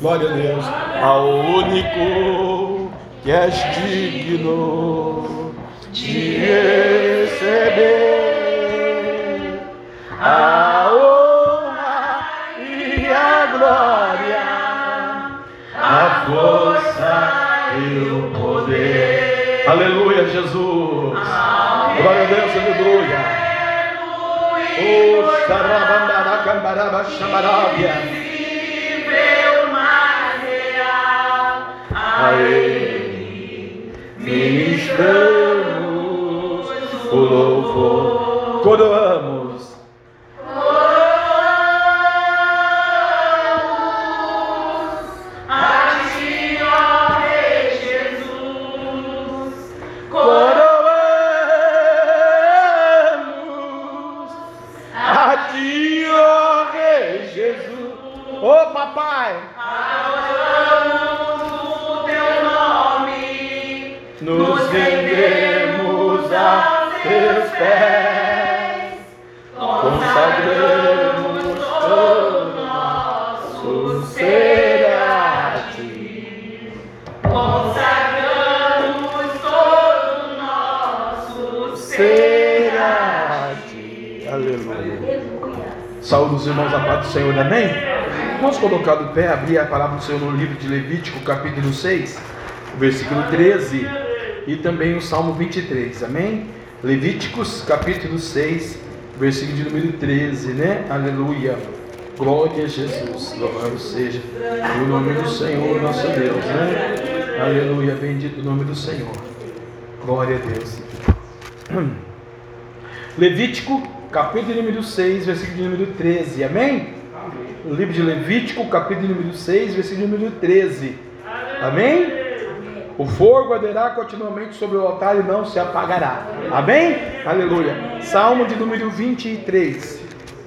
Glória a Deus. Ao único que és digno de receber a honra e a glória, a força e o poder. Aleluia, Jesus. Glória a Deus, aleluia. Oh, xarabandaracambaraba, xamarabia. A Ele ministramos o louvor. Coroamos. Vamos colocar do pé, abrir a palavra do Senhor no livro de Levítico, capítulo 6, versículo 13 e também o Salmo 23, amém? Levíticos capítulo 6, versículo de número 13, né? Aleluia. Glória a Jesus, louvado seja o nome do Senhor, nosso Deus, né? Aleluia, bendito o nome do Senhor. Glória a Deus. Levítico, capítulo número 6, versículo número 13, amém? O livro de Levítico, capítulo número 6, versículo número 13, amém? O fogo arderá continuamente sobre o altar e não se apagará. Amém? Aleluia. Salmo de número 23.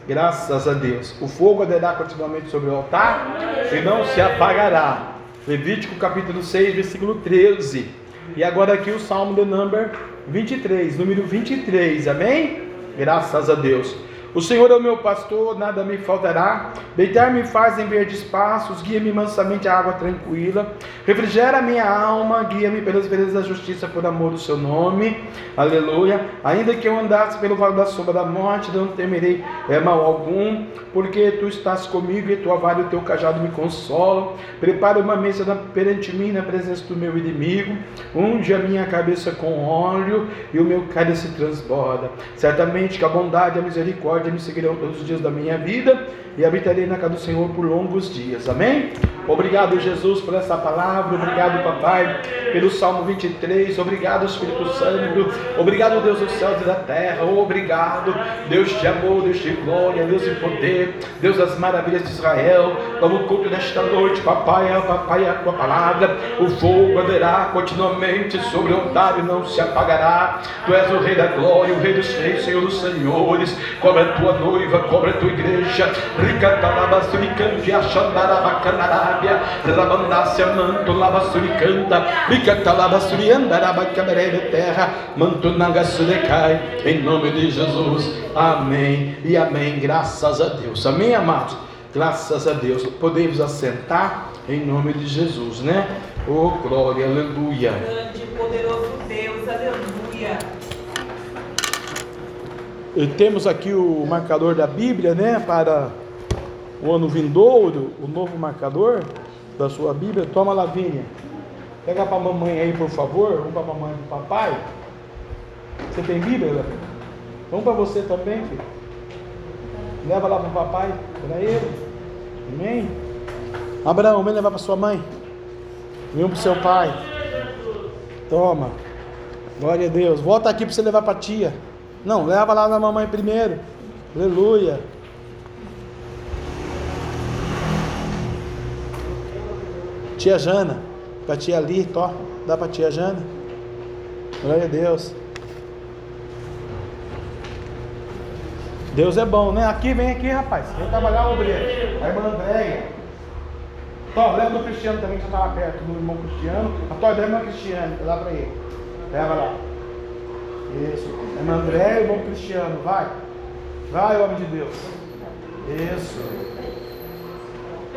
Graças a Deus. O fogo arderá continuamente sobre o altar e não se apagará. Levítico capítulo 6, versículo 13. E agora aqui o Salmo de número 23, número 23. Amém? Graças a Deus. O Senhor é o meu pastor, nada me faltará. Deitar-me faz em verdes passos, guia-me mansamente à água tranquila. Refrigera minha alma, guia-me pelas veredas da justiça por amor do seu nome. Aleluia. Ainda que eu andasse pelo vale da sombra da morte, não temerei é, mal algum, porque tu estás comigo e tua vara e o teu cajado me consolam. Prepara uma mesa perante mim na presença do meu inimigo. Unge a minha cabeça com óleo e o meu cálice transborda. Certamente que a bondade e a misericórdia misericórdia me seguirão todos os dias da minha vida e habitarei na casa do Senhor por longos dias. Amém? Obrigado, Jesus, por essa palavra. Obrigado, Papai, pelo Salmo 23. Obrigado, Espírito Santo. Obrigado, Deus dos céus e da terra. Obrigado, Deus de amor, Deus de glória, Deus de poder, Deus das maravilhas de Israel. Vamos culto nesta noite, Papai, a Papai, a tua palavra. O fogo arderá continuamente sobre o altar e não se apagará. Tu és o Rei da glória, o Rei dos reis, Senhor dos senhores. Cobra tua noiva, cobra a tua igreja. Ricatalabasturicante, Achandarabacanarabia, Rabandácia, Manto, Labasturicanta, Ricatalabasturiandarabacamere, terra, Manto Nagasuricai, em nome de Jesus, amém e amém, graças a Deus, amém, amados, graças a Deus, podemos assentar em nome de Jesus, né? Oh, glória, aleluia. Grande, poderoso Deus, aleluia. Temos aqui o marcador da Bíblia, né? Para o ano vindouro, o novo marcador da sua Bíblia. Toma, Lavínia. Pega para a mamãe aí, por favor. Um para a mamãe e para o papai. Você tem Bíblia, Lavínia? Um para você também, filho. Leva lá para o papai, para ele. Amém? Abraão, vem levar para sua mãe. Vem um para o seu pai. Toma. Glória a Deus. Volta aqui para você levar para a tia. Não, leva lá na mamãe primeiro. Aleluia. Tia Jana, para tia ali, tó, dá para tia Jana. Glória a Deus. Deus é bom, né? Aqui, vem aqui, rapaz. Vem trabalhar obreiro. A irmã Andréia. Tó, leva o Cristiano também, que já estava perto do irmão Cristiano. A Tó, da irmã Cristiano, dá para ele. Leva lá. Isso. Irmã André e irmão Cristiano, vai. Vai, homem de Deus. Isso.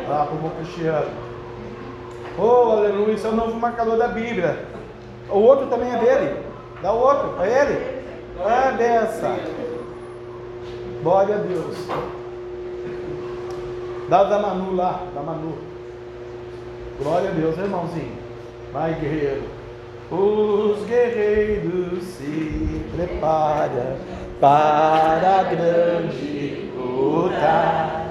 Lá para o irmão Cristiano. Oh, aleluia, isso é o novo marcador da Bíblia. O outro também é dele. Dá o outro, é ele. É dessa. Glória a Deus. Dá da Manu lá, da Manu. Glória a Deus, irmãozinho. Vai, guerreiro. Os guerreiros se preparam para a grande luta.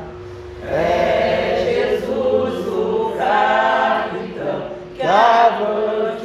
É Jesus o capitão que avante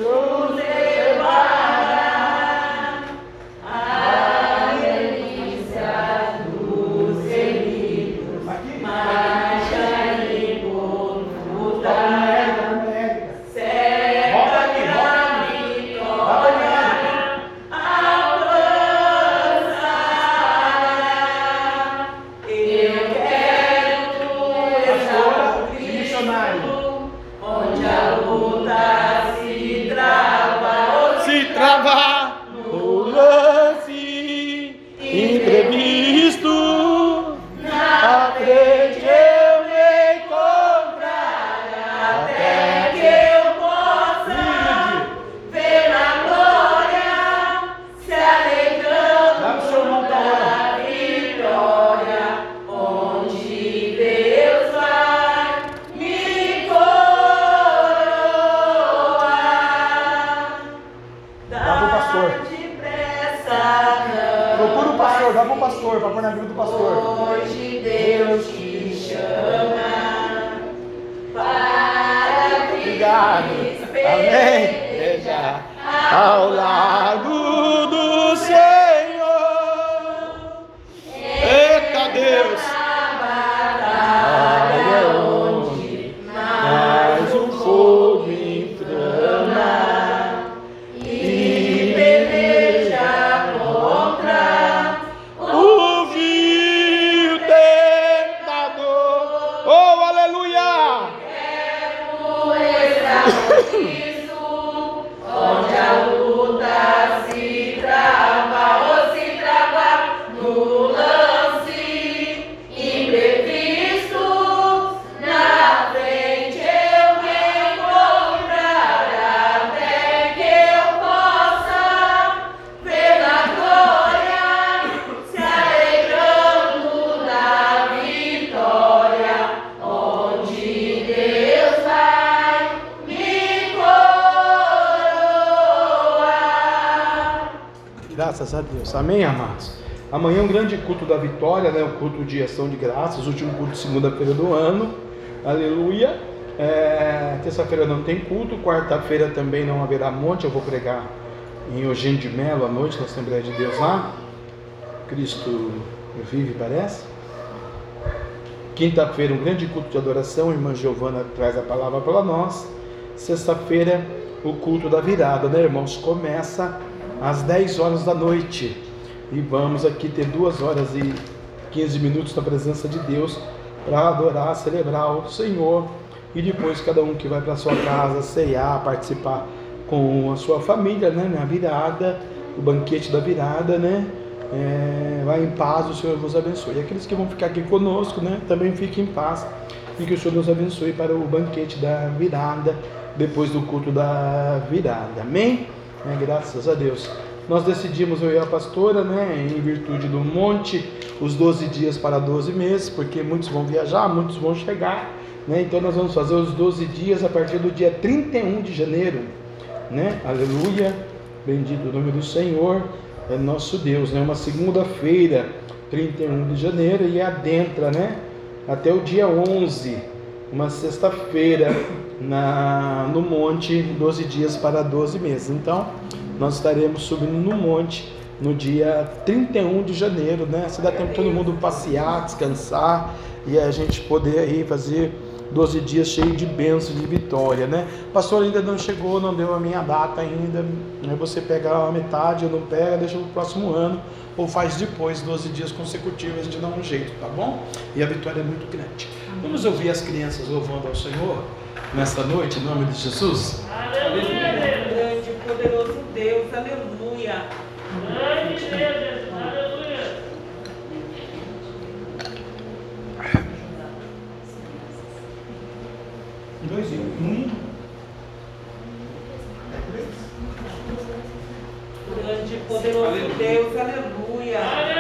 grande culto da vitória, né? O culto de ação de graças, o último culto de segunda-feira do ano. Aleluia. É, Terça-feira não tem culto, quarta-feira também não haverá monte. Eu vou pregar em Eugênio de Melo à noite na Assembleia de Deus lá. Cristo vive, parece. Quinta-feira, um grande culto de adoração. A irmã Giovana traz a palavra para nós. Sexta-feira, o culto da virada, né, irmãos? Começa às 10 horas da noite. E vamos aqui ter duas horas e 15 minutos na presença de Deus para adorar, celebrar o Senhor. E depois cada um que vai para sua casa ceiar, participar com a sua família, né? Na virada, o banquete da virada, né? É, vai em paz, o Senhor vos abençoe. E aqueles que vão ficar aqui conosco, né? Também fiquem em paz e que o Senhor nos abençoe para o banquete da virada, depois do culto da virada. Amém? É, graças a Deus. Nós decidimos, eu e a pastora, né, em virtude do monte, os 12 dias para 12 meses, porque muitos vão viajar, muitos vão chegar, né? Então nós vamos fazer os 12 dias a partir do dia 31 de janeiro, né? Aleluia. Bendito o nome do Senhor, é nosso Deus, né? Uma segunda-feira, 31 de janeiro e adentra, né? Até o dia 11, uma sexta-feira na no monte, 12 dias para 12 meses. Então, nós estaremos subindo no monte no dia 31 de janeiro, né? Se dá tempo todo mundo passear, descansar e a gente poder aí fazer 12 dias cheios de bênçãos de vitória, né? Pastor ainda não chegou, não deu a minha data ainda. Aí você pega a metade ou não pega, deixa para o próximo ano ou faz depois 12 dias consecutivos, a gente dá um jeito, tá bom? E a vitória é muito grande. Vamos ouvir as crianças louvando ao Senhor nesta noite, em nome de Jesus? Grande, poderoso Deus, aleluia. Dois e um. Grande e poderoso Deus, aleluia. Aleluia,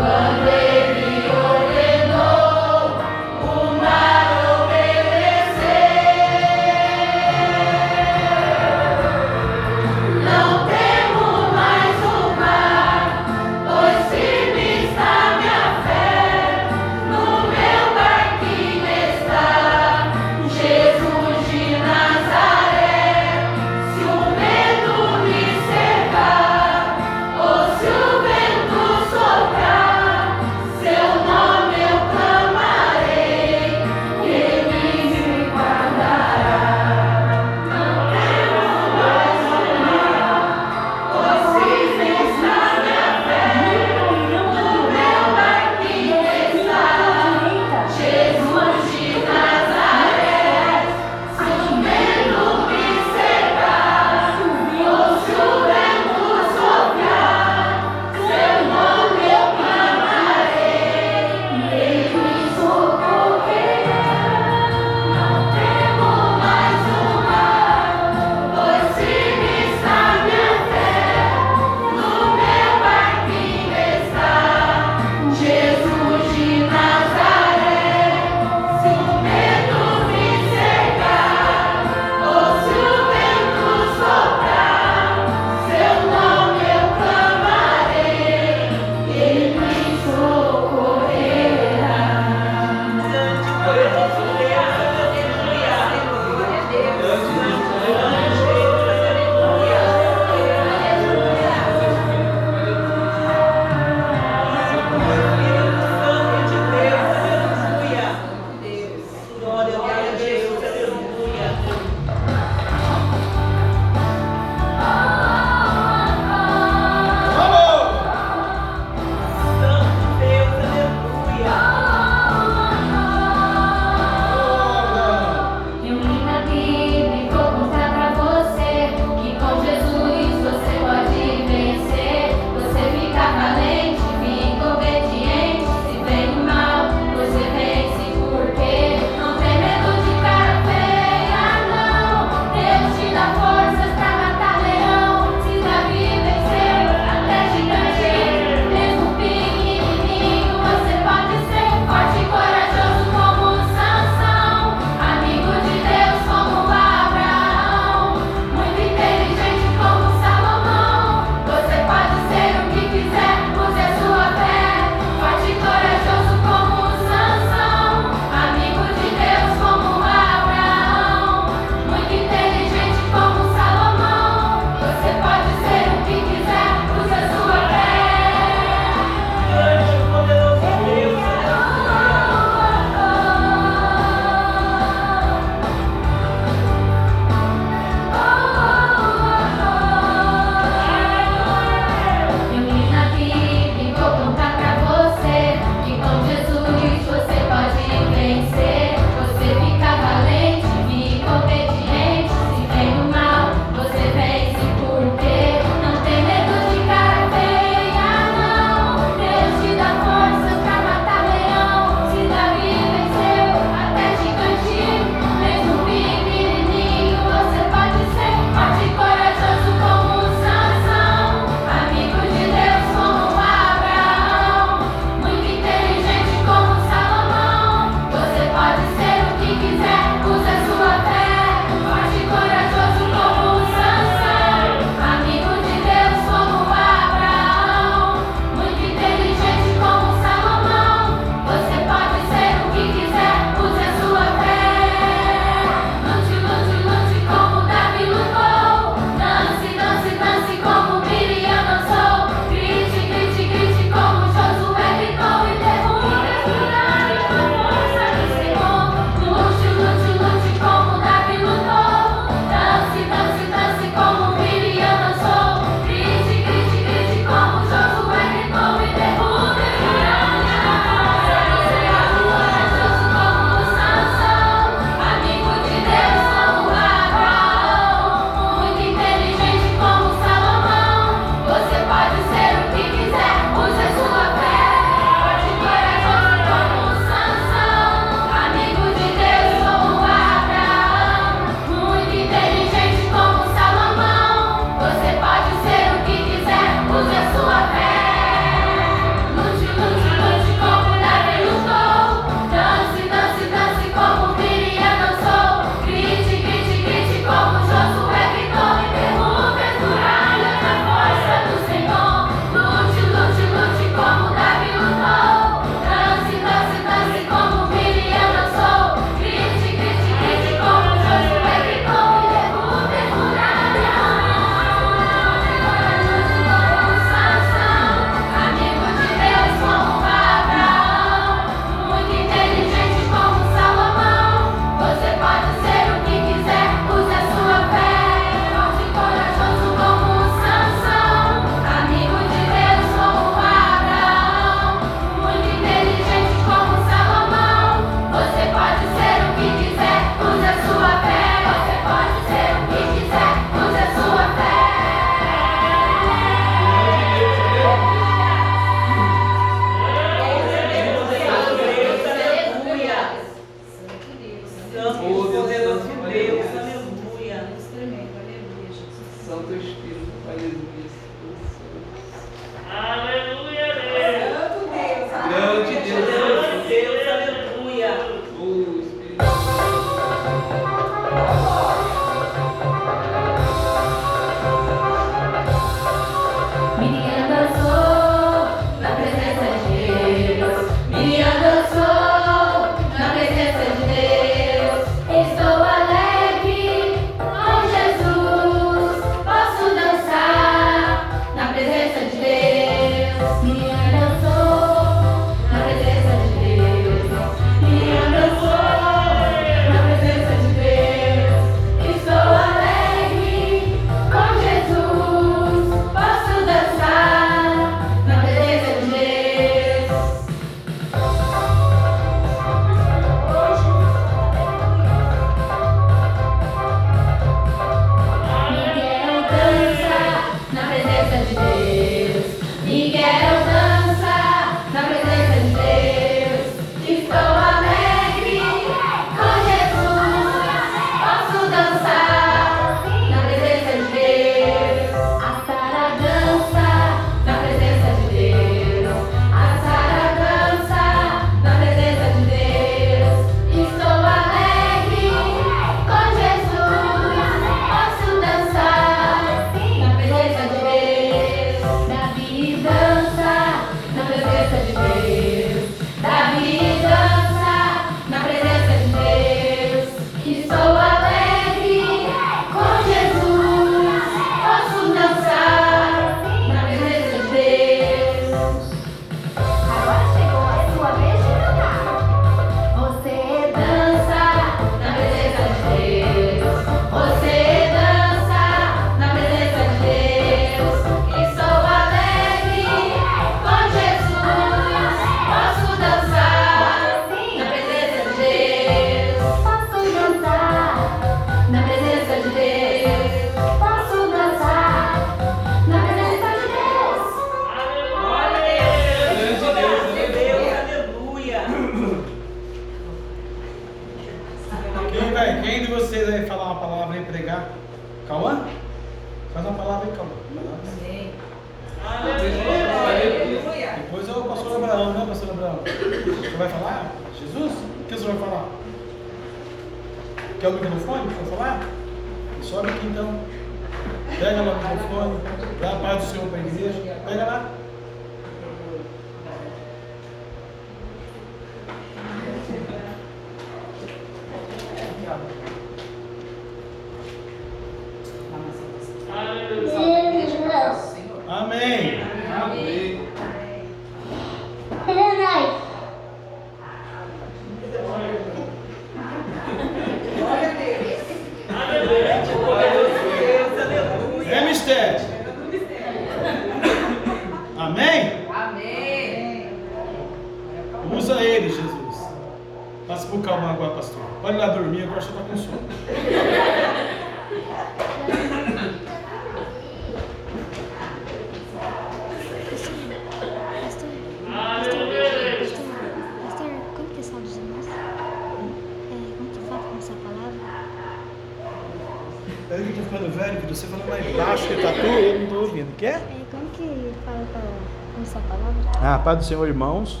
paz do Senhor, irmãos.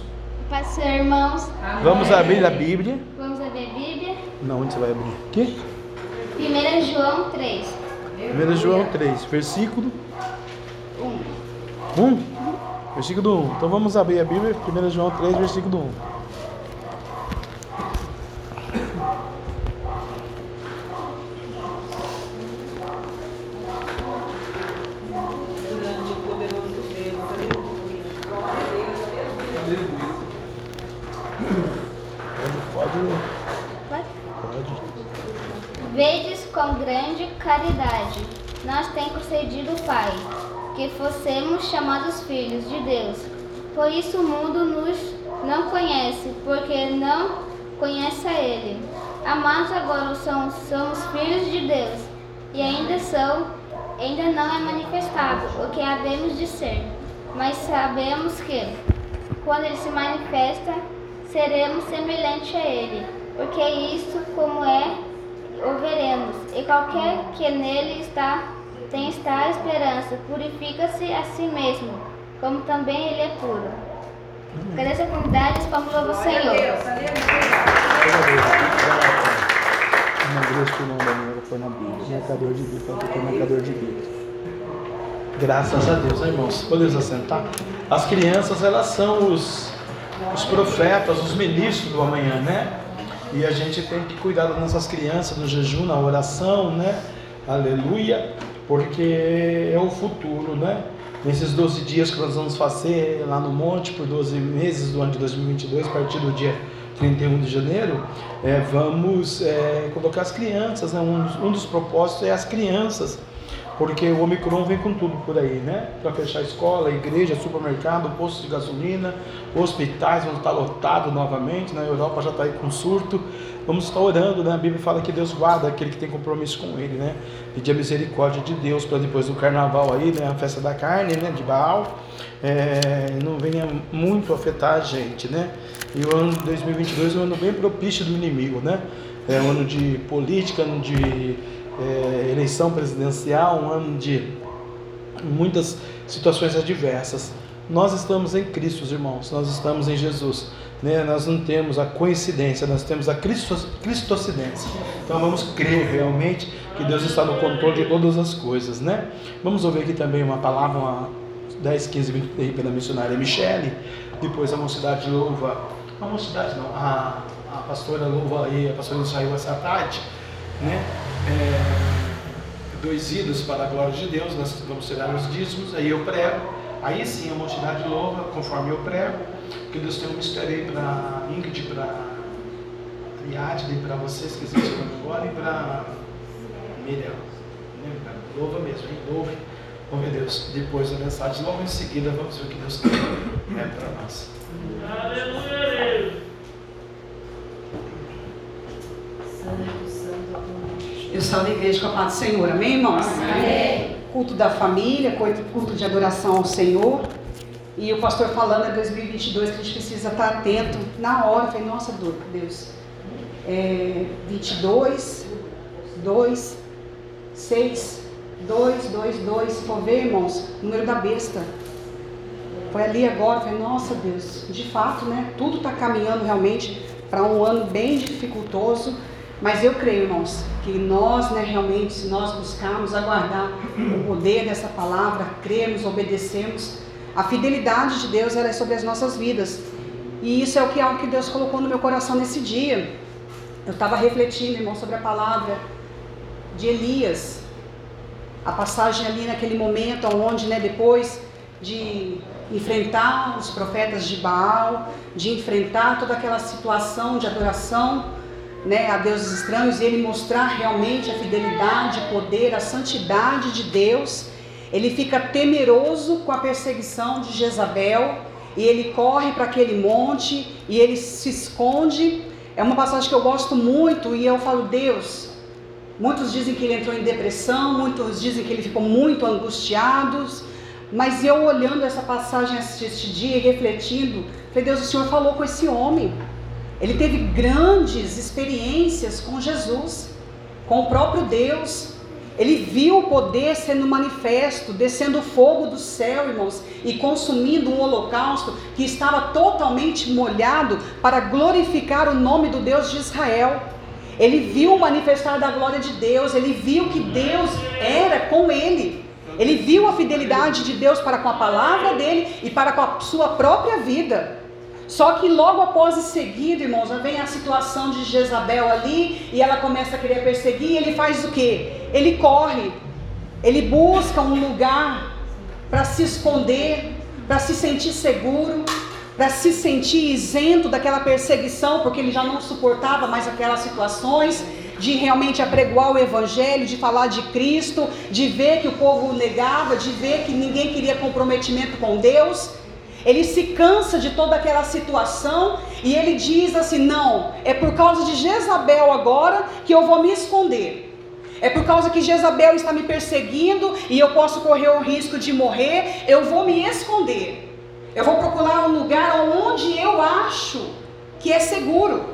Paz do Senhor, irmãos. Amém. Vamos abrir a Bíblia. Vamos abrir a Bíblia. Não, onde você vai abrir? Aqui? 1 João 3. 1 João 3, versículo 1. 1? Versículo 1. Então vamos abrir a Bíblia, 1 João 3, versículo 1. somos chamados filhos de Deus. Por isso o mundo nos não conhece, porque não conhece a Ele. Amados agora somos, somos filhos de Deus, e ainda são, ainda não é manifestado o que havemos de ser. Mas sabemos que, quando Ele se manifesta, seremos semelhantes a Ele, porque isso como é, o veremos, e qualquer que nele está tem esta esperança, purifica-se a si mesmo, como também ele é puro. Agradeço a comunidade, vamos louvar o Senhor. Uma igreja que o nome da minha foi na Bíblia. Mercador de Bíblia, tô mercador de Bíblia. Graças a Deus, né, irmãos. Podemos assentar? As crianças, elas são os, os profetas, os ministros do amanhã, né? E a gente tem que cuidar das nossas crianças no jejum, na oração, né? Aleluia, porque é o futuro, né? Nesses 12 dias que nós vamos fazer lá no monte, por 12 meses do ano de 2022, a partir do dia 31 de janeiro, é, vamos é, colocar as crianças, né? um, um dos propósitos é as crianças porque o Omicron vem com tudo por aí, né? Para fechar escola, igreja, supermercado, posto de gasolina, hospitais vão estar lotados novamente, na Europa já está aí com surto. Vamos estar orando, né? A Bíblia fala que Deus guarda aquele que tem compromisso com Ele, né? Pedir a misericórdia de Deus para depois do carnaval aí, né? A festa da carne, né? De Baal, é, não venha muito afetar a gente, né? E o ano de 2022 é um ano bem propício do inimigo, né? É um ano de política, ano de é, eleição presidencial, um ano de muitas situações adversas. Nós estamos em Cristo, irmãos, nós estamos em Jesus. Né? Nós não temos a coincidência, nós temos a cristocidência. Então vamos crer realmente que Deus está no controle de todas as coisas. Né? Vamos ouvir aqui também uma palavra, uma 10, 15 minutos pela missionária Michele. Depois a mocidade louva, a mocidade não, a, a pastora louva aí, a pastora saiu essa tarde. Né? É, dois idos para a glória de Deus, nós vamos tirar os dízimos, aí eu prego, aí sim a multidade louva, conforme eu prego, que Deus tem um mistério aí para Ingrid, para Ariadne, para vocês que estão chegando agora, e para Miriam. Né? Louva mesmo, hein? Louve. Vamos ver Deus depois da mensagem. Logo em seguida, vamos ver o que Deus tem é, para nós. Aleluia, Deus. Eu salve a igreja com a paz do Senhor. Amém, irmãos? Amém. Culto da família, culto de adoração ao Senhor. E o pastor falando é 2022 que a gente precisa estar atento. Na hora, eu falei, nossa, Deus. É 22, 2, 6, 2, 2, 2. Se for ver, irmãos, número da besta. Foi ali agora, eu falei, nossa Deus, de fato, né? Tudo está caminhando realmente para um ano bem dificultoso. Mas eu creio, irmãos, que nós, né, realmente, se nós buscarmos aguardar o poder dessa palavra, cremos, obedecemos, a fidelidade de Deus é sobre as nossas vidas. E isso é o que algo que Deus colocou no meu coração nesse dia. Eu estava refletindo, irmão, sobre a palavra de Elias. A passagem ali naquele momento onde, né, depois de enfrentar os profetas de Baal, de enfrentar toda aquela situação de adoração, né, a deuses estranhos e ele mostrar realmente a fidelidade, o poder, a santidade de Deus, ele fica temeroso com a perseguição de Jezabel e ele corre para aquele monte e ele se esconde. É uma passagem que eu gosto muito e eu falo, Deus. Muitos dizem que ele entrou em depressão, muitos dizem que ele ficou muito angustiado, mas eu olhando essa passagem este dia e refletindo, falei, Deus, o Senhor falou com esse homem. Ele teve grandes experiências com Jesus, com o próprio Deus. Ele viu o poder sendo manifesto, descendo fogo do céu, irmãos, e consumindo um holocausto que estava totalmente molhado para glorificar o nome do Deus de Israel. Ele viu o manifestar da glória de Deus, ele viu que Deus era com ele. Ele viu a fidelidade de Deus para com a palavra dele e para com a sua própria vida. Só que logo após em seguida, irmãos, vem a situação de Jezabel ali e ela começa a querer perseguir. E ele faz o que? Ele corre, ele busca um lugar para se esconder, para se sentir seguro, para se sentir isento daquela perseguição, porque ele já não suportava mais aquelas situações de realmente apregoar o evangelho, de falar de Cristo, de ver que o povo negava, de ver que ninguém queria comprometimento com Deus. Ele se cansa de toda aquela situação e ele diz assim: não, é por causa de Jezabel agora que eu vou me esconder. É por causa que Jezabel está me perseguindo e eu posso correr o risco de morrer, eu vou me esconder. Eu vou procurar um lugar onde eu acho que é seguro,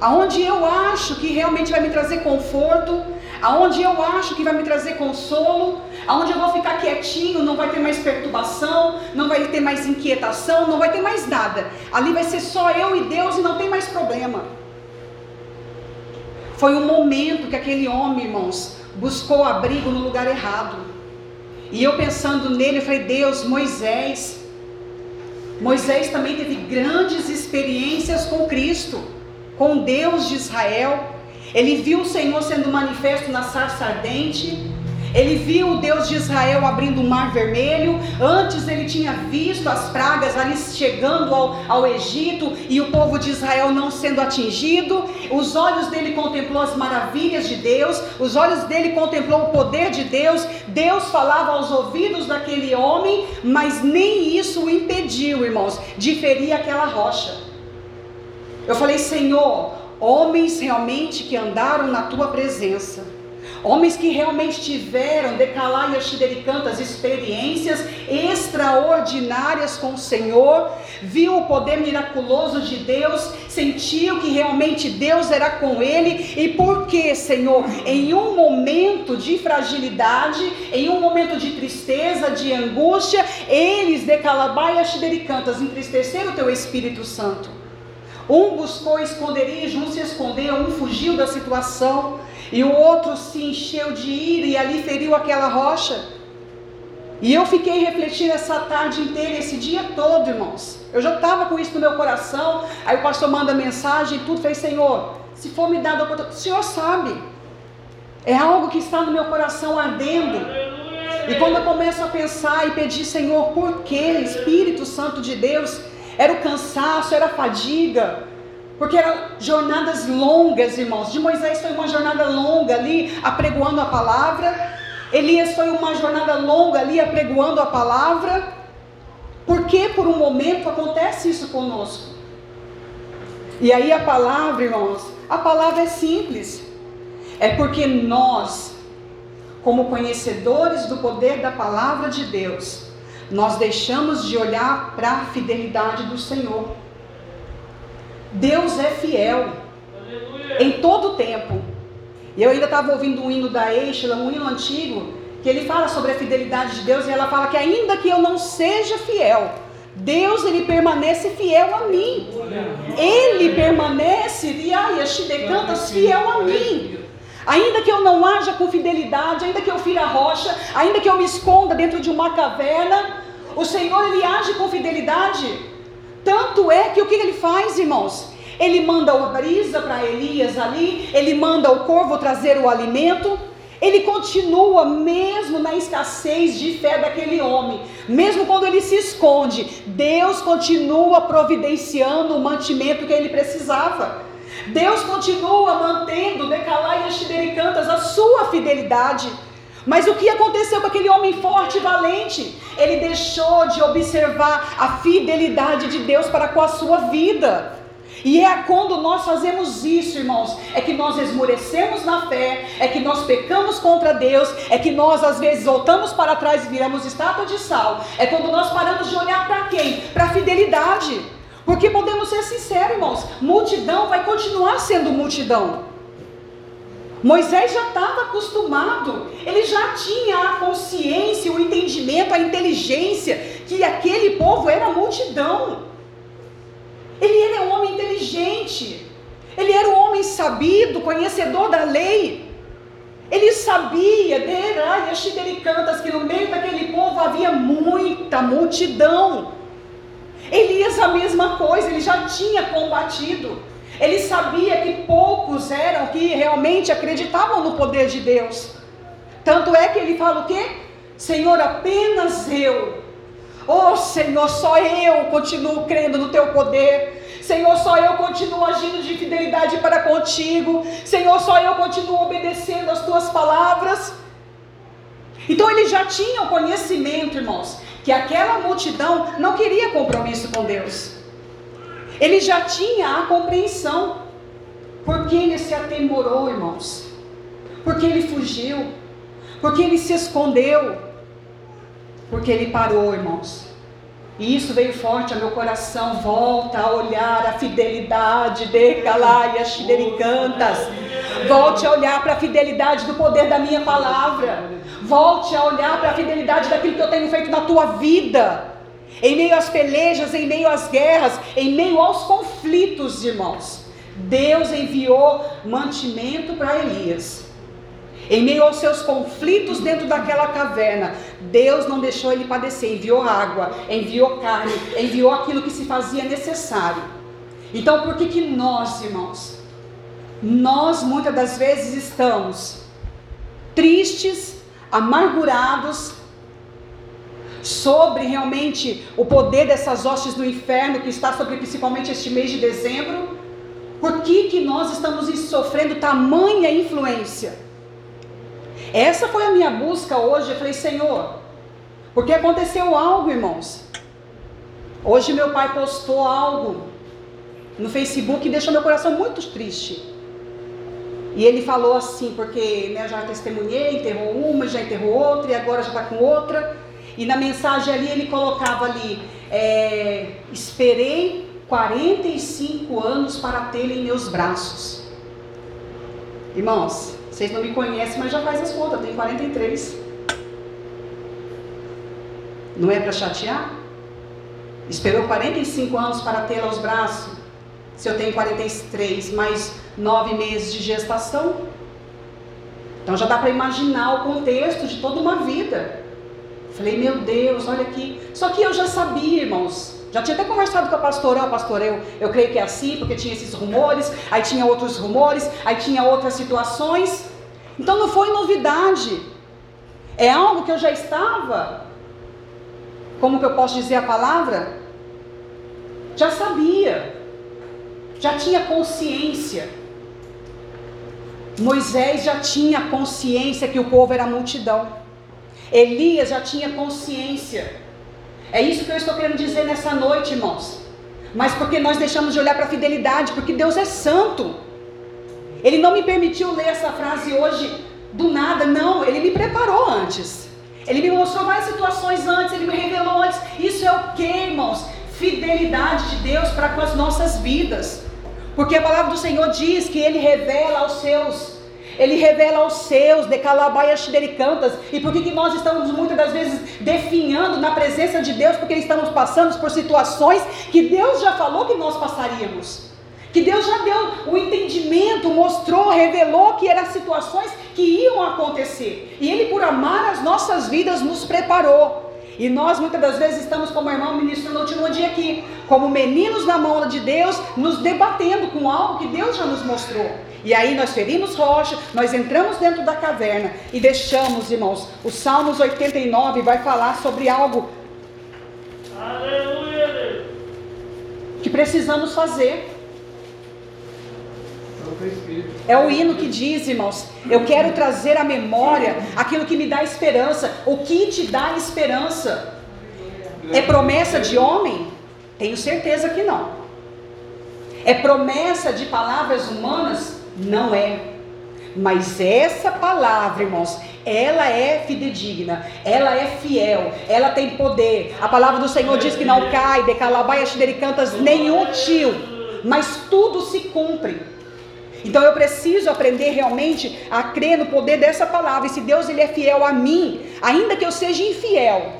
aonde eu acho que realmente vai me trazer conforto, aonde eu acho que vai me trazer consolo, aonde eu vou ficar quietinho, não vai ter mais perturbação, não vai ter mais inquietação, não vai ter mais nada. Ali vai ser só eu e Deus e não tem mais problema. Foi um momento que aquele homem, irmãos, buscou abrigo no lugar errado. E eu pensando nele, eu falei: Deus, Moisés. Moisés também teve grandes experiências com Cristo, com Deus de Israel. Ele viu o Senhor sendo manifesto na sarça ardente. Ele viu o Deus de Israel abrindo o mar vermelho. Antes ele tinha visto as pragas ali chegando ao, ao Egito e o povo de Israel não sendo atingido. Os olhos dele contemplou as maravilhas de Deus. Os olhos dele contemplou o poder de Deus. Deus falava aos ouvidos daquele homem, mas nem isso o impediu, irmãos, de ferir aquela rocha. Eu falei, Senhor, homens realmente que andaram na tua presença, homens que realmente tiveram, Decalai e experiências extraordinárias com o Senhor, viu o poder miraculoso de Deus, sentiu que realmente Deus era com ele, e por que, Senhor, em um momento de fragilidade, em um momento de tristeza, de angústia, eles, Decalabai e entristeceram o teu Espírito Santo. Um buscou esconderijo, um se escondeu, um fugiu da situação, e o outro se encheu de ira e ali feriu aquela rocha. E eu fiquei refletindo essa tarde inteira, esse dia todo, irmãos. Eu já estava com isso no meu coração. Aí o pastor manda mensagem e tudo. Falei, Senhor, se for me dado a oportunidade, o Senhor sabe. É algo que está no meu coração ardendo. E quando eu começo a pensar e pedir, Senhor, por que Espírito Santo de Deus? Era o cansaço, era a fadiga, porque eram jornadas longas, irmãos. De Moisés foi uma jornada longa ali, apregoando a palavra. Elias foi uma jornada longa ali, apregoando a palavra. Porque por um momento acontece isso conosco. E aí a palavra, irmãos, a palavra é simples. É porque nós, como conhecedores do poder da palavra de Deus, nós deixamos de olhar para a fidelidade do Senhor. Deus é fiel em todo o tempo. E eu ainda estava ouvindo um hino da Eichela, um hino antigo, que ele fala sobre a fidelidade de Deus e ela fala que ainda que eu não seja fiel, Deus ele permanece fiel a mim. Ele permanece, e ai, cantas fiel a mim. Ainda que eu não haja com fidelidade, ainda que eu fira a rocha, ainda que eu me esconda dentro de uma caverna, o Senhor ele age com fidelidade. Tanto é que o que ele faz, irmãos? Ele manda a brisa para Elias ali, ele manda o corvo trazer o alimento. Ele continua mesmo na escassez de fé daquele homem, mesmo quando ele se esconde, Deus continua providenciando o mantimento que ele precisava. Deus continua mantendo, Decalai e Cantas, a sua fidelidade. Mas o que aconteceu com aquele homem forte e valente? Ele deixou de observar a fidelidade de Deus para com a sua vida. E é quando nós fazemos isso, irmãos, é que nós esmorecemos na fé, é que nós pecamos contra Deus, é que nós às vezes voltamos para trás e viramos estátua de sal. É quando nós paramos de olhar para quem? Para a fidelidade. Porque podemos ser sinceros, irmãos, multidão vai continuar sendo multidão. Moisés já estava acostumado, ele já tinha a consciência, o entendimento, a inteligência que aquele povo era multidão. Ele era um homem inteligente, ele era um homem sabido, conhecedor da lei. Ele sabia, de cantas, que no meio daquele povo havia muita multidão. Elias a mesma coisa, ele já tinha combatido. Ele sabia que poucos eram que realmente acreditavam no poder de Deus. Tanto é que ele fala o quê? Senhor, apenas eu. Oh Senhor, só eu continuo crendo no teu poder. Senhor, só eu continuo agindo de fidelidade para contigo. Senhor, só eu continuo obedecendo as tuas palavras. Então ele já tinha o conhecimento, irmãos, que aquela multidão não queria compromisso com Deus. Ele já tinha a compreensão. Porque ele se atemorou, irmãos? Porque ele fugiu? Porque ele se escondeu? Porque ele parou, irmãos. E isso veio forte ao meu coração. Volta a olhar a fidelidade de Calai e Cantas. Volte a olhar para a fidelidade do poder da minha palavra. Volte a olhar para a fidelidade daquilo que eu tenho feito na tua vida. Em meio às pelejas, em meio às guerras, em meio aos conflitos, irmãos. Deus enviou mantimento para Elias. Em meio aos seus conflitos dentro daquela caverna, Deus não deixou ele padecer, enviou água, enviou carne, enviou aquilo que se fazia necessário. Então, por que que nós, irmãos, nós muitas das vezes estamos tristes, amargurados sobre realmente o poder dessas hostes do inferno que está sobre principalmente este mês de dezembro? Por que que nós estamos sofrendo tamanha influência? Essa foi a minha busca hoje. Eu falei, Senhor, porque aconteceu algo, irmãos. Hoje meu pai postou algo no Facebook e deixou meu coração muito triste. E ele falou assim, porque né, já testemunhei, enterrou uma, já enterrou outra, e agora já está com outra. E na mensagem ali ele colocava ali, é, esperei 45 anos para tê-lo em meus braços. Irmãos, vocês não me conhecem, mas já faz as contas, eu tenho 43. Não é para chatear? Esperou 45 anos para tê-la aos braços. Se eu tenho 43, mais 9 meses de gestação. Então já dá para imaginar o contexto de toda uma vida. Falei, meu Deus, olha aqui. Só que eu já sabia, irmãos, já tinha até conversado com a pastora, oh, pastor, eu, eu creio que é assim, porque tinha esses rumores, aí tinha outros rumores, aí tinha outras situações. Então não foi novidade. É algo que eu já estava, como que eu posso dizer a palavra? Já sabia. Já tinha consciência. Moisés já tinha consciência que o povo era multidão. Elias já tinha consciência é isso que eu estou querendo dizer nessa noite, irmãos. Mas porque nós deixamos de olhar para a fidelidade, porque Deus é santo. Ele não me permitiu ler essa frase hoje do nada, não, ele me preparou antes. Ele me mostrou várias situações antes, ele me revelou antes. Isso é o que, irmãos? Fidelidade de Deus para com as nossas vidas. Porque a palavra do Senhor diz que ele revela aos seus ele revela aos seus, de calabaias xidericantas. E por que, que nós estamos muitas das vezes definhando na presença de Deus? Porque estamos passando por situações que Deus já falou que nós passaríamos. Que Deus já deu o entendimento, mostrou, revelou que eram situações que iam acontecer. E Ele, por amar as nossas vidas, nos preparou. E nós muitas das vezes estamos, como irmão ministro no último dia aqui, como meninos na mão de Deus, nos debatendo com algo que Deus já nos mostrou. E aí nós ferimos rocha, nós entramos dentro da caverna e deixamos, irmãos. O Salmos 89 vai falar sobre algo Aleluia. que precisamos fazer. É o hino que diz, irmãos, eu quero trazer à memória aquilo que me dá esperança. O que te dá esperança? É promessa de homem? Tenho certeza que não. É promessa de palavras humanas? Não é. Mas essa palavra, irmãos, ela é fidedigna, ela é fiel, ela tem poder. A palavra do Senhor diz que não cai, de calabaia, cantas nenhum tio, mas tudo se cumpre. Então eu preciso aprender realmente a crer no poder dessa palavra. E se Deus ele é fiel a mim, ainda que eu seja infiel,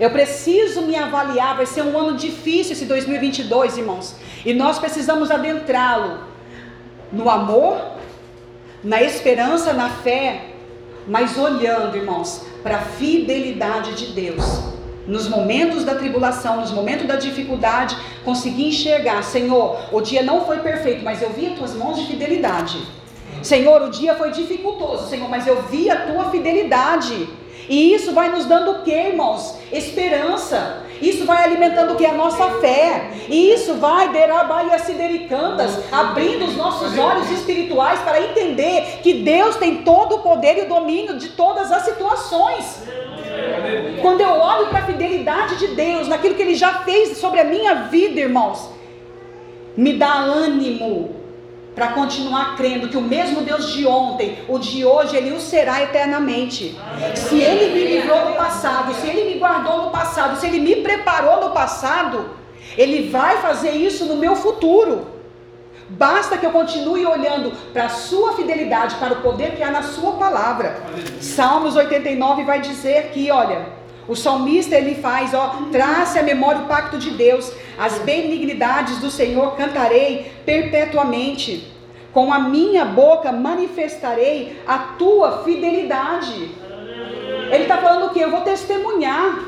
eu preciso me avaliar. Vai ser um ano difícil esse 2022, irmãos. E nós precisamos adentrá-lo no amor, na esperança, na fé, mas olhando, irmãos, para a fidelidade de Deus. Nos momentos da tribulação, nos momentos da dificuldade, conseguir enxergar, Senhor, o dia não foi perfeito, mas eu vi as tuas mãos de fidelidade. Senhor, o dia foi dificultoso, Senhor, mas eu vi a tua fidelidade. E isso vai nos dando o que, irmãos? Esperança. Isso vai alimentando o que? A nossa fé. E isso vai, derabaia sidericantas, abrindo os nossos olhos espirituais para entender que Deus tem todo o poder e o domínio de todas as situações. Quando eu olho para a fidelidade de Deus, naquilo que Ele já fez sobre a minha vida, irmãos, me dá ânimo para continuar crendo que o mesmo Deus de ontem, o de hoje, Ele o será eternamente. Se Ele me livrou no passado, se Ele me guardou no passado, se Ele me preparou no passado, Ele vai fazer isso no meu futuro. Basta que eu continue olhando para a sua fidelidade, para o poder que há na sua palavra. Salmos 89 vai dizer que, olha, o salmista ele faz, ó, trace a memória o pacto de Deus, as benignidades do Senhor cantarei perpetuamente. Com a minha boca manifestarei a tua fidelidade. Ele está falando o que? Eu vou testemunhar.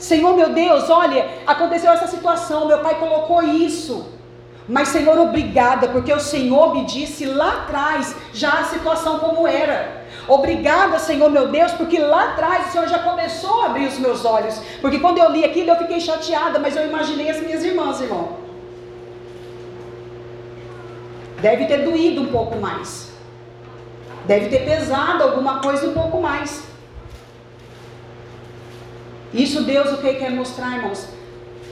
Senhor meu Deus, olha, aconteceu essa situação, meu pai colocou isso. Mas, Senhor, obrigada, porque o Senhor me disse lá atrás já a situação como era. Obrigada, Senhor meu Deus, porque lá atrás o Senhor já começou a abrir os meus olhos. Porque quando eu li aquilo eu fiquei chateada, mas eu imaginei as minhas irmãs, irmão. Deve ter doído um pouco mais. Deve ter pesado alguma coisa um pouco mais. Isso Deus o que quer mostrar, irmãos?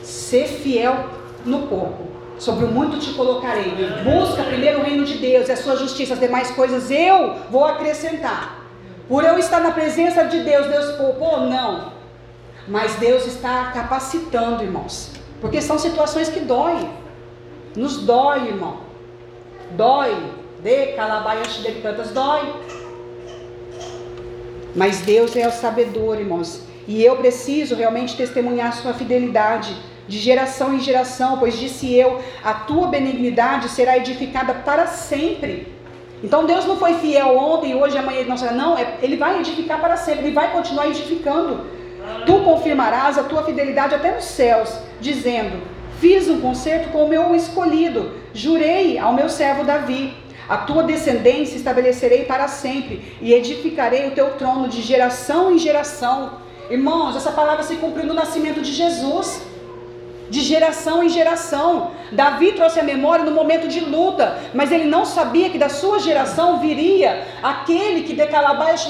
Ser fiel no pouco sobre o muito te colocarei. Busca primeiro o reino de Deus e a sua justiça, as demais coisas eu vou acrescentar. Por eu estar na presença de Deus, Deus poupou? Não. Mas Deus está capacitando, irmãos. Porque são situações que doem. Nos dói, irmão. Dói. De calabaias de tantas dói. Mas Deus é o sabedor, irmãos. E eu preciso realmente testemunhar sua fidelidade de geração em geração, pois disse eu: a tua benignidade será edificada para sempre. Então Deus não foi fiel ontem, hoje, amanhã, não será. Não, é, Ele vai edificar para sempre, Ele vai continuar edificando. Tu confirmarás a tua fidelidade até nos céus, dizendo: Fiz um concerto com o meu escolhido, jurei ao meu servo Davi. A tua descendência estabelecerei para sempre, e edificarei o teu trono de geração em geração. Irmãos, essa palavra se cumpriu no nascimento de Jesus de geração em geração. Davi trouxe a memória no momento de luta, mas ele não sabia que da sua geração viria aquele que de Calabaias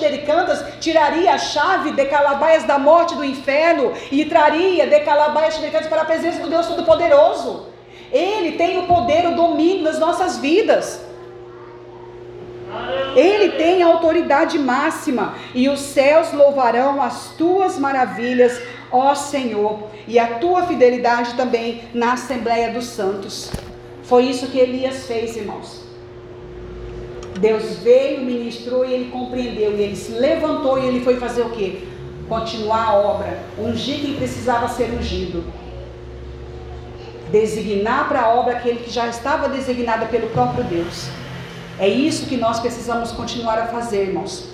tiraria a chave de Calabaias da morte do inferno e traria de Calabaias para a presença do Deus Todo-Poderoso. Ele tem o poder, o domínio das nossas vidas. Ele tem a autoridade máxima, e os céus louvarão as tuas maravilhas, ó Senhor, e a tua fidelidade também na Assembleia dos Santos. Foi isso que Elias fez, irmãos. Deus veio, ministrou e ele compreendeu, e ele se levantou e ele foi fazer o que? Continuar a obra, ungir quem precisava ser ungido. Designar para a obra aquele que já estava designada pelo próprio Deus. É isso que nós precisamos continuar a fazer, irmãos.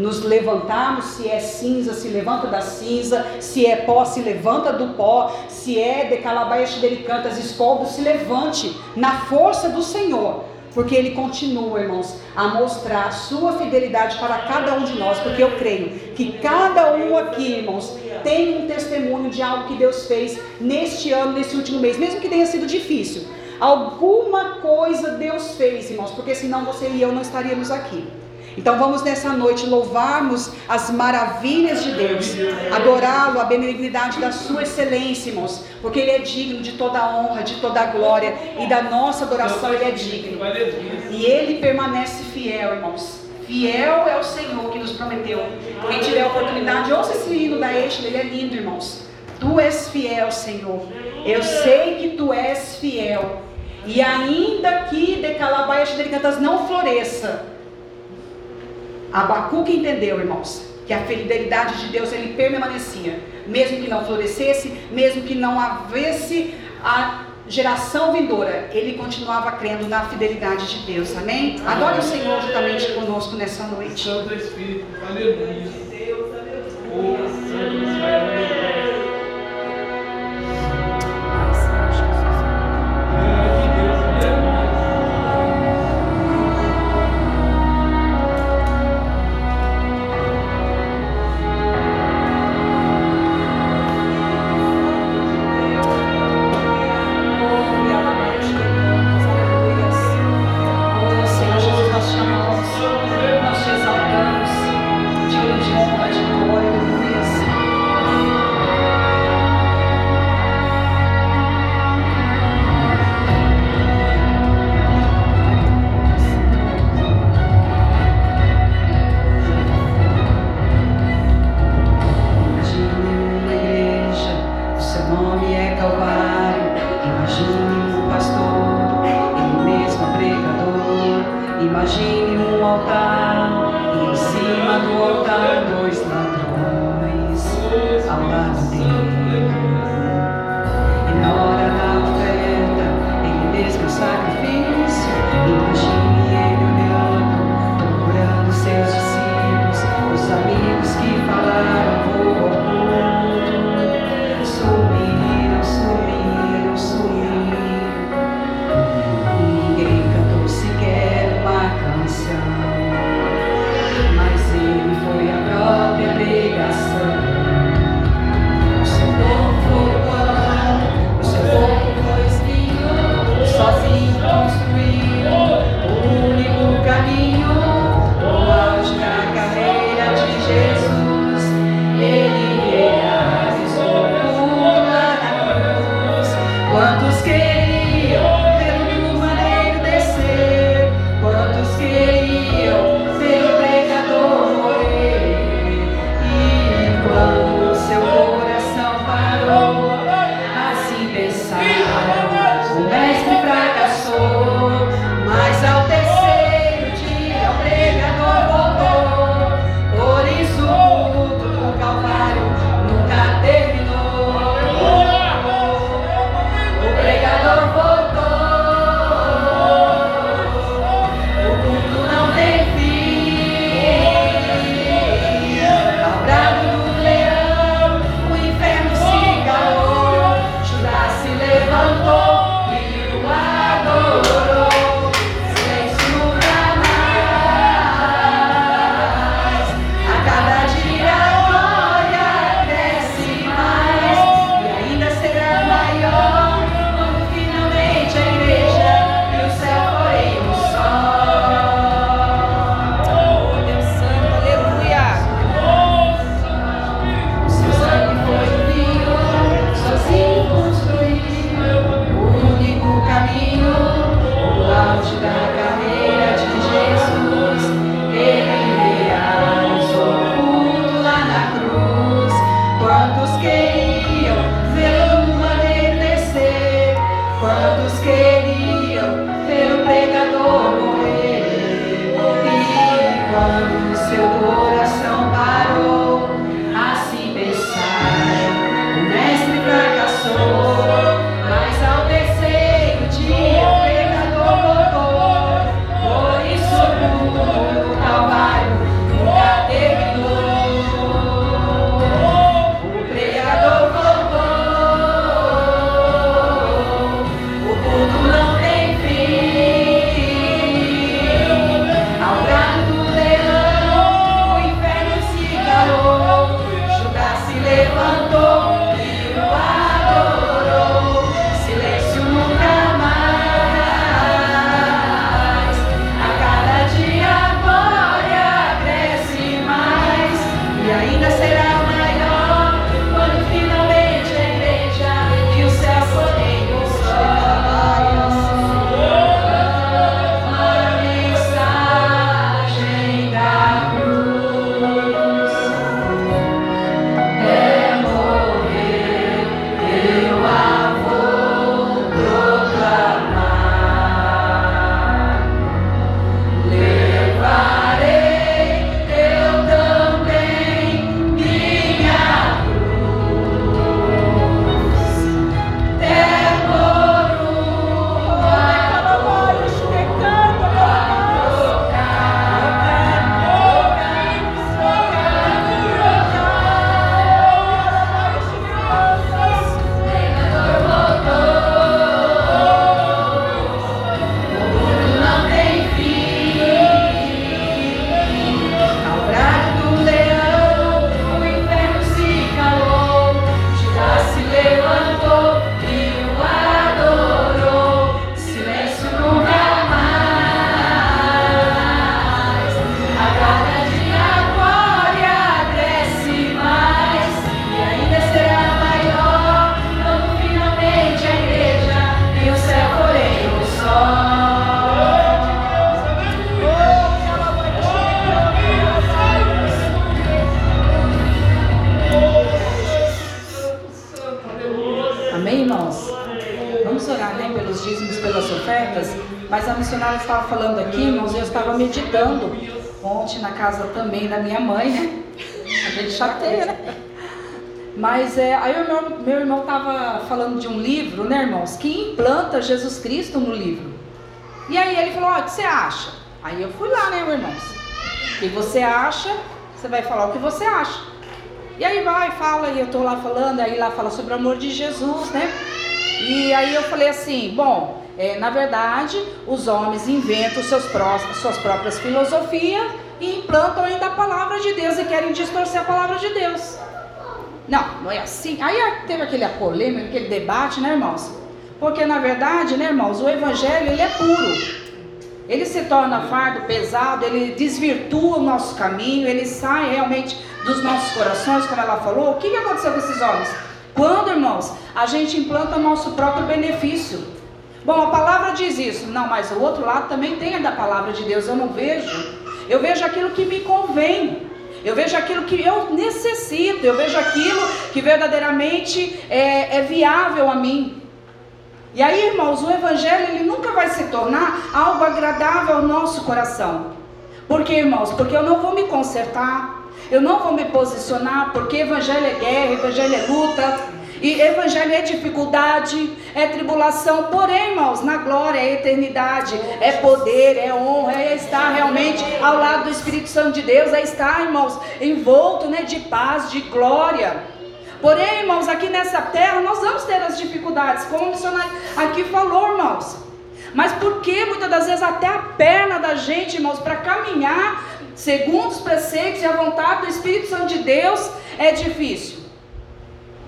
Nos levantarmos, se é cinza, se levanta da cinza, se é pó, se levanta do pó, se é de calabaias delicantas, escombros, se levante na força do Senhor, porque Ele continua, irmãos, a mostrar a sua fidelidade para cada um de nós, porque eu creio que cada um aqui, irmãos, tem um testemunho de algo que Deus fez neste ano, nesse último mês, mesmo que tenha sido difícil. Alguma coisa Deus fez, irmãos, porque senão você e eu não estaríamos aqui. Então vamos nessa noite louvarmos as maravilhas de Deus, adorá-lo, a benignidade da sua excelência, irmãos, porque Ele é digno de toda a honra, de toda a glória e da nossa adoração Ele é digno. E Ele permanece fiel, irmãos. Fiel é o Senhor que nos prometeu. Quem tiver a oportunidade, ouça esse hino da Este, ele é lindo, irmãos. Tu és fiel, Senhor. Eu sei que tu és fiel. E ainda que de calabaias delicatas não floresça, Abacuque entendeu, irmãos, que a fidelidade de Deus ele permanecia, mesmo que não florescesse, mesmo que não houvesse a geração vindoura, ele continuava crendo na fidelidade de Deus, amém? Adore o Senhor juntamente conosco nessa noite. Santo Espírito, aleluia. Oh, Santo Espírito. Ontem fala sobre o amor de Jesus, né? E aí eu falei assim: bom, é, na verdade, os homens inventam seus suas próprias filosofias e implantam ainda a palavra de Deus e querem distorcer a palavra de Deus. Não, não é assim. Aí teve aquele polêmica, aquele debate, né, irmãos? Porque na verdade, né, irmãos, o evangelho ele é puro. Ele se torna fardo pesado, ele desvirtua o nosso caminho, ele sai realmente dos nossos corações, como ela falou. O que aconteceu com esses homens? Quando, irmãos, a gente implanta o nosso próprio benefício. Bom, a palavra diz isso. Não, mas o outro lado também tem a da palavra de Deus. Eu não vejo. Eu vejo aquilo que me convém. Eu vejo aquilo que eu necessito, eu vejo aquilo que verdadeiramente é, é viável a mim. E aí, irmãos, o Evangelho ele nunca vai se tornar algo agradável ao nosso coração. Por quê, irmãos? Porque eu não vou me consertar, eu não vou me posicionar, porque Evangelho é guerra, Evangelho é luta. E evangelho é dificuldade, é tribulação, porém, irmãos, na glória é eternidade, é poder, é honra, é estar realmente ao lado do Espírito Santo de Deus, é estar, irmãos, envolto né, de paz, de glória. Porém, irmãos, aqui nessa terra nós vamos ter as dificuldades, como o missionário aqui falou, irmãos. Mas por que muitas das vezes até a perna da gente, irmãos, para caminhar segundo os preceitos e a vontade do Espírito Santo de Deus é difícil?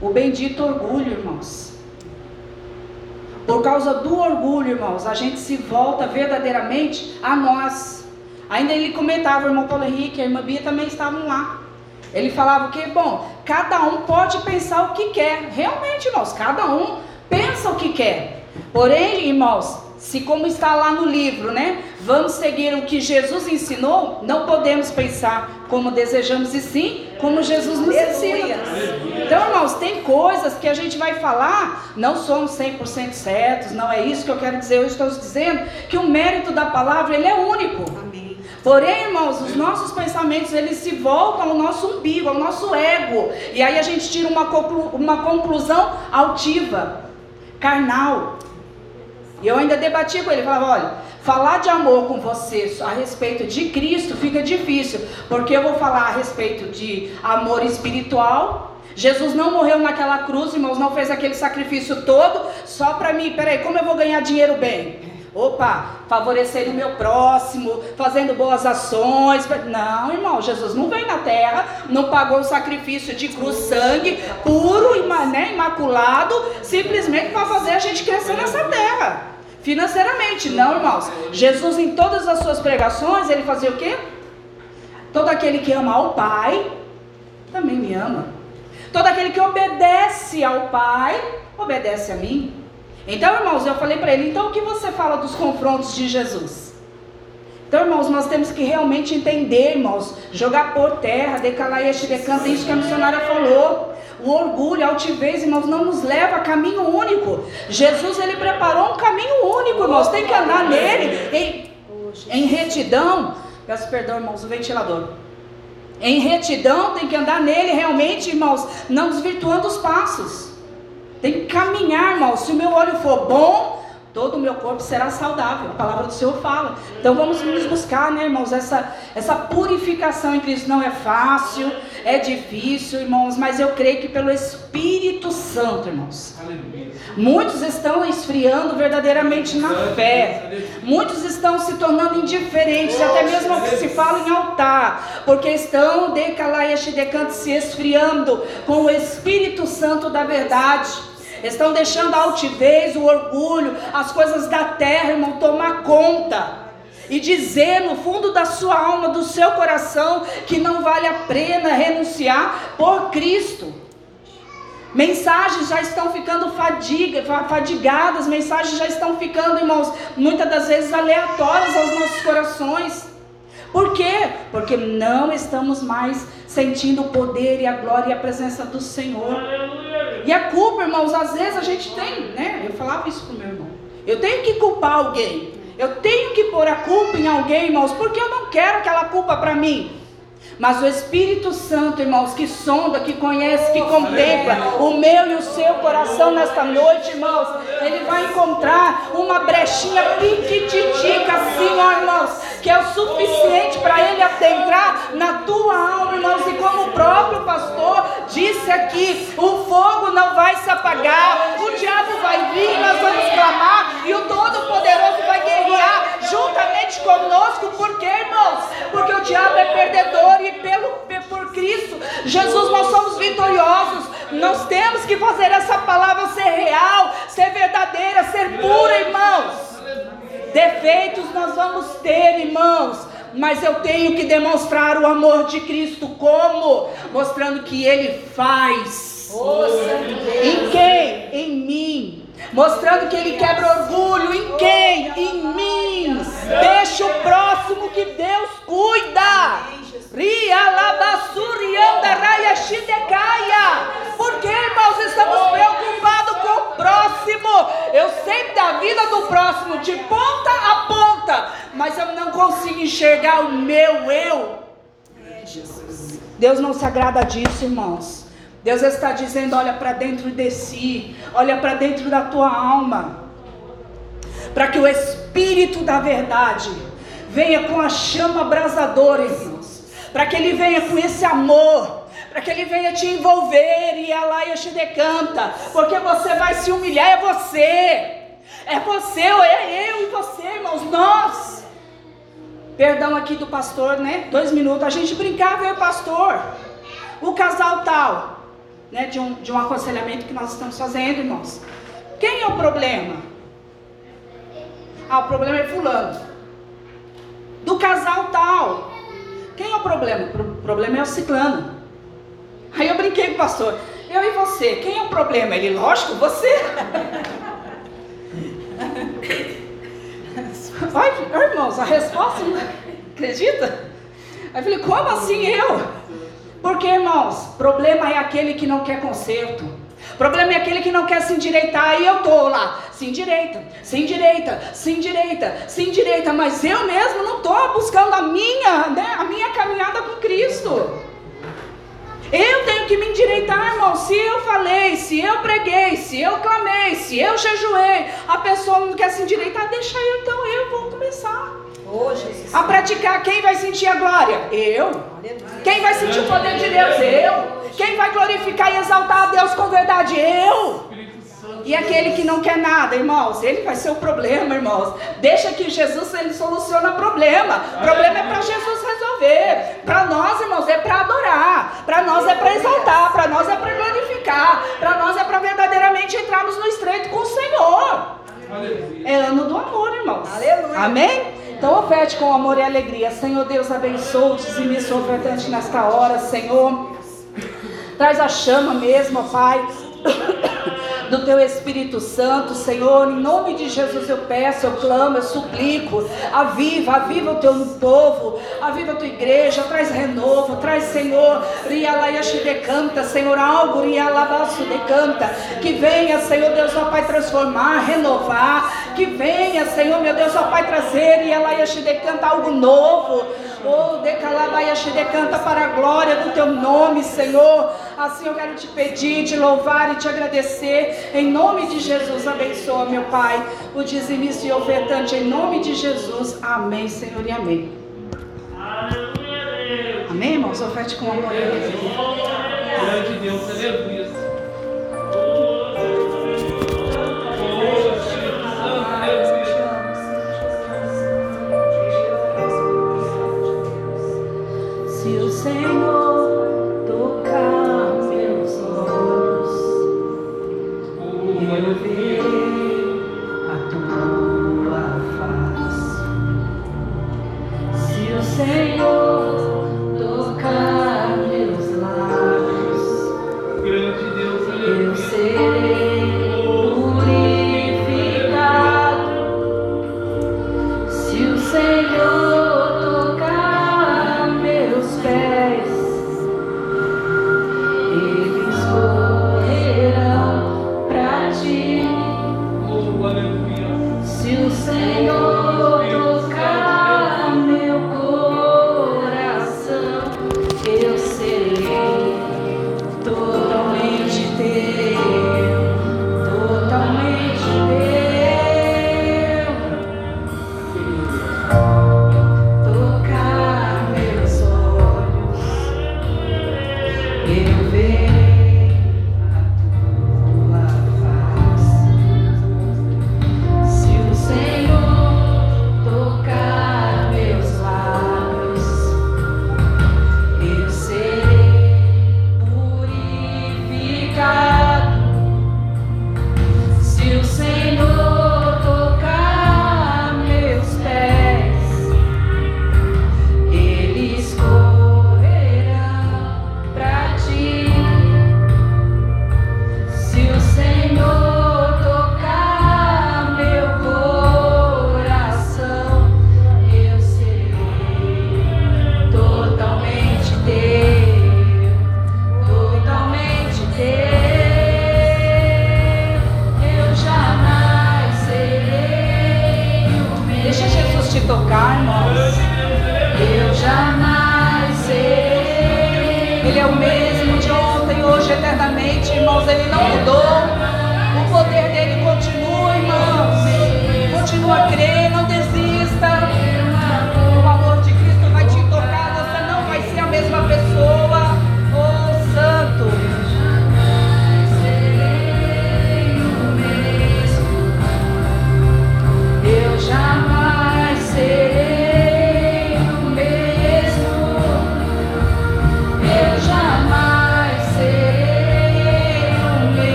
O bendito orgulho, irmãos. Por causa do orgulho, irmãos, a gente se volta verdadeiramente a nós. Ainda ele comentava, o irmão Paulo Henrique, a irmã Bia também estavam lá. Ele falava que, bom, cada um pode pensar o que quer. Realmente, irmãos, cada um pensa o que quer. Porém, irmãos, se como está lá no livro, né? Vamos seguir o que Jesus ensinou, não podemos pensar como desejamos e sim como Jesus nos ensina. Então, irmãos, tem coisas que a gente vai falar, não somos 100% certos, não é isso que eu quero dizer. Eu estou dizendo que o mérito da palavra, ele é único. Amém. Porém, irmãos, os nossos pensamentos, eles se voltam ao nosso umbigo, ao nosso ego. E aí a gente tira uma, conclu uma conclusão altiva, carnal. E eu ainda debati com ele, falava, olha, falar de amor com você a respeito de Cristo fica difícil, porque eu vou falar a respeito de amor espiritual. Jesus não morreu naquela cruz, irmãos, não fez aquele sacrifício todo só para mim. Peraí, como eu vou ganhar dinheiro bem? Opa, favorecer o meu próximo, fazendo boas ações. Não, irmão, Jesus não veio na terra, não pagou o sacrifício de cruz, sangue puro, né, imaculado, simplesmente para fazer a gente crescer nessa terra. Financeiramente, não, irmãos. Jesus, em todas as suas pregações, ele fazia o quê? Todo aquele que ama ao Pai, também me ama. Todo aquele que obedece ao Pai, obedece a mim. Então, irmãos, eu falei para ele: então o que você fala dos confrontos de Jesus? Então, irmãos, nós temos que realmente entender, irmãos, jogar por terra, decalar este decanto, isso que a missionária falou. O orgulho, a altivez, irmãos, não nos leva a caminho único. Jesus, ele preparou um caminho único, irmãos. Tem que andar nele em, em retidão. Peço perdão, irmãos, o ventilador. Em retidão, tem que andar nele realmente, irmãos, não desvirtuando os passos. Tem que caminhar, irmãos. Se o meu olho for bom, todo o meu corpo será saudável. A palavra do Senhor fala. Então vamos nos buscar, né, irmãos, essa, essa purificação em Cristo. Não é fácil, é difícil, irmãos, mas eu creio que pelo Espírito Santo, irmãos. Aleluia. Muitos estão esfriando verdadeiramente na fé. Muitos estão se tornando indiferentes, até mesmo ao que se fala em altar, porque estão decalaeste decante se esfriando com o Espírito Santo da verdade. Estão deixando a altivez, o orgulho, as coisas da terra, irmão, tomar conta. E dizer no fundo da sua alma, do seu coração, que não vale a pena renunciar por Cristo. Mensagens já estão ficando fadiga, fadigadas, mensagens já estão ficando, irmãos, muitas das vezes aleatórias aos nossos corações. Por quê? Porque não estamos mais sentindo o poder e a glória e a presença do Senhor. E a culpa, irmãos, às vezes a gente tem, né? Eu falava isso pro meu irmão. Eu tenho que culpar alguém. Eu tenho que pôr a culpa em alguém, irmãos, porque eu não quero aquela culpa para mim. Mas o Espírito Santo, irmãos, que sonda, que conhece, que contempla o meu e o seu coração nesta noite, irmãos, ele vai encontrar uma brechinha piquititica assim, ó, irmãos, que é o suficiente para ele adentrar na tua alma, irmãos. E como o próprio pastor disse aqui, o fogo não vai se apagar, o diabo vai vir, nós vamos clamar e o Todo-Poderoso vai guerrear juntamente conosco, por quê, irmãos? Porque o diabo é perdedor e pelo, por Cristo, Jesus, nós somos vitoriosos. Nós temos que fazer essa palavra ser real, ser verdadeira, ser pura, irmãos. Defeitos nós vamos ter, irmãos. Mas eu tenho que demonstrar o amor de Cristo como? Mostrando que Ele faz. em quem? Em mim. Mostrando que Ele quebra orgulho. Em quem? Em mim. Deixa o próximo que Deus cuida. Por que, irmãos, estamos preocupados com o próximo? Eu sei da vida do próximo de ponta a ponta, mas eu não consigo enxergar o meu eu. Deus não se agrada disso, irmãos. Deus está dizendo: olha para dentro de si, olha para dentro da tua alma, para que o Espírito da verdade venha com a chama abrasadora, irmão para que Ele venha com esse amor, para que Ele venha te envolver e lá e te decanta, porque você vai se humilhar, é você, é você, é eu e você, irmãos, nós. Perdão aqui do pastor, né? Dois minutos, a gente brincava, eu e o pastor, o casal tal, né? De um, de um aconselhamento que nós estamos fazendo, irmãos. Quem é o problema? Ah, o problema é fulano. Do casal tal. Quem é o problema? O problema é o ciclano. Aí eu brinquei com o pastor. Eu e você, quem é o problema? Ele, lógico, você. Vai, irmãos, a resposta, acredita? Aí falei, como assim eu? Porque, irmãos, problema é aquele que não quer conserto. Problema é aquele que não quer se endireitar e eu tô lá, se endireita, se endireita, se endireita, se endireita, mas eu mesmo não tô buscando a minha, né, a minha caminhada com Cristo. Eu tenho que me endireitar, irmão. Se eu falei, se eu preguei, se eu clamei, se eu jejuei, a pessoa não quer se endireitar, deixa eu então, eu vou começar. a praticar, quem vai sentir a glória? Eu. Quem vai sentir o poder de Deus? Eu. Quem vai glorificar e exaltar a Deus com verdade? Eu. E aquele que não quer nada, irmãos, ele vai ser o problema, irmãos. Deixa que Jesus ele soluciona o problema. O problema é para Jesus resolver. Para nós, irmãos, é para adorar. Para nós é para exaltar. Para nós é para glorificar. Para nós é para verdadeiramente entrarmos no estreito com o Senhor. É ano do amor, irmãos. Aleluia. Amém? Então oferte com amor e alegria. Senhor Deus, abençoe-te e me sou ofertante nesta hora, Senhor. Traz a chama mesmo, Pai do teu Espírito Santo, Senhor. Em nome de Jesus eu peço, eu clamo, eu suplico. Aviva, aviva o teu povo, aviva a tua igreja, traz renovo, traz, Senhor, Rialaiashi decanta, Senhor, algo, Rialabaço decanta. Que venha, Senhor Deus, ó Pai, transformar, renovar. Que venha, Senhor, meu Deus, ó Pai, trazer, Rialaiashi decanta algo novo. Oh, decalabaiashi decanta para a glória do teu nome, Senhor. Assim eu quero te pedir, te louvar e te agradecer. Em nome de Jesus, abençoa, meu Pai, o dizimista e ofertante. Em nome de Jesus, amém, Senhor, e amém. Amém, irmãos? Oferte com amor e alegria. Glória de Deus, aleluia. O Senhor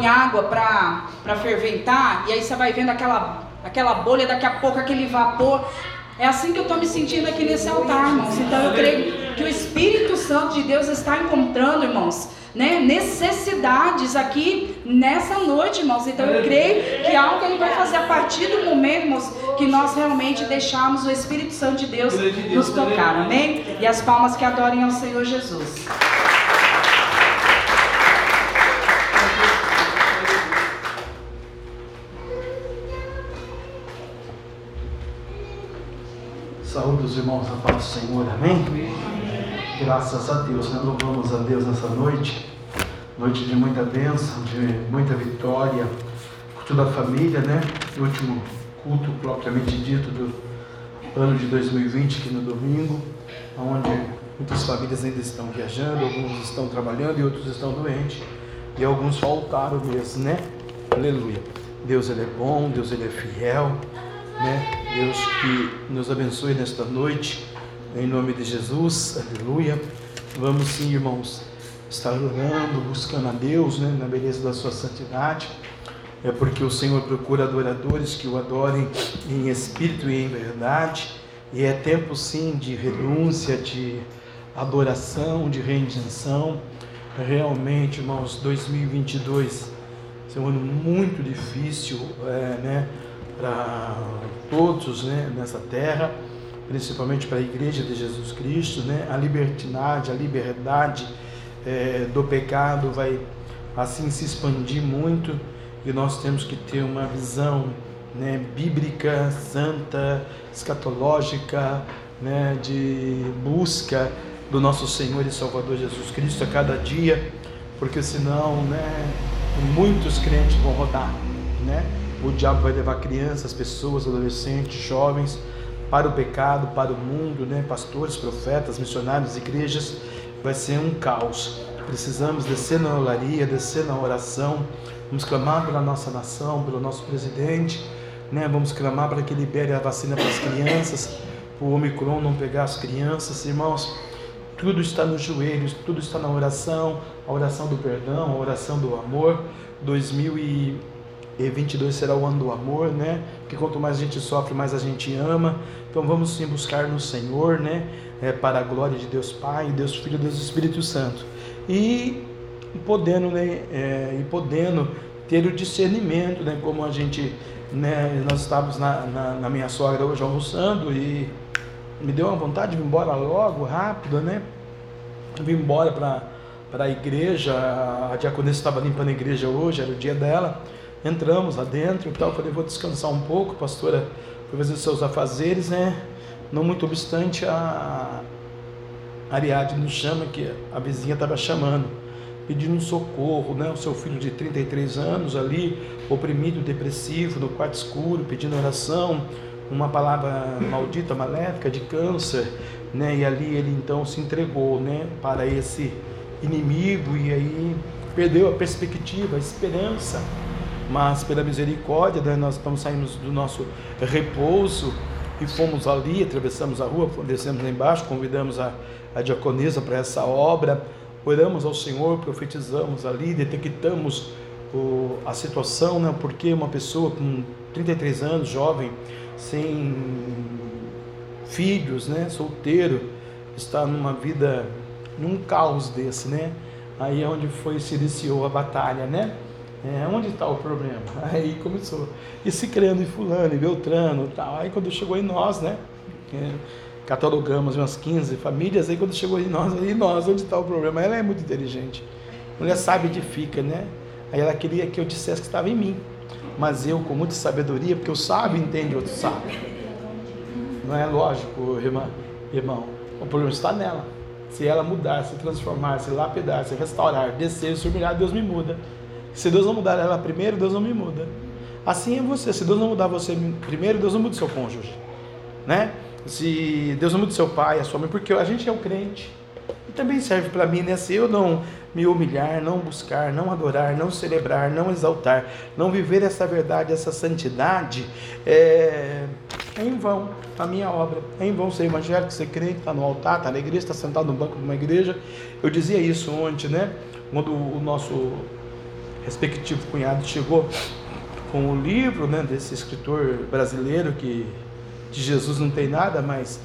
põe água para ferventar e aí você vai vendo aquela aquela bolha, daqui a pouco aquele vapor. É assim que eu estou me sentindo aqui nesse altar, irmãos. Então eu creio que o Espírito Santo de Deus está encontrando, irmãos, né, necessidades aqui nessa noite, irmãos. Então eu creio que algo ele vai fazer a partir do momento, irmãos, que nós realmente deixarmos o Espírito Santo de Deus nos tocar, amém? E as palmas que adorem ao Senhor Jesus. Saúde os irmãos, a paz do Senhor, amém? Graças a Deus, né? louvamos a Deus nessa noite, noite de muita bênção, de muita vitória, culto da família, né? O último culto propriamente dito do ano de 2020, aqui no domingo, onde muitas famílias ainda estão viajando, alguns estão trabalhando e outros estão doentes, e alguns faltaram mesmo, né? Aleluia. Deus ele é bom, Deus ele é fiel, né? Deus que nos abençoe nesta noite, em nome de Jesus, aleluia. Vamos sim, irmãos, está orando, buscando a Deus, né, na beleza da sua santidade. É porque o Senhor procura adoradores que o adorem em espírito e em verdade. E é tempo sim de renúncia, de adoração, de rendição. Realmente, irmãos, 2022 é um ano muito difícil, é, né, para todos, né, nessa terra, principalmente para a Igreja de Jesus Cristo, né, a libertinagem, a liberdade é, do pecado vai assim se expandir muito e nós temos que ter uma visão né, bíblica, santa, escatológica, né, de busca do nosso Senhor e Salvador Jesus Cristo a cada dia, porque senão né, muitos crentes vão rodar. Né? O diabo vai levar crianças, pessoas, adolescentes, jovens para o pecado, para o mundo, né? pastores, profetas, missionários, igrejas, vai ser um caos. Precisamos descer na olaria, descer na oração, vamos clamar pela nossa nação, pelo nosso presidente, né? vamos clamar para que libere a vacina para as crianças, para o Omicron não pegar as crianças, irmãos. Tudo está nos joelhos, tudo está na oração, a oração do perdão, a oração do amor. 2022 será o ano do amor, né? Porque quanto mais a gente sofre, mais a gente ama. Então vamos sim buscar no Senhor, né? É, para a glória de Deus Pai, Deus Filho, Deus Espírito Santo. E podendo, né? É, e podendo ter o discernimento, né? Como a gente, né? Nós estávamos na, na, na minha sogra hoje almoçando e me deu uma vontade de ir embora logo, rápido, né? Vim embora para a igreja, a diaconisa estava limpando a igreja hoje, era o dia dela. Entramos lá dentro e tal, falei, vou descansar um pouco, pastora foi fazer os seus afazeres, né? Não muito obstante, a Ariadne nos chama, que a vizinha estava chamando, pedindo socorro, né? O seu filho de 33 anos ali, oprimido, depressivo, no quarto escuro, pedindo oração uma palavra maldita, maléfica, de câncer, né? E ali ele então se entregou, né? Para esse inimigo e aí perdeu a perspectiva, a esperança. Mas pela misericórdia, né, nós estamos saindo do nosso repouso e fomos ali, atravessamos a rua, descemos lá embaixo, convidamos a, a diaconisa para essa obra, oramos ao Senhor, profetizamos ali, detectamos o, a situação, né? Porque uma pessoa com 33 anos, jovem, sem filhos, né, solteiro, está numa vida, num caos desse, né? Aí é onde foi se iniciou a batalha, né? É, onde está o problema? Aí começou. E se crendo em fulano, e Beltrano e tal. Aí quando chegou em nós, né? É, catalogamos umas 15 famílias, aí quando chegou em nós, aí nós, onde está o problema? Ela é muito inteligente. A mulher sabe edifica, né? Aí ela queria que eu dissesse que estava em mim mas eu com muita sabedoria, porque o sábio entende outro sábio. Não é lógico, irmã, irmão. O problema está nela. Se ela mudar, se transformar, se lapidar, se restaurar, descer, se humilhar, Deus me muda. Se Deus não mudar ela primeiro, Deus não me muda. Assim é você. Se Deus não mudar você primeiro, Deus não muda o seu cônjuge. Né? Se Deus não muda o seu pai, a sua mãe, porque a gente é o crente. E também serve para mim, né? Se eu não me humilhar, não buscar, não adorar, não celebrar, não exaltar, não viver essa verdade, essa santidade, é, é em vão a minha obra. É em vão ser evangélico, ser crente, está no altar, está na igreja, está sentado no banco de uma igreja. Eu dizia isso ontem, né? Quando o nosso respectivo cunhado chegou com o livro né, desse escritor brasileiro que de Jesus não tem nada, mas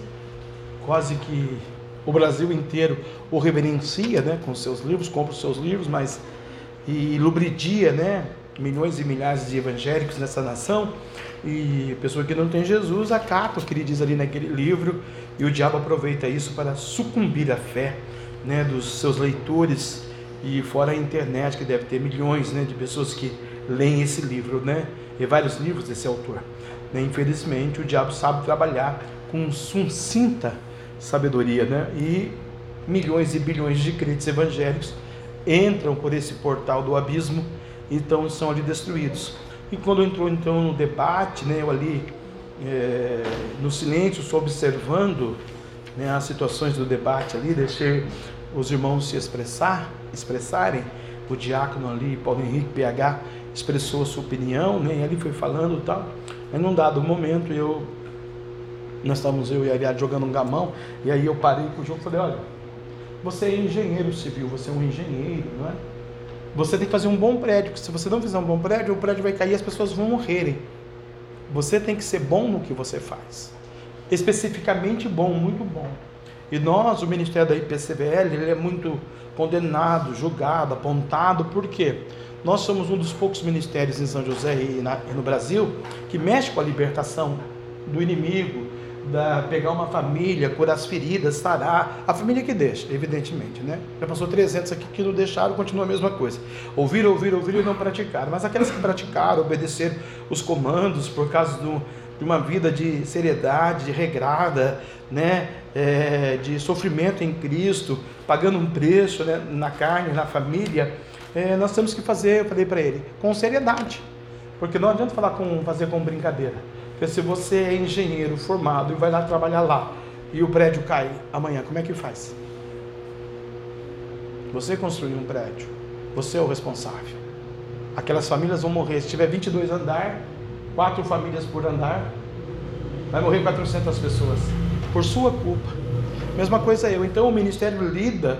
quase que o Brasil inteiro o reverencia, né, com seus livros, compra os seus livros, mas e lubridia, né, milhões e milhares de evangélicos nessa nação. E pessoa que não tem Jesus acata o que ele diz ali naquele livro, e o diabo aproveita isso para sucumbir à fé, né, dos seus leitores e fora a internet que deve ter milhões, né, de pessoas que leem esse livro, né, e vários livros desse autor. Né, infelizmente, o diabo sabe trabalhar com sucinta sabedoria, né? E milhões e bilhões de crentes evangélicos entram por esse portal do abismo e então são ali destruídos. E quando entrou então no debate, né, eu ali é, no silêncio, só observando né, as situações do debate ali, deixei os irmãos se expressar, expressarem. O diácono ali, Paulo Henrique PH, expressou a sua opinião, né, ali foi falando e tal. Aí num dado momento eu nós estávamos eu e a Ariadne jogando um gamão, e aí eu parei com o jogo e falei, olha, Você é engenheiro civil, você é um engenheiro, não é? Você tem que fazer um bom prédio, porque se você não fizer um bom prédio, o prédio vai cair e as pessoas vão morrerem. Você tem que ser bom no que você faz. Especificamente bom, muito bom. E nós, o Ministério da IPCBL, ele é muito condenado, julgado, apontado, por quê? Nós somos um dos poucos ministérios em São José e, na, e no Brasil que mexe com a libertação do inimigo, da pegar uma família, curar as feridas, sarar. A família que deixa, evidentemente, né? Já passou 300 aqui que não deixaram, continua a mesma coisa. Ouvir, ouvir, ouvir e não praticaram. Mas aquelas que praticaram, obedeceram os comandos por causa do, de uma vida de seriedade, de regrada, né? É, de sofrimento em Cristo, pagando um preço né? na carne, na família, é, nós temos que fazer, eu falei para ele, com seriedade. Porque não adianta falar com, fazer com brincadeira. Porque se você é engenheiro formado e vai lá trabalhar lá e o prédio cai amanhã, como é que faz? Você construiu um prédio, você é o responsável. Aquelas famílias vão morrer. Se tiver 22 andar, quatro famílias por andar, vai morrer 400 pessoas por sua culpa. Mesma coisa eu. Então o ministério lida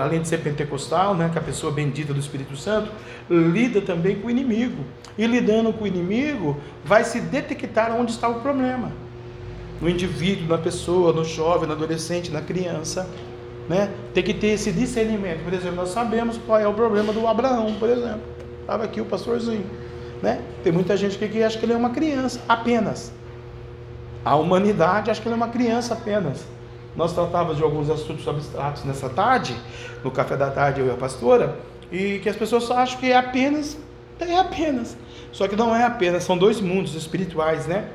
além de ser pentecostal, né, que é a pessoa bendita do Espírito Santo, lida também com o inimigo. E lidando com o inimigo, vai se detectar onde está o problema. No indivíduo, na pessoa, no jovem, no adolescente, na criança. Né? Tem que ter esse discernimento. Por exemplo, nós sabemos qual é o problema do Abraão, por exemplo. Estava aqui o pastorzinho. Né? Tem muita gente que acha que ele é uma criança apenas. A humanidade acha que ele é uma criança apenas. Nós tratávamos de alguns assuntos abstratos nessa tarde, no café da tarde eu e a pastora, e que as pessoas acham que é apenas, é apenas. Só que não é apenas, são dois mundos espirituais, né?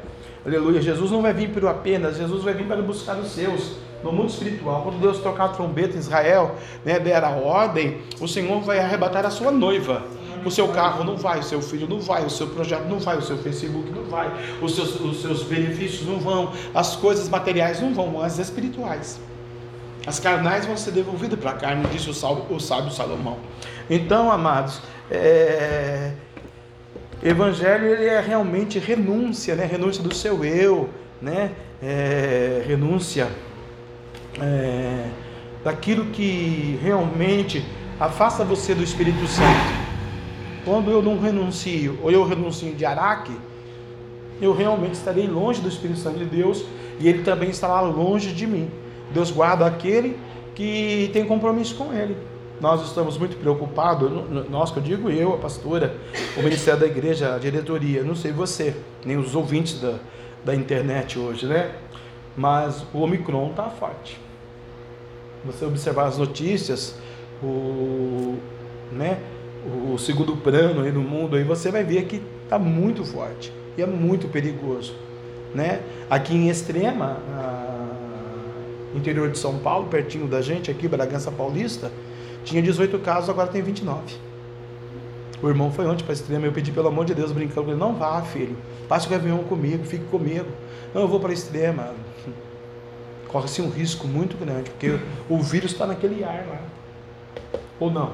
Aleluia. Jesus não vai vir para o apenas, Jesus vai vir para buscar os seus. No mundo espiritual, quando Deus tocar a trombeta em Israel, né, der a ordem, o Senhor vai arrebatar a sua noiva. O seu carro não vai, o seu filho não vai, o seu projeto não vai, o seu Facebook não vai, os seus, os seus benefícios não vão, as coisas materiais não vão, as espirituais. As carnais vão ser devolvidas para a carne, disse o sábio, o sábio Salomão. Então, amados, é... Evangelho ele é realmente renúncia, né? renúncia do seu eu, né? É... renúncia é... daquilo que realmente afasta você do Espírito Santo. Quando eu não renuncio, ou eu renuncio de Araque, eu realmente estarei longe do Espírito Santo de Deus e ele também estará longe de mim. Deus guarda aquele que tem compromisso com ele. Nós estamos muito preocupados, nós que eu digo eu, a pastora, o ministério da igreja, a diretoria, não sei você, nem os ouvintes da, da internet hoje, né? Mas o Omicron está forte. Você observar as notícias, o, né? O segundo plano aí no mundo, aí você vai ver que está muito forte e é muito perigoso. Né? Aqui em Extrema, interior de São Paulo, pertinho da gente, aqui, Bragança Paulista, tinha 18 casos, agora tem 29. O irmão foi ontem para Extrema, eu pedi pelo amor de Deus, brincando, ele não vá, filho, passe o avião comigo, fique comigo. Não, eu vou para Extrema. Corre-se um risco muito grande, porque o vírus está naquele ar lá. Ou não?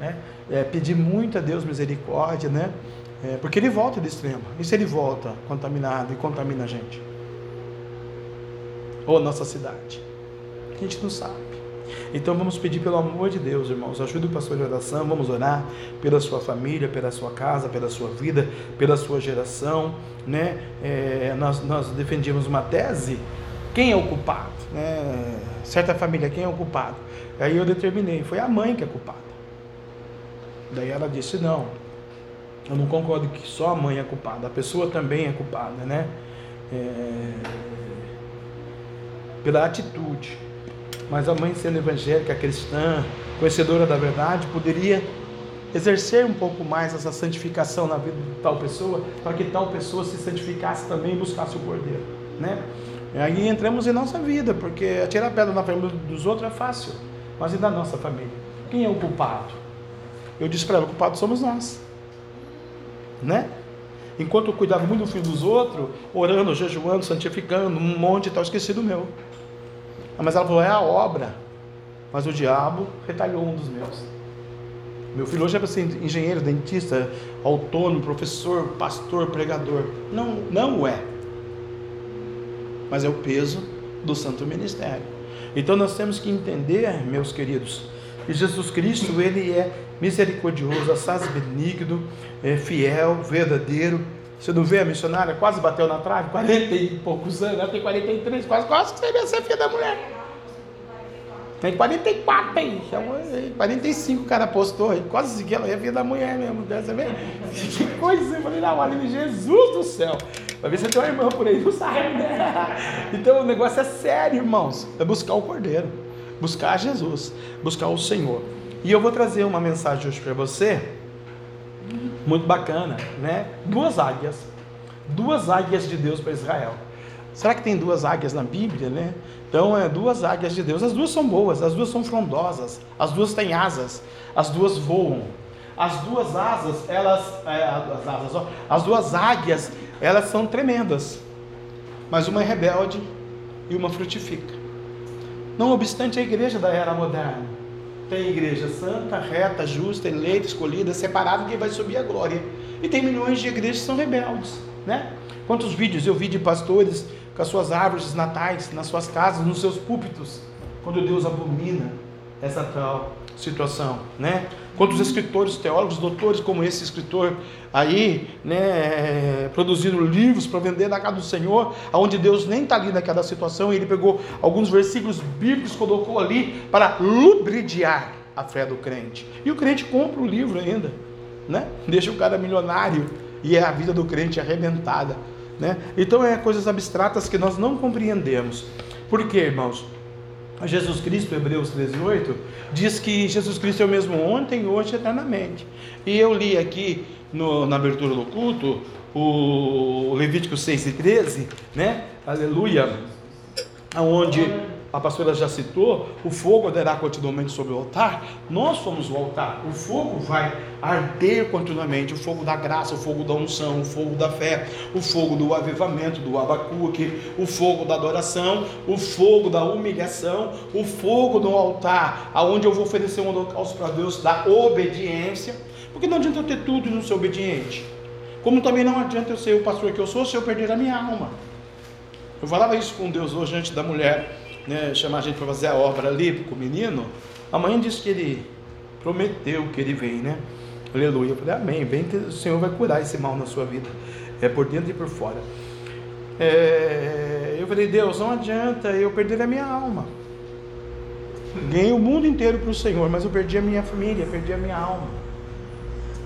Né? É, pedir muito a Deus misericórdia, né? É, porque ele volta do extremo. E se ele volta contaminado e contamina a gente? Ou nossa cidade? A gente não sabe. Então vamos pedir pelo amor de Deus, irmãos, ajude o pastor de oração, vamos orar pela sua família, pela sua casa, pela sua vida, pela sua geração, né? É, nós, nós defendíamos uma tese, quem é o culpado? Né? Certa família, quem é o culpado? Aí eu determinei, foi a mãe que é culpada. Daí ela disse: Não, eu não concordo que só a mãe é culpada, a pessoa também é culpada, né? É... Pela atitude. Mas a mãe, sendo evangélica, cristã, conhecedora da verdade, poderia exercer um pouco mais essa santificação na vida de tal pessoa, para que tal pessoa se santificasse também e buscasse o cordeiro, né? E aí entramos em nossa vida, porque atirar pedra na família dos outros é fácil, mas e da nossa família? Quem é o culpado? Eu disse para ela: o culpado somos nós. Né? Enquanto eu cuidava muito do filho dos outros, orando, jejuando, santificando, um monte e tal, esqueci do meu. Ah, mas ela falou: é a obra. Mas o diabo retalhou um dos meus. Meu filho hoje é para ser engenheiro, dentista, autônomo, professor, pastor, pregador. Não, não é. Mas é o peso do santo ministério. Então nós temos que entender, meus queridos, que Jesus Cristo, ele é misericordioso, assaz benigno, é fiel, verdadeiro. Você não vê a missionária quase bateu na trave, 40 e poucos anos, ela tem 43, quase, quase que você ia ser filha da mulher. Tem 44 aí, 45 o cara postou quase que ela ia vir da mulher mesmo, você vê? Que coisa, eu falei, não, olha, Jesus do céu. Vai ver se tem uma irmã por aí, não sabe, né? Então o negócio é sério, irmãos, é buscar o Cordeiro, buscar Jesus, buscar o Senhor. E eu vou trazer uma mensagem hoje para você, muito bacana, né? Duas águias, duas águias de Deus para Israel. Será que tem duas águias na Bíblia, né? Então, é duas águias de Deus. As duas são boas, as duas são frondosas, as duas têm asas, as duas voam. As duas asas, elas, é, as, asas, ó, as duas águias, elas são tremendas. Mas uma é rebelde e uma frutifica. Não obstante a igreja da era moderna, tem igreja santa, reta, justa, eleita, escolhida, separada, que vai subir a glória. E tem milhões de igrejas que são rebeldes, né? Quantos vídeos eu vi de pastores com as suas árvores natais, nas suas casas, nos seus púlpitos, quando Deus abomina essa tal situação, né? Quantos escritores, teólogos, doutores como esse escritor aí, né, produzindo livros para vender na casa do Senhor, aonde Deus nem está ali naquela situação, e ele pegou alguns versículos bíblicos, colocou ali para lubridiar a fé do crente. E o crente compra o livro ainda, né? Deixa o cara milionário e é a vida do crente arrebentada. Né? Então é coisas abstratas que nós não compreendemos. Por quê, irmãos? Jesus Cristo, Hebreus 13:8, diz que Jesus Cristo é o mesmo ontem, hoje e eternamente. E eu li aqui no, na abertura do culto o Levítico 6 e 13, né? Aleluia. Onde a pastora já citou, o fogo arderá continuamente sobre o altar, nós somos o altar, o fogo vai arder continuamente, o fogo da graça, o fogo da unção, o fogo da fé, o fogo do avivamento, do abacuque, o fogo da adoração, o fogo da humilhação, o fogo no altar, aonde eu vou oferecer um holocausto para Deus da obediência, porque não adianta eu ter tudo e não ser obediente, como também não adianta eu ser o pastor que eu sou se eu perder a minha alma. Eu falava isso com Deus hoje antes da mulher né, chamar a gente para fazer a obra ali com o menino, a mãe disse que ele prometeu que ele vem, né? Aleluia. Eu falei, amém. Bem que o Senhor vai curar esse mal na sua vida, é por dentro e por fora. É, eu falei, Deus, não adianta eu perder a minha alma. Ganhei o mundo inteiro para o Senhor, mas eu perdi a minha família, perdi a minha alma.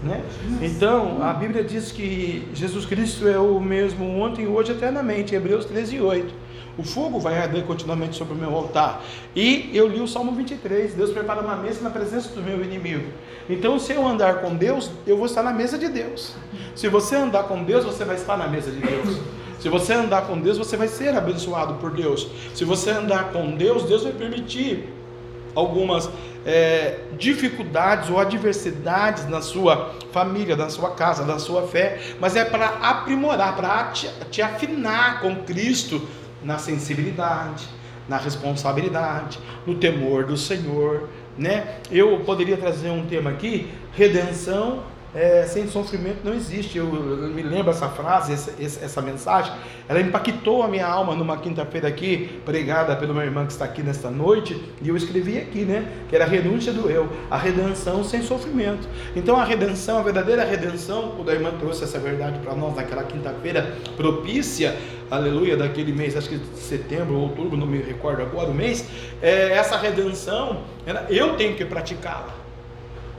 Né? Então, a Bíblia diz que Jesus Cristo é o mesmo ontem, hoje, eternamente. Hebreus 13, 8. O fogo vai arder continuamente sobre o meu altar. E eu li o Salmo 23. Deus prepara uma mesa na presença do meu inimigo. Então, se eu andar com Deus, eu vou estar na mesa de Deus. Se você andar com Deus, você vai estar na mesa de Deus. Se você andar com Deus, você vai ser abençoado por Deus. Se você andar com Deus, Deus vai permitir algumas é, dificuldades ou adversidades na sua família, na sua casa, na sua fé, mas é para aprimorar, para te, te afinar com Cristo na sensibilidade, na responsabilidade, no temor do Senhor, né? Eu poderia trazer um tema aqui, redenção é, sem sofrimento não existe. Eu, eu, me lembro essa frase, essa, essa, mensagem, ela impactou a minha alma numa quinta-feira aqui, pregada pelo meu irmão que está aqui nesta noite, e eu escrevi aqui, né? Que era a renúncia do eu, a redenção sem sofrimento. Então a redenção, a verdadeira redenção, o da irmã trouxe essa verdade para nós naquela quinta-feira propícia, aleluia, daquele mês, acho que setembro, outubro, não me recordo agora o mês, é, essa redenção, eu tenho que praticá-la.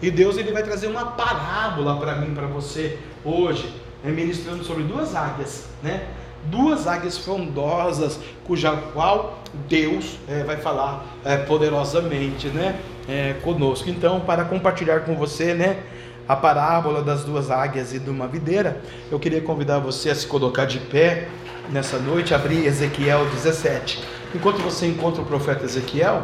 E Deus ele vai trazer uma parábola para mim, para você hoje, né, ministrando sobre duas águias, né? Duas águias frondosas, cuja qual Deus é, vai falar é, poderosamente, né? É, conosco. Então, para compartilhar com você, né? A parábola das duas águias e de uma videira, eu queria convidar você a se colocar de pé nessa noite, abrir Ezequiel 17. Enquanto você encontra o profeta Ezequiel,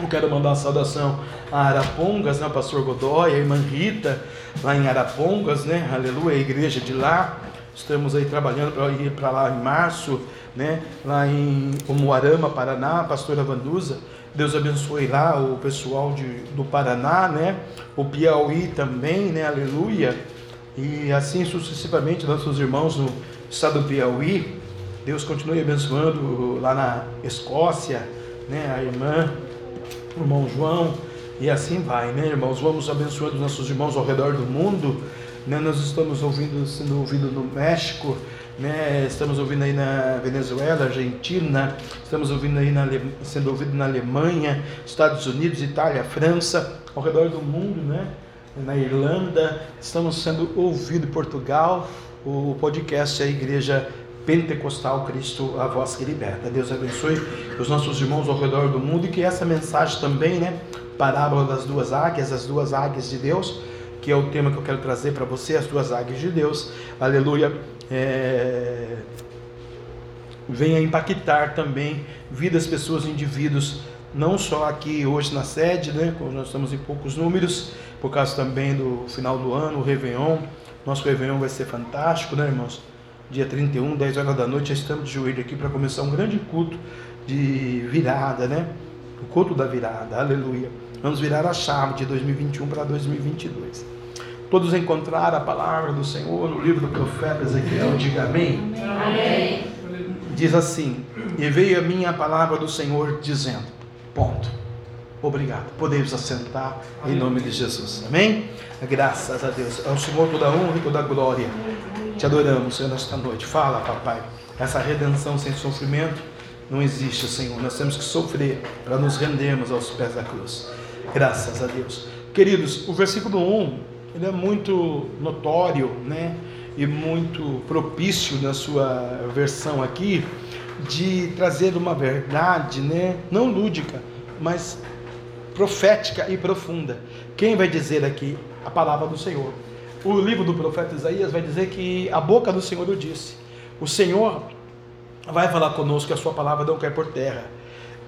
eu quero mandar uma saudação a Arapongas, né, o pastor Godoy, a irmã Rita, lá em Arapongas, né, aleluia, a igreja de lá. Estamos aí trabalhando para ir para lá em março, né, lá em Umuarama, Paraná, a pastora Vanduza. Deus abençoe lá o pessoal de, do Paraná, né, o Piauí também, né, aleluia. E assim sucessivamente, nossos irmãos no estado do Piauí. Deus continue abençoando lá na Escócia, né, a irmã, o irmão João, e assim vai, né, irmãos? Vamos abençoando nossos irmãos ao redor do mundo. Né? Nós estamos ouvindo, sendo ouvido no México, né? estamos ouvindo aí na Venezuela, Argentina, estamos ouvindo aí na, sendo ouvido na Alemanha, Estados Unidos, Itália, França, ao redor do mundo, né? na Irlanda, estamos sendo ouvido em Portugal, o podcast é a Igreja Pentecostal Cristo, a voz que liberta. Deus abençoe os nossos irmãos ao redor do mundo e que essa mensagem também, né? Parábola das duas águias, as duas águias de Deus, que é o tema que eu quero trazer para você, as duas águias de Deus, aleluia, é... venha impactar também vidas, pessoas, indivíduos, não só aqui hoje na sede, né? Nós estamos em poucos números, por causa também do final do ano, o Réveillon. Nosso Réveillon vai ser fantástico, né, irmãos? Dia 31, 10 horas da noite, já estamos de joelho aqui para começar um grande culto de virada, né? O culto da virada, aleluia. Vamos virar a chave de 2021 para 2022. Todos encontraram a palavra do Senhor no livro do profeta Ezequiel, diga amém. Amém. Diz assim: E veio a minha palavra do Senhor dizendo: Ponto. Obrigado. Podemos assentar em nome de Jesus. Amém? Graças a Deus. Ao Senhor toda a honra e toda a glória. Te adoramos, Senhor, nesta noite. Fala, papai. Essa redenção sem sofrimento não existe, Senhor. Nós temos que sofrer para nos rendermos aos pés da cruz. Graças a Deus. Queridos, o versículo 1, ele é muito notório, né? E muito propício na sua versão aqui de trazer uma verdade, né? Não lúdica, mas profética e profunda. Quem vai dizer aqui a palavra do Senhor? O livro do profeta Isaías vai dizer que a boca do Senhor o disse. O Senhor vai falar conosco que a sua palavra não cai por terra.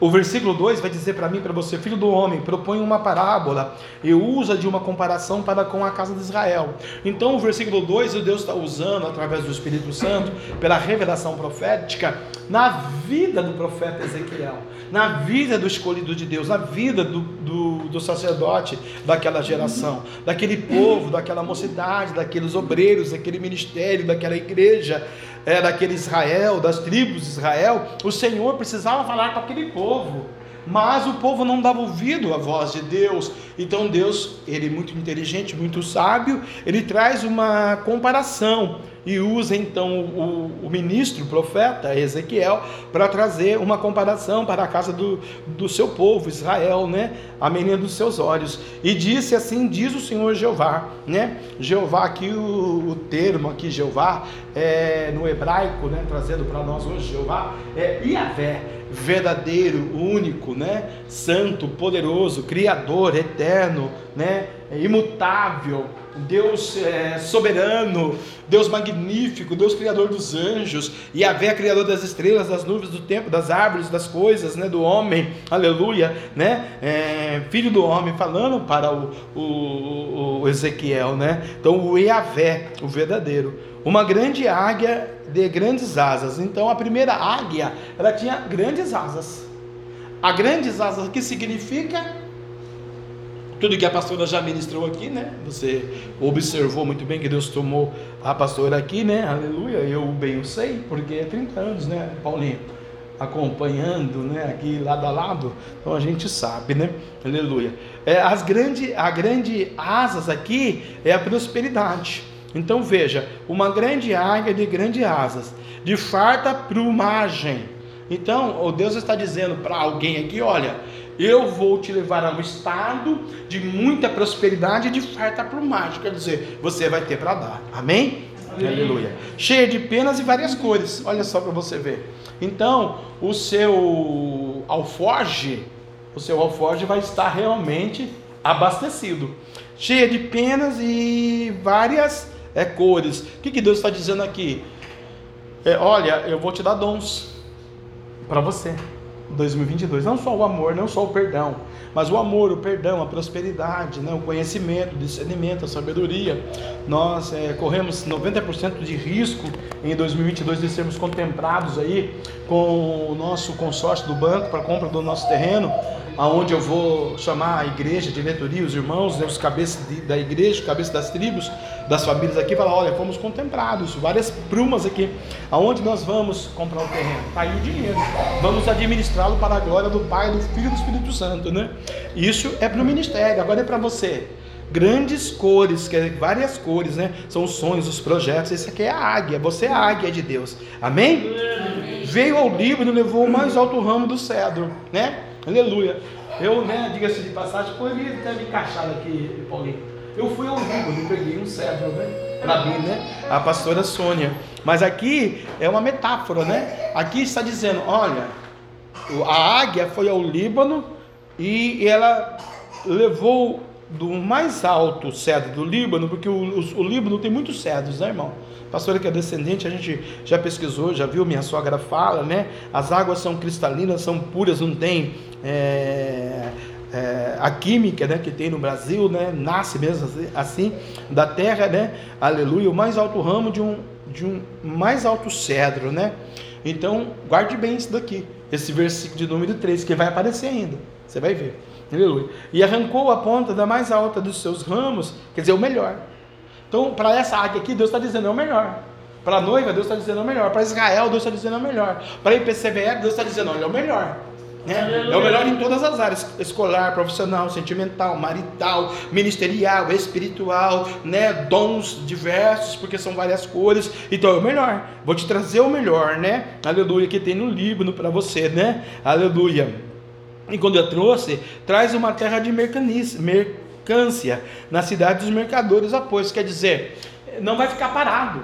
O versículo 2 vai dizer para mim, para você, filho do homem, propõe uma parábola e usa de uma comparação para com a casa de Israel. Então, o versículo 2, o Deus está usando, através do Espírito Santo, pela revelação profética, na vida do profeta Ezequiel, na vida do escolhido de Deus, na vida do, do, do sacerdote daquela geração, daquele povo, daquela mocidade, daqueles obreiros, daquele ministério, daquela igreja é, daquele Israel, das tribos de Israel, o Senhor precisava falar com aquele povo. Mas o povo não dava ouvido à voz de Deus. Então Deus, ele é muito inteligente, muito sábio, ele traz uma comparação e usa então o, o ministro, o profeta Ezequiel, para trazer uma comparação para a casa do, do seu povo, Israel, né? A menina dos seus olhos. E disse assim: diz o Senhor Jeová, né? Jeová, aqui o, o termo aqui, Jeová, é, no hebraico, né? Trazendo para nós hoje, Jeová, é Iavé verdadeiro, único, né? Santo, poderoso, criador, eterno, né? Imutável, Deus é, soberano, Deus magnífico, Deus criador dos anjos, e a criador das estrelas, das nuvens, do tempo, das árvores, das coisas, né, do homem, aleluia, né, é, filho do homem, falando para o, o, o Ezequiel, né, então o Yahvé, o verdadeiro, uma grande águia de grandes asas, então a primeira águia, ela tinha grandes asas, a grandes asas, que significa tudo que a pastora já ministrou aqui, né? Você observou muito bem que Deus tomou a pastora aqui, né? Aleluia. Eu bem o sei, porque é 30 anos, né, Paulinho? Acompanhando, né? Aqui lado a lado. Então a gente sabe, né? Aleluia. É, as grande, a grande asas aqui é a prosperidade. Então veja, uma grande águia de grandes asas, de farta plumagem. Então, o Deus está dizendo para alguém aqui, olha, eu vou te levar a um estado de muita prosperidade e de farta plumagem. Quer dizer, você vai ter para dar. Amém? Amém? Aleluia. Cheia de penas e várias cores. Olha só para você ver. Então, o seu alforge, o seu alforge vai estar realmente abastecido. Cheia de penas e várias é, cores. O que, que Deus está dizendo aqui? É, olha, eu vou te dar dons para você. 2022. Não só o amor, não só o perdão, Mas o amor, o perdão, a prosperidade, né? o conhecimento, o discernimento, a sabedoria, nós é, corremos 90% de risco em 2022 de sermos contemplados aí com o nosso consórcio do banco para compra do nosso terreno aonde eu vou chamar a igreja, a diretoria, os irmãos, né, os cabeças da igreja, cabeças das tribos, das famílias aqui, falar, olha, fomos contemplados, várias prumas aqui, aonde nós vamos comprar o terreno? Está aí o dinheiro, vamos administrá-lo para a glória do Pai, do Filho e do Espírito Santo, né? Isso é para o ministério, agora é para você. Grandes cores, que várias cores, né? São os sonhos, os projetos. Esse aqui é a águia, você é a águia de Deus. Amém? Amém. Veio ao Líbano e levou o mais alto ramo do cedro, né? Aleluia. Eu, né, diga-se de passagem, poderia até me encaixar aqui, Paulinho. Eu fui ao Líbano e peguei um cedro, né? Mim, né? A pastora Sônia. Mas aqui é uma metáfora, né? Aqui está dizendo: olha, a águia foi ao Líbano e ela levou do mais alto cedro do Líbano, porque o, o, o Líbano tem muitos cedros, né, irmão? pastora que é descendente, a gente já pesquisou, já viu, minha sogra fala, né? As águas são cristalinas, são puras, não tem é, é, a química né, que tem no Brasil, né? Nasce mesmo assim, assim, da terra, né? Aleluia, o mais alto ramo de um, de um mais alto cedro, né? Então, guarde bem isso daqui, esse versículo de número 3, que vai aparecer ainda, você vai ver. Aleluia. E arrancou a ponta da mais alta dos seus ramos, quer dizer, o melhor. Então, para essa águia aqui, Deus está dizendo é o melhor. Para a noiva, Deus está dizendo é o melhor. Para Israel, Deus está dizendo é o melhor. Para a IPCBR, Deus está dizendo olha, é o melhor. Né? É o melhor em todas as áreas: escolar, profissional, sentimental, marital, ministerial, espiritual, né? dons diversos, porque são várias cores. Então é o melhor. Vou te trazer o melhor, né? Aleluia, que tem no Líbano para você, né? Aleluia. E quando eu trouxe, traz uma terra de mercância na cidade dos mercadores após. Quer dizer, não vai ficar parado,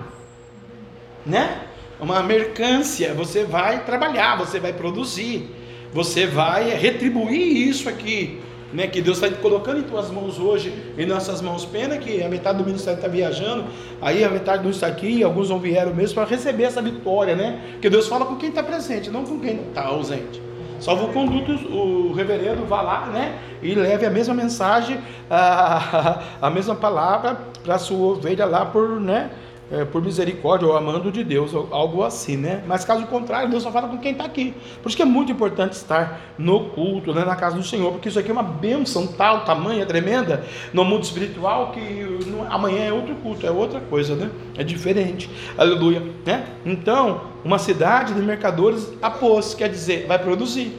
né? Uma mercância, você vai trabalhar, você vai produzir, você vai retribuir isso aqui, né? Que Deus está colocando em tuas mãos hoje, em nossas mãos. Pena que a metade do ministério está viajando, aí a metade não está aqui, alguns não vieram mesmo para receber essa vitória, né? Que Deus fala com quem está presente, não com quem está ausente. Salvo-conduto, o reverendo vá lá, né? E leve a mesma mensagem, a, a mesma palavra para a sua ovelha lá por, né? É, por misericórdia ou amando de Deus, algo assim, né? Mas caso contrário, Deus só fala com quem está aqui. Por isso que é muito importante estar no culto, né? na casa do Senhor, porque isso aqui é uma bênção tal, tamanha, tremenda, no mundo espiritual, que não, amanhã é outro culto, é outra coisa, né? É diferente. Aleluia. Né? Então, uma cidade de mercadores após, quer dizer, vai produzir.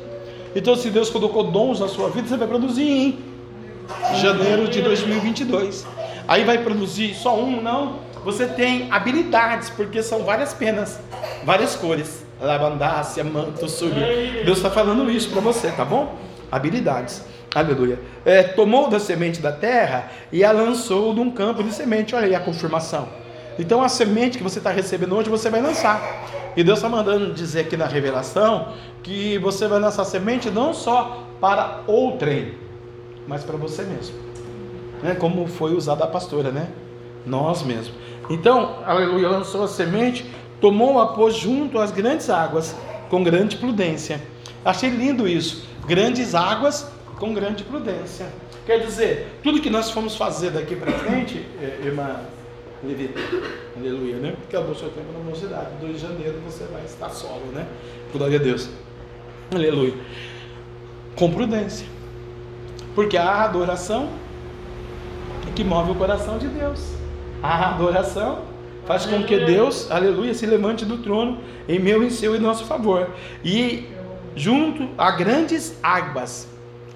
Então, se Deus colocou dons na sua vida, você vai produzir em janeiro de 2022. Aí vai produzir só um, não? Você tem habilidades, porque são várias penas, várias cores. Lavandácia, manto, subir. Deus está falando isso para você, tá bom? Habilidades. Aleluia. É, tomou da semente da terra e a lançou num campo de semente. Olha aí a confirmação. Então a semente que você está recebendo hoje, você vai lançar. E Deus está mandando dizer aqui na revelação que você vai lançar semente não só para outrem, mas para você mesmo. Né? Como foi usada a pastora, né? Nós mesmos. Então, aleluia, lançou a semente, tomou a pôs junto às grandes águas, com grande prudência. Achei lindo isso. Grandes águas com grande prudência. Quer dizer, tudo que nós fomos fazer daqui para frente, é, irmã Levita, aleluia, né? Porque o seu tempo na mocidade. 2 de janeiro você vai estar solo, né? Glória a Deus. Aleluia. Com prudência. Porque a adoração é que move o coração de Deus. A adoração faz com que Deus, aleluia, se levante do trono em meu, em seu e nosso favor. E junto a grandes águas,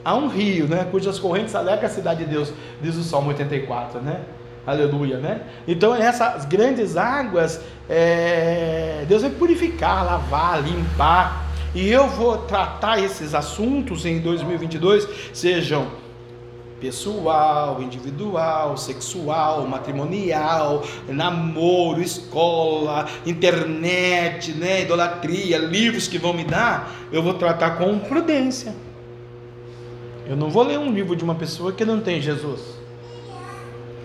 há um rio, né, cujas correntes alegam a cidade de Deus, diz o Salmo 84, né? Aleluia, né? Então essas grandes águas, é, Deus vai purificar, lavar, limpar. E eu vou tratar esses assuntos em 2022, sejam pessoal, individual, sexual, matrimonial, namoro, escola, internet, né, idolatria, livros que vão me dar, eu vou tratar com prudência. Eu não vou ler um livro de uma pessoa que não tem Jesus.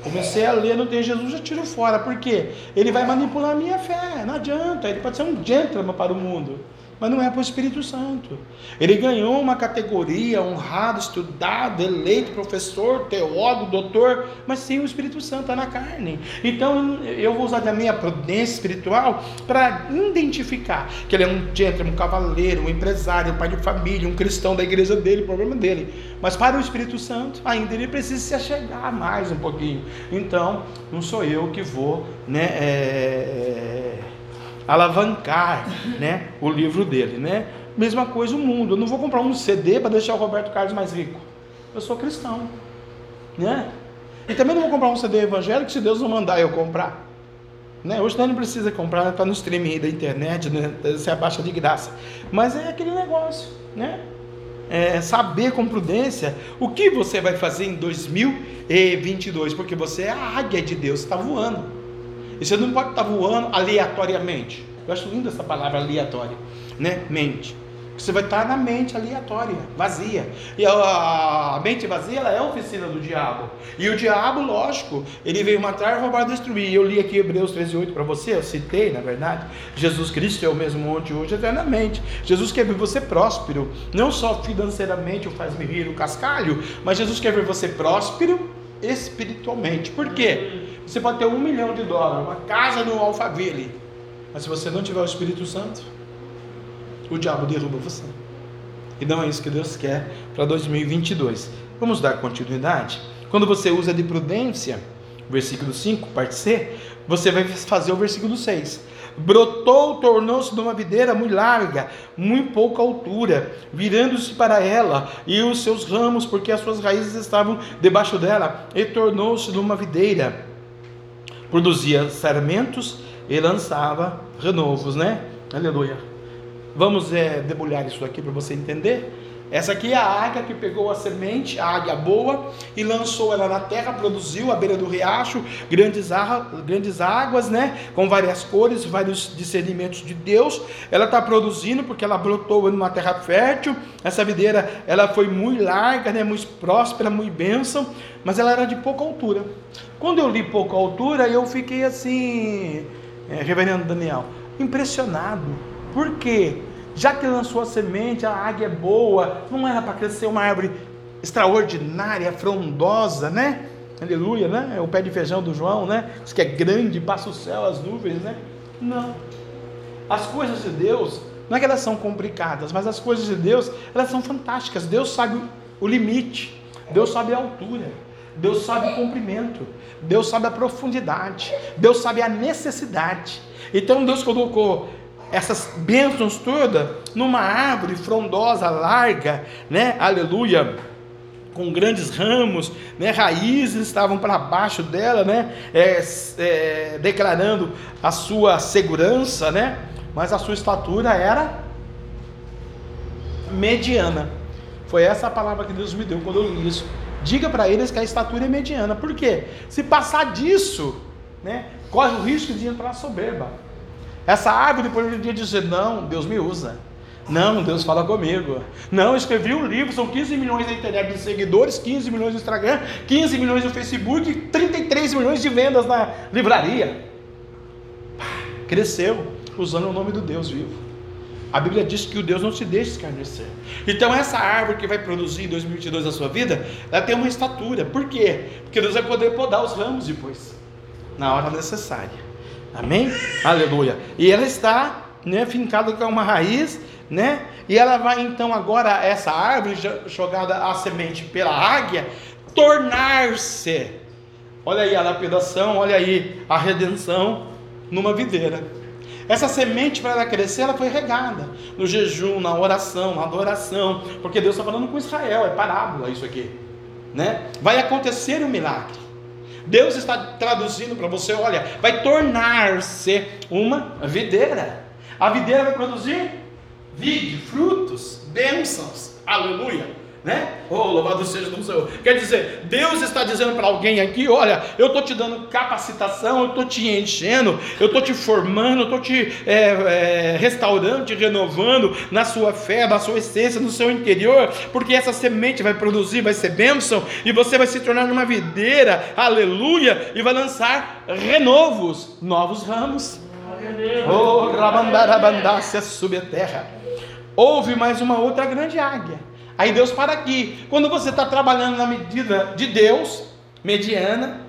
Comecei a ler, não tem Jesus, já tiro fora. Por quê? Ele vai manipular a minha fé. Não adianta. Ele pode ser um gentleman para o mundo. Mas não é para o Espírito Santo. Ele ganhou uma categoria, honrado, estudado, eleito, professor, teólogo, doutor, mas sem o Espírito Santo está na carne. Então eu vou usar da minha prudência espiritual para identificar que ele é um gentleman, um cavaleiro, um empresário, um pai de família, um cristão da igreja dele, problema dele. Mas para o Espírito Santo, ainda ele precisa se achegar mais um pouquinho. Então, não sou eu que vou, né? É, alavancar né, o livro dele. Né? Mesma coisa o mundo. Eu não vou comprar um CD para deixar o Roberto Carlos mais rico. Eu sou cristão. Né? E também não vou comprar um CD evangélico se Deus não mandar eu comprar. Né? Hoje não precisa comprar, está no streaming da internet, né? você abaixa de graça. Mas é aquele negócio, né? É saber com prudência o que você vai fazer em 2022, porque você é a águia de Deus, está voando. E você não pode estar voando aleatoriamente. Eu acho linda essa palavra aleatória, né? Mente. Você vai estar na mente aleatória, vazia. E a, mente vazia, ela é a oficina do diabo. E o diabo, lógico, ele veio matar, roubar, destruir. Eu li aqui Hebreus 13:8 para você, eu citei, na verdade. Jesus Cristo é o mesmo ontem, hoje, eternamente. Jesus quer ver você próspero, não só financeiramente, o faz-me rir o cascalho, mas Jesus quer ver você próspero espiritualmente. Por quê? Você pode ter um milhão de dólares, uma casa no Alphaville, mas se você não tiver o Espírito Santo, o diabo derruba você. E não é isso que Deus quer para 2022. Vamos dar continuidade? Quando você usa de prudência, versículo 5, parte C, você vai fazer o versículo 6. Brotou, tornou-se de uma videira muito larga, muito pouca altura, virando-se para ela e os seus ramos, porque as suas raízes estavam debaixo dela, e tornou-se de uma videira produzia sarmentos e lançava renovos, né? Aleluia. Vamos é, debulhar isso aqui para você entender. Essa aqui é a águia que pegou a semente, a águia boa, e lançou ela na terra, produziu à beira do riacho grandes, grandes águas, né? Com várias cores, vários discernimentos de Deus. Ela está produzindo porque ela brotou numa terra fértil. Essa videira, ela foi muito larga, né? Muito próspera, muito bênção, mas ela era de pouca altura. Quando eu li pouca altura, eu fiquei assim, é, reverendo Daniel, impressionado. Por quê? Já que lançou a semente, a águia é boa, não era para crescer uma árvore extraordinária, frondosa, né? Aleluia, né? É o pé de feijão do João, né? Diz que é grande, passa o céu, as nuvens, né? Não. As coisas de Deus, não é que elas são complicadas, mas as coisas de Deus, elas são fantásticas. Deus sabe o limite, Deus sabe a altura, Deus sabe o comprimento, Deus sabe a profundidade, Deus sabe a necessidade. Então Deus colocou essas bênçãos todas numa árvore frondosa, larga, né? Aleluia. Com grandes ramos, né? raízes estavam para baixo dela, né? É, é, declarando a sua segurança, né? Mas a sua estatura era mediana. Foi essa a palavra que Deus me deu quando eu li isso. Diga para eles que a estatura é mediana. Por quê? Se passar disso, né, corre o risco de entrar soberba. Essa árvore poderia dizer: Não, Deus me usa. Não, Deus fala comigo. Não, escrevi um livro, são 15 milhões na internet de seguidores, 15 milhões no Instagram, 15 milhões no Facebook, 33 milhões de vendas na livraria. Cresceu usando o nome do Deus vivo. A Bíblia diz que o Deus não se deixa escarnecer. Então essa árvore que vai produzir em 2022 a sua vida, ela tem uma estatura. Por quê? Porque Deus vai poder podar os ramos depois, na hora necessária. Amém? Aleluia. E ela está, né, fincada com uma raiz, né? E ela vai então agora essa árvore jogada a semente pela águia tornar-se. Olha aí a lapidação, olha aí a redenção numa videira. Essa semente, para ela crescer, ela foi regada no jejum, na oração, na adoração, porque Deus está falando com Israel, é parábola isso aqui. Né? Vai acontecer um milagre. Deus está traduzindo para você: olha, vai tornar-se uma videira. A videira vai produzir vide, frutos, bênçãos. Aleluia né? Oh, louvado seja o Senhor. Quer dizer, Deus está dizendo para alguém aqui: olha, eu estou te dando capacitação, eu estou te enchendo, eu estou te formando, eu estou te é, é, restaurando, te renovando na sua fé, na sua essência, no seu interior, porque essa semente vai produzir, vai ser bênção, e você vai se tornar uma videira, aleluia, e vai lançar renovos, novos ramos. Oh, rabandarabandácia sube a terra. Houve mais uma outra grande águia. Aí Deus para aqui. Quando você está trabalhando na medida de Deus, mediana,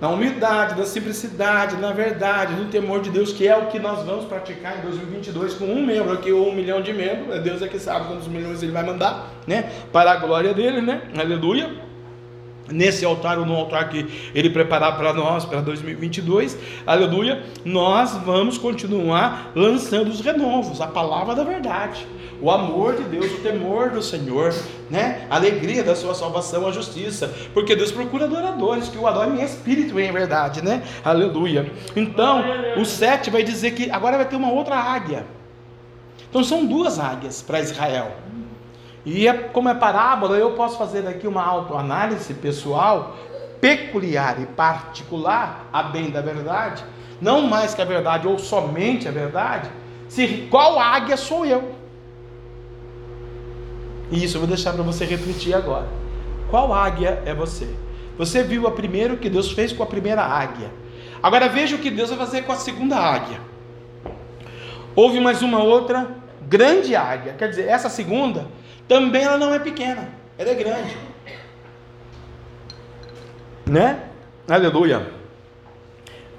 na humildade, na simplicidade, na verdade, no temor de Deus, que é o que nós vamos praticar em 2022 com um membro aqui ou um milhão de membros. É Deus é que sabe quantos milhões ele vai mandar, né? Para a glória dele, né? Aleluia nesse altar ou no altar que ele preparar para nós para 2022, aleluia, nós vamos continuar lançando os renovos, a palavra da verdade, o amor de Deus, o temor do Senhor, né? A alegria da sua salvação, a justiça, porque Deus procura adoradores que o adorem em espírito e em verdade, né? Aleluia. Então, o 7 vai dizer que agora vai ter uma outra águia. Então são duas águias para Israel. E é, como é parábola, eu posso fazer aqui uma autoanálise pessoal, peculiar e particular, a bem da verdade, não mais que a verdade ou somente a verdade, se qual águia sou eu. E isso eu vou deixar para você refletir agora. Qual águia é você? Você viu a primeira o que Deus fez com a primeira águia. Agora veja o que Deus vai fazer com a segunda águia. Houve mais uma outra grande águia. Quer dizer, essa segunda também ela não é pequena, ela é grande. Né? Aleluia.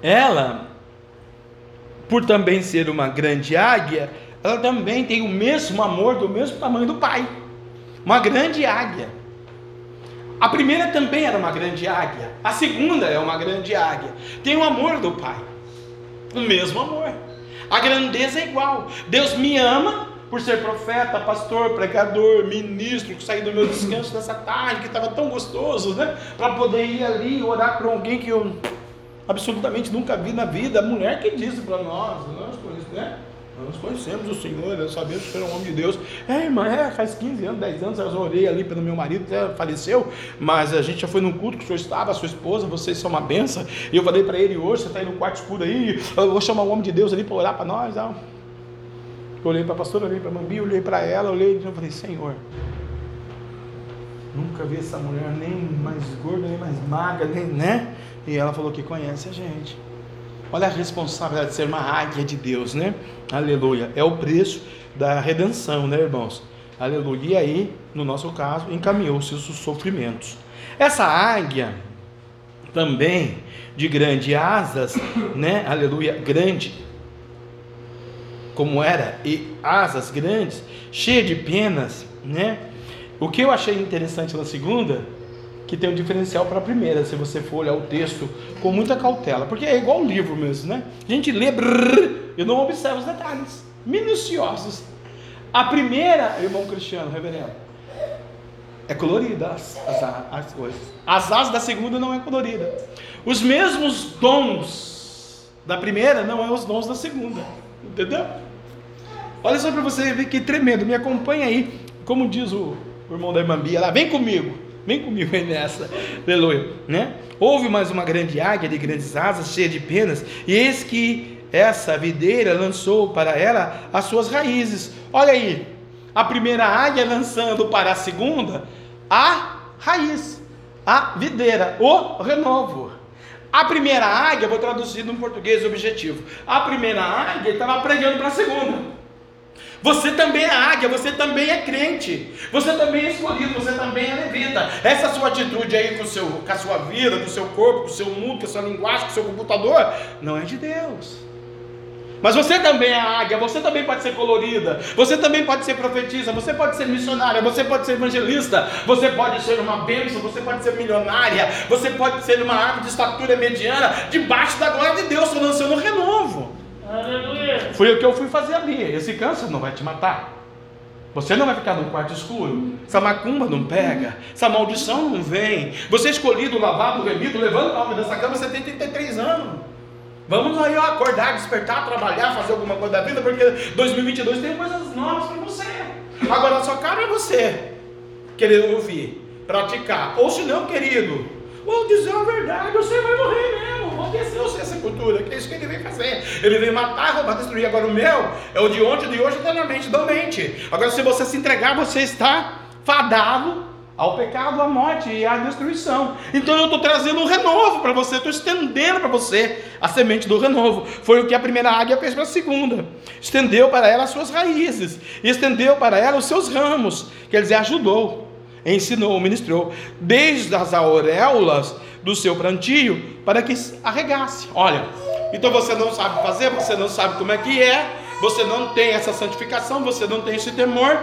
Ela, por também ser uma grande águia, ela também tem o mesmo amor do mesmo tamanho do pai. Uma grande águia. A primeira também era uma grande águia. A segunda é uma grande águia. Tem o amor do pai. O mesmo amor. A grandeza é igual. Deus me ama por ser profeta, pastor, pregador, ministro, que saí do meu descanso nessa tarde, que estava tão gostoso, né? Para poder ir ali orar para alguém que eu absolutamente nunca vi na vida. A mulher que disse para nós, nós né? Nós conhecemos o Senhor, nós sabemos que o Senhor é um homem de Deus. É, irmã, é, faz 15 anos, 10 anos, eu orei ali pelo meu marido, até faleceu, mas a gente já foi num culto que o senhor estava, a sua esposa, vocês são uma benção. E eu falei para ele hoje, você está aí no quarto escuro aí, eu vou chamar um homem de Deus ali para orar para nós. Eu olhei para a pastora, olhei para a Mambi, olhei para ela, olhei e falei, Senhor, nunca vi essa mulher nem mais gorda, nem mais magra, nem, né? E ela falou que conhece a gente. Olha a responsabilidade de ser uma águia de Deus, né? Aleluia. É o preço da redenção, né, irmãos? Aleluia. E aí, no nosso caso, encaminhou-se os sofrimentos. Essa águia também de grande asas, né? Aleluia, grande como era, e asas grandes, cheia de penas, né? O que eu achei interessante na segunda, que tem um diferencial para a primeira, se você for olhar o texto com muita cautela, porque é igual o livro mesmo, né? A gente lê brrr, e não observa os detalhes minuciosos. A primeira, irmão Cristiano, reverendo, é colorida as, as, as coisas. As asas da segunda não é colorida. Os mesmos dons da primeira não é os dons da segunda. Entendeu? Olha só para você ver que tremendo. Me acompanha aí. Como diz o, o irmão da irmã Bia lá, vem comigo. Vem comigo aí nessa. Aleluia. Né? Houve mais uma grande águia de grandes asas, cheia de penas, e eis que essa videira lançou para ela as suas raízes. Olha aí, a primeira águia lançando para a segunda a raiz, a videira, o renovo. A primeira águia, vou traduzir no português objetivo. A primeira águia estava pregando para a segunda. Você também é águia, você também é crente, você também é escolhido, você também é levita. Essa sua atitude aí com, o seu, com a sua vida, com o seu corpo, com o seu mundo, com a sua linguagem, com o seu computador, não é de Deus. Mas você também é águia, você também pode ser colorida, você também pode ser profetisa, você pode ser missionária, você pode ser evangelista, você pode ser uma bênção, você pode ser milionária, você pode ser uma árvore de estatura mediana, debaixo da glória de Deus, lançando um renovo. Aleluia. Foi o que eu fui fazer ali. Esse câncer não vai te matar. Você não vai ficar num quarto escuro. Essa macumba não pega. Essa maldição não vem. Você é escolhido, lavado, remido, levando a alma dessa cama, você tem 33 anos. Vamos aí ó, acordar, despertar, trabalhar, fazer alguma coisa da vida, porque 2022 tem coisas novas para você. Agora só cabe a você querer ouvir, praticar. Ou se não, querido, ou dizer a verdade, você vai morrer mesmo. Você essa cultura, que é isso que ele vem fazer. Ele vem matar, roubar, destruir. Agora o meu é o de ontem, de hoje, eternamente, mente. Agora, se você se entregar, você está fadado ao pecado, à morte e à destruição. Então eu estou trazendo um renovo para você, estou estendendo para você a semente do renovo. Foi o que a primeira águia fez para a segunda. Estendeu para ela as suas raízes, estendeu para ela os seus ramos, quer dizer, ajudou, ensinou, ministrou, desde as auréolas do seu plantio, para que arregasse. Olha, então você não sabe fazer, você não sabe como é que é, você não tem essa santificação, você não tem esse temor,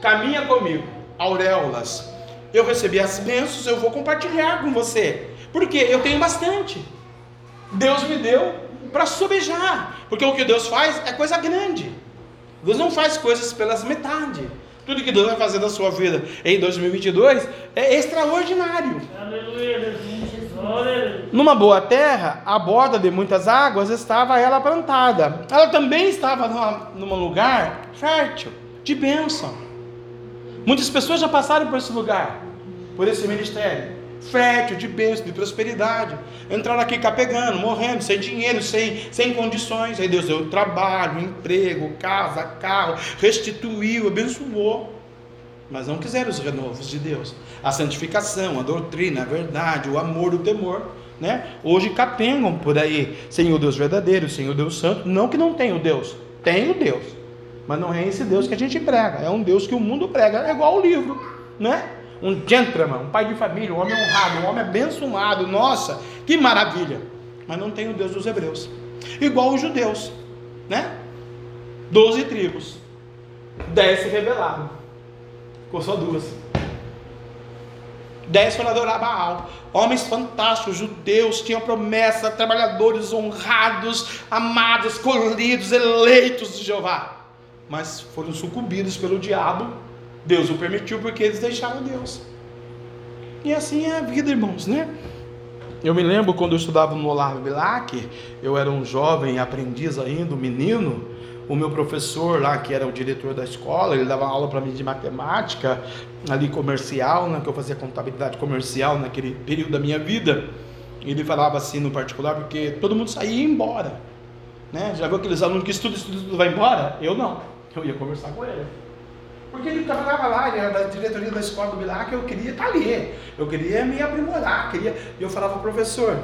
caminha comigo, auréolas eu recebi as bênçãos, eu vou compartilhar com você. Porque eu tenho bastante. Deus me deu para sobejar. Porque o que Deus faz é coisa grande. Deus não faz coisas pelas metade. Tudo que Deus vai fazer na sua vida em 2022 é extraordinário. Aleluia. Numa boa terra, a borda de muitas águas, estava ela plantada. Ela também estava num lugar fértil, de bênção. Muitas pessoas já passaram por esse lugar por esse ministério. Fértil, de bênção, de prosperidade. Entraram aqui capegando, morrendo, sem dinheiro, sem, sem condições. Aí Deus deu trabalho, emprego, casa, carro, restituiu, abençoou. Mas não quiseram os renovos de Deus. A santificação, a doutrina, a verdade, o amor, o temor. Né? Hoje capengam por aí, sem o Deus verdadeiro, sem o Deus santo. Não que não tenha o Deus, tem o Deus. Mas não é esse Deus que a gente prega, é um Deus que o mundo prega, é igual o livro, né? Um gentleman, um pai de família, um homem honrado, um homem abençoado. Nossa, que maravilha! Mas não tem o Deus dos hebreus. Igual os judeus, né? Doze tribos, dez se rebelaram, ficou só duas. Dez foram adorar Baal. Homens fantásticos, judeus, tinham promessa, trabalhadores honrados, amados, escolhidos, eleitos de Jeová. Mas foram sucumbidos pelo diabo Deus o permitiu porque eles deixaram Deus. E assim é a vida, irmãos, né? Eu me lembro quando eu estudava no Olavo Bilac, eu era um jovem aprendiz ainda, um menino. O meu professor lá, que era o diretor da escola, ele dava aula para mim de matemática, ali comercial, né, que eu fazia contabilidade comercial naquele período da minha vida. Ele falava assim no particular, porque todo mundo saía e ia embora. Né? Já viu aqueles alunos que estudam, estudam, estudam, vai embora? Eu não. Eu ia conversar com ele. Porque ele trabalhava lá, ele era da diretoria da escola do Bilac, eu queria estar ali. Eu queria me aprimorar. Queria... E eu falava, professor,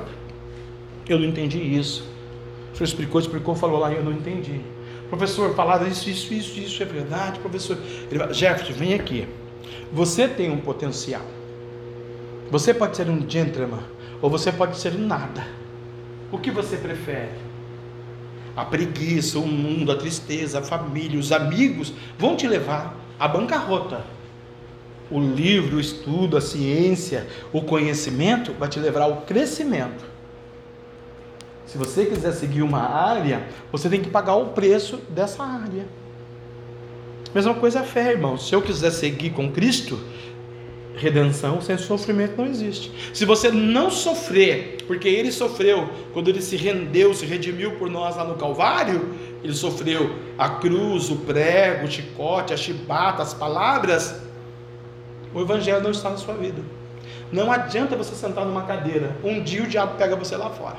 eu não entendi isso. O senhor explicou, explicou, falou lá, eu não entendi. Professor, falaram isso, isso, isso, isso é verdade, professor. Ele falou, Jefferson, vem aqui. Você tem um potencial. Você pode ser um gentleman, ou você pode ser um nada. O que você prefere? A preguiça, o mundo, a tristeza, a família, os amigos vão te levar a bancarrota. O livro, o estudo, a ciência, o conhecimento vai te levar ao crescimento. Se você quiser seguir uma área, você tem que pagar o preço dessa área. Mesma coisa a fé, irmão. Se eu quiser seguir com Cristo, redenção sem sofrimento não existe. Se você não sofrer, porque ele sofreu quando ele se rendeu, se redimiu por nós lá no Calvário, ele sofreu a cruz, o prego, o chicote, a chibata, as palavras. O evangelho não está na sua vida. Não adianta você sentar numa cadeira. Um dia o diabo pega você lá fora.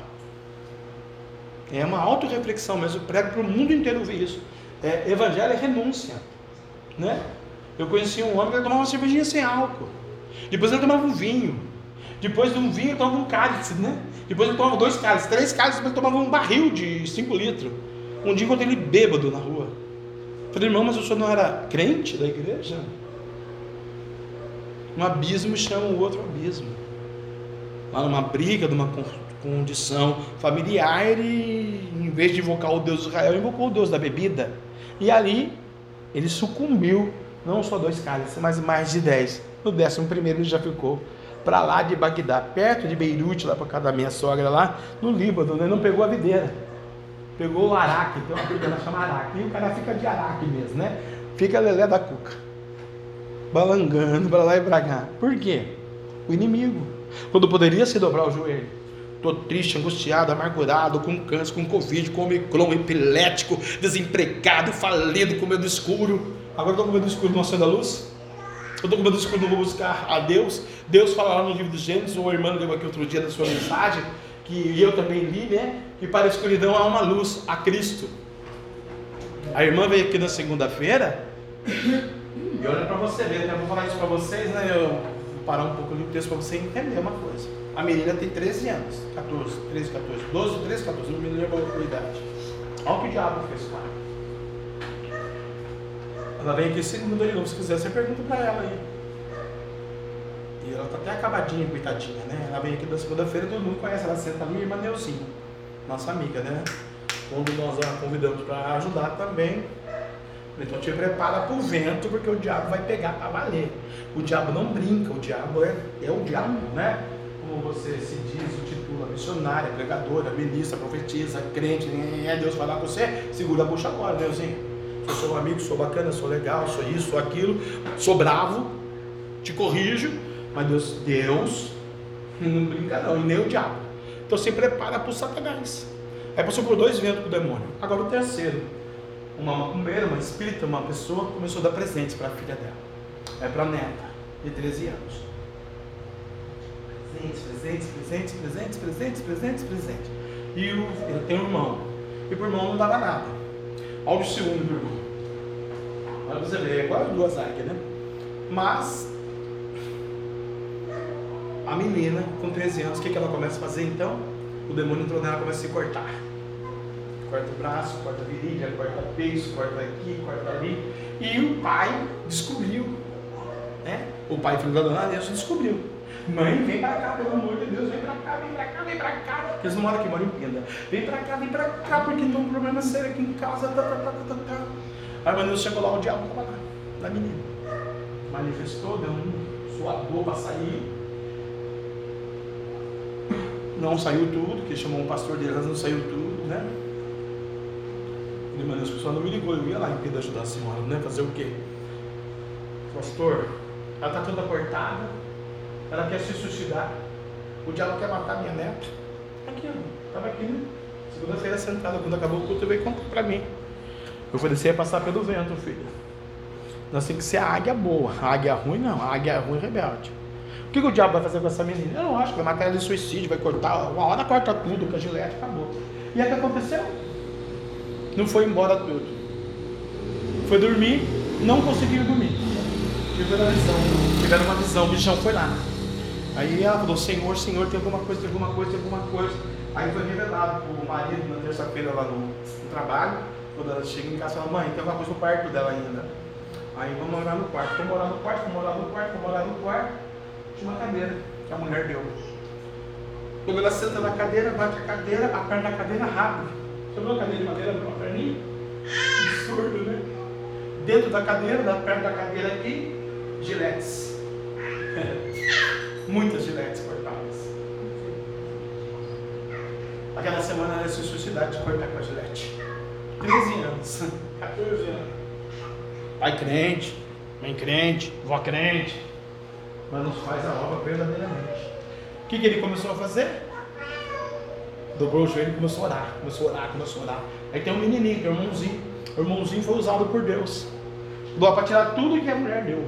É uma auto-reflexão mesmo. Eu prego para o mundo inteiro ouvir isso. É, evangelho é renúncia. Né? Eu conheci um homem que tomava uma cervejinha sem álcool. Depois ele tomava um vinho. Depois de um vinho, ele tomava um cálice, né? Depois ele tomava dois cálices, três cálices, ele tomava um barril de cinco litros. Um dia encontrei ele bêbado na rua. Falei, irmão, mas o senhor não era crente da igreja? Um abismo chama o outro abismo. Lá numa briga, numa condição familiar, ele, em vez de invocar o Deus de Israel, invocou o Deus da bebida. E ali ele sucumbiu, não só dois cálices, mas mais de dez. No décimo primeiro ele já ficou para lá de Bagdá, perto de Beirute, lá para casa da minha sogra lá, no Líbano, ele não pegou a videira pegou o araque, tem uma coisa chama araque, e o cara fica de araque mesmo, né? Fica lelé da cuca, balangando para lá e para cá. Por quê? O inimigo, quando poderia se dobrar o joelho. Estou triste, angustiado, amargurado, com câncer, com covid, com omicron, epilético, desempregado, falido, com medo escuro. Agora estou com medo escuro, não acendo a luz? Eu estou com medo escuro, não vou buscar a Deus. Deus fala lá no livro dos Gênesis, o irmão deu aqui outro dia na sua mensagem, que eu também li, né? Que para a escuridão há uma luz, a Cristo. A irmã veio aqui na segunda-feira e olha para você ver, eu vou falar isso para vocês, né? Eu parar um pouco ali o texto para você entender uma coisa. A menina tem 13 anos, 14, 13, 14, 12, 13, 14, não me lembro a idade. Olha o que o diabo fez com ela. Ela vem aqui segunda de novo, se quiser, você pergunta para ela aí. E ela tá até acabadinha, coitadinha, né? Ela vem aqui da segunda-feira, todo mundo conhece, ela senta ali, irmã Neuzinha, nossa amiga, né? Quando nós a convidamos para ajudar também, então te prepara para o vento, porque o diabo vai pegar para valer. O diabo não brinca, o diabo é, é o diabo, né? Como você se diz, o titula missionária, pregadora, ministra, profetisa, crente, é Deus falar com você, segura a bucha agora, Deusinho. Eu sou um amigo, sou bacana, sou legal, sou isso, sou aquilo, sou bravo, te corrijo, mas Deus, Deus não brinca não, e nem o diabo. Então se prepara para o Satanás. Aí passou por dois ventos com o demônio. Agora o terceiro uma macumbeira, uma espírita, uma pessoa começou a dar presentes para a filha dela. É para a neta, de 13 anos. Presentes, presentes, presentes, presentes, presentes, presentes, presentes. E o, ele tem um irmão. E o irmão não dava nada. Olha o ciúme do irmão. Olha você ver, é igual duas águias, né? Mas a menina, com 13 anos, o que, que ela começa a fazer então? O demônio entrou nela e começa a se cortar corta o braço, corta a virilha, corta o peito, corta aqui, corta ali. E o pai descobriu. Né? O pai, filho da dona Deus, descobriu. Mãe, vem pra cá, pelo amor de Deus, vem pra cá, vem pra cá, vem pra cá. Porque eles não moram aqui, moram em Penda. Vem pra cá, vem pra cá, porque tem um problema sério aqui em casa. Tá, tá, tá, tá, tá. Aí o Deus chegou lá, o diabo tava lá, na menina. Manifestou, deu um suador pra sair. Não saiu tudo, que chamou um pastor dele, mas não saiu tudo, né? Ele, mas as pessoas não me ligou, eu ia lá em Penda ajudar a senhora, né? Fazer o quê? Pastor, ela está toda cortada, ela quer se suicidar, o diabo quer matar minha neta. Aqui, ó, estava aqui, né? Segunda-feira sentada, quando acabou o culto, veio contar para mim. Eu falei, você ia passar pelo vento, filho. Nós temos que ser a águia boa. A águia ruim não, a águia ruim rebelde. Que, que o diabo vai fazer com essa menina? Eu não acho que vai matar ela de suicídio, vai cortar, uma hora corta tudo com a gilete, acabou. E aí o que aconteceu? Não foi embora tudo. Foi dormir, não conseguiu dormir. Tiveram uma visão, tiveram uma visão, o bichão foi lá. Aí ela falou, Senhor, Senhor, tem alguma coisa, tem alguma coisa, tem alguma coisa. Aí foi revelado o marido na terça-feira lá no, no, trabalho, quando ela chega em casa, ela mãe, tem alguma coisa no quarto dela ainda. Aí vamos morar no quarto. Vamos morar no quarto, vamos morar no quarto, vamos morar no quarto. Tinha uma cadeira que a mulher deu. Quando ela senta na cadeira, bate a cadeira, a perna da cadeira rápido. Você viu a cadeira de madeira com uma perninha? Absurdo, né? Dentro da cadeira, da perna da cadeira aqui, giletes. Muitas giletes cortadas. Aquela semana ela se suicidar de cortar com a gilete. 13 anos, 14 anos. Pai crente, mãe crente, vó crente, mas nos faz a obra verdadeiramente. O que, que ele começou a fazer? dobrou o joelho e começou a orar, começou a orar, começou a orar. Aí tem um menininho, é o irmãozinho. O irmãozinho foi usado por Deus. Para tirar tudo que a mulher deu.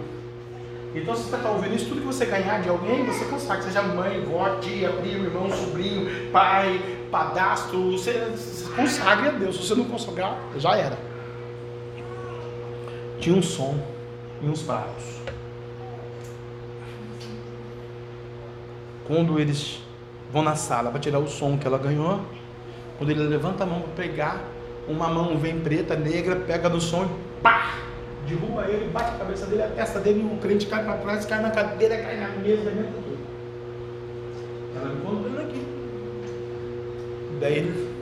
Então, se você está ouvindo isso, tudo que você ganhar de alguém, você consegue. Seja mãe, vó, tia, primo, irmão, sobrinho, pai, padastro. Você, consagre a Deus. Se você não consagrar, já era. Tinha um som e uns pratos. Quando eles vão na sala para tirar o som que ela ganhou. Quando ele levanta a mão para pegar, uma mão vem preta, negra, pega no som e pá! Derruba ele, bate a cabeça dele, a testa dele, o crente cai para trás, cai na cadeira, cai na mesa, tudo. Ela me contando aqui. Daí ele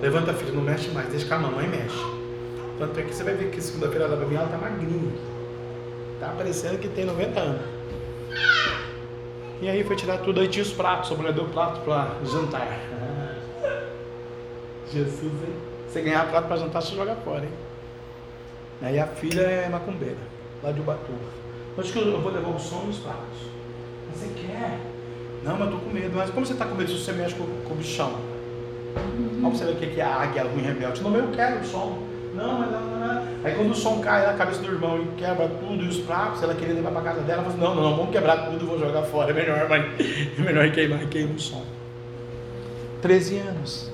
levanta a filha, não mexe mais, deixa que a mamãe mexe. Tanto é que você vai ver que segunda-feira ela vai vir, ela tá magrinha. Tá parecendo que tem 90 anos. E aí foi tirar tudo, aí tinha os pratos, a mulher deu prato para jantar. Jesus, hein? Você ganhar prato para jantar, você joga fora, hein? Aí a filha é macumbeira, lá de Ubatuba. Acho que eu vou levar o som e os pratos. Mas você quer? Não, mas eu tô com medo. Mas como você tá com medo se você mexe com, com o bichão? Uhum. Vamos ver o que é a águia ruim rebelde. Não, eu quero o som. Não, mas não, não, não. Aí quando o som cai na cabeça do irmão e quebra tudo e os pratos, ela queria levar para casa dela, ela falou assim, não, não, não, vamos quebrar tudo, vou jogar fora, é melhor, mas é melhor queimar, queima o som. 13 anos.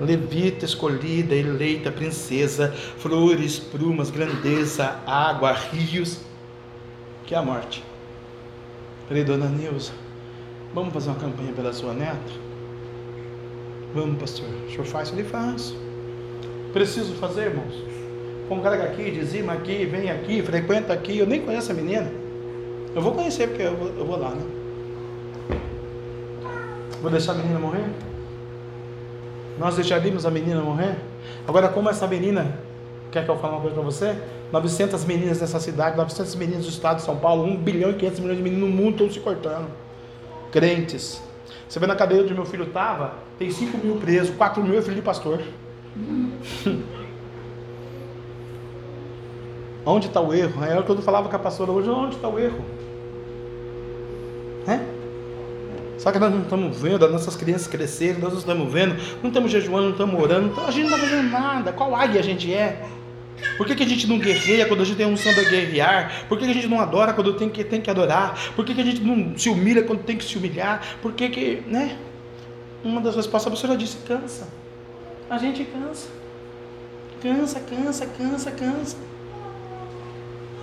Levita escolhida, eleita princesa, flores, plumas, grandeza, água, rios, que é a morte. Falei, dona Nilza, vamos fazer uma campanha pela sua neta? Vamos, pastor. O senhor faz? Ele faz. Preciso fazer, irmãos. Congrega aqui, dizima aqui, vem aqui, frequenta aqui. Eu nem conheço a menina. Eu vou conhecer porque eu vou, eu vou lá, né? Vou deixar a menina morrer? Nós deixaríamos a menina morrer? Agora, como essa menina, quer que eu fale uma coisa para você? 900 meninas nessa cidade, 900 meninas do estado de São Paulo, 1 bilhão e 500 milhões de meninos no mundo estão se cortando. Crentes. Você vê na cadeia onde meu filho estava, tem 5 mil presos, 4 mil é filho de pastor. onde está o erro? É o que eu falava com a pastora hoje, onde está o erro? É? Só que nós não estamos vendo as nossas crianças crescerem, nós não estamos vendo, não estamos jejuando, não estamos orando, então a gente não está fazendo nada. Qual águia a gente é? Por que, que a gente não guerreia quando a gente tem um unção de guerrear? Por que, que a gente não adora quando tem que, tem que adorar? Por que, que a gente não se humilha quando tem que se humilhar? Por que que, né? Uma das respostas a professora disse, cansa. A gente cansa. Cansa, cansa, cansa, cansa.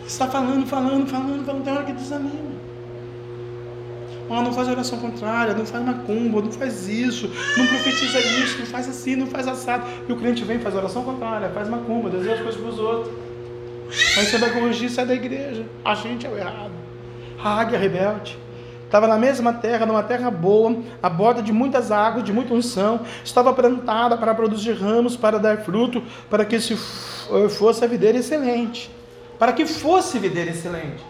Está falando, falando, falando, falando, tem hora que desanima. Ah, não faz oração contrária, não faz macumba, não faz isso, não profetiza isso, não faz assim, não faz assado. E o crente vem, faz oração contrária, faz macumba, deseja coisas para os outros. Aí você vai corrigir, sai da igreja. A gente é o errado. A águia rebelde. Estava na mesma terra, numa terra boa, à borda de muitas águas, de muita unção. Estava plantada para produzir ramos, para dar fruto, para que se fosse a videira excelente. Para que fosse videira excelente.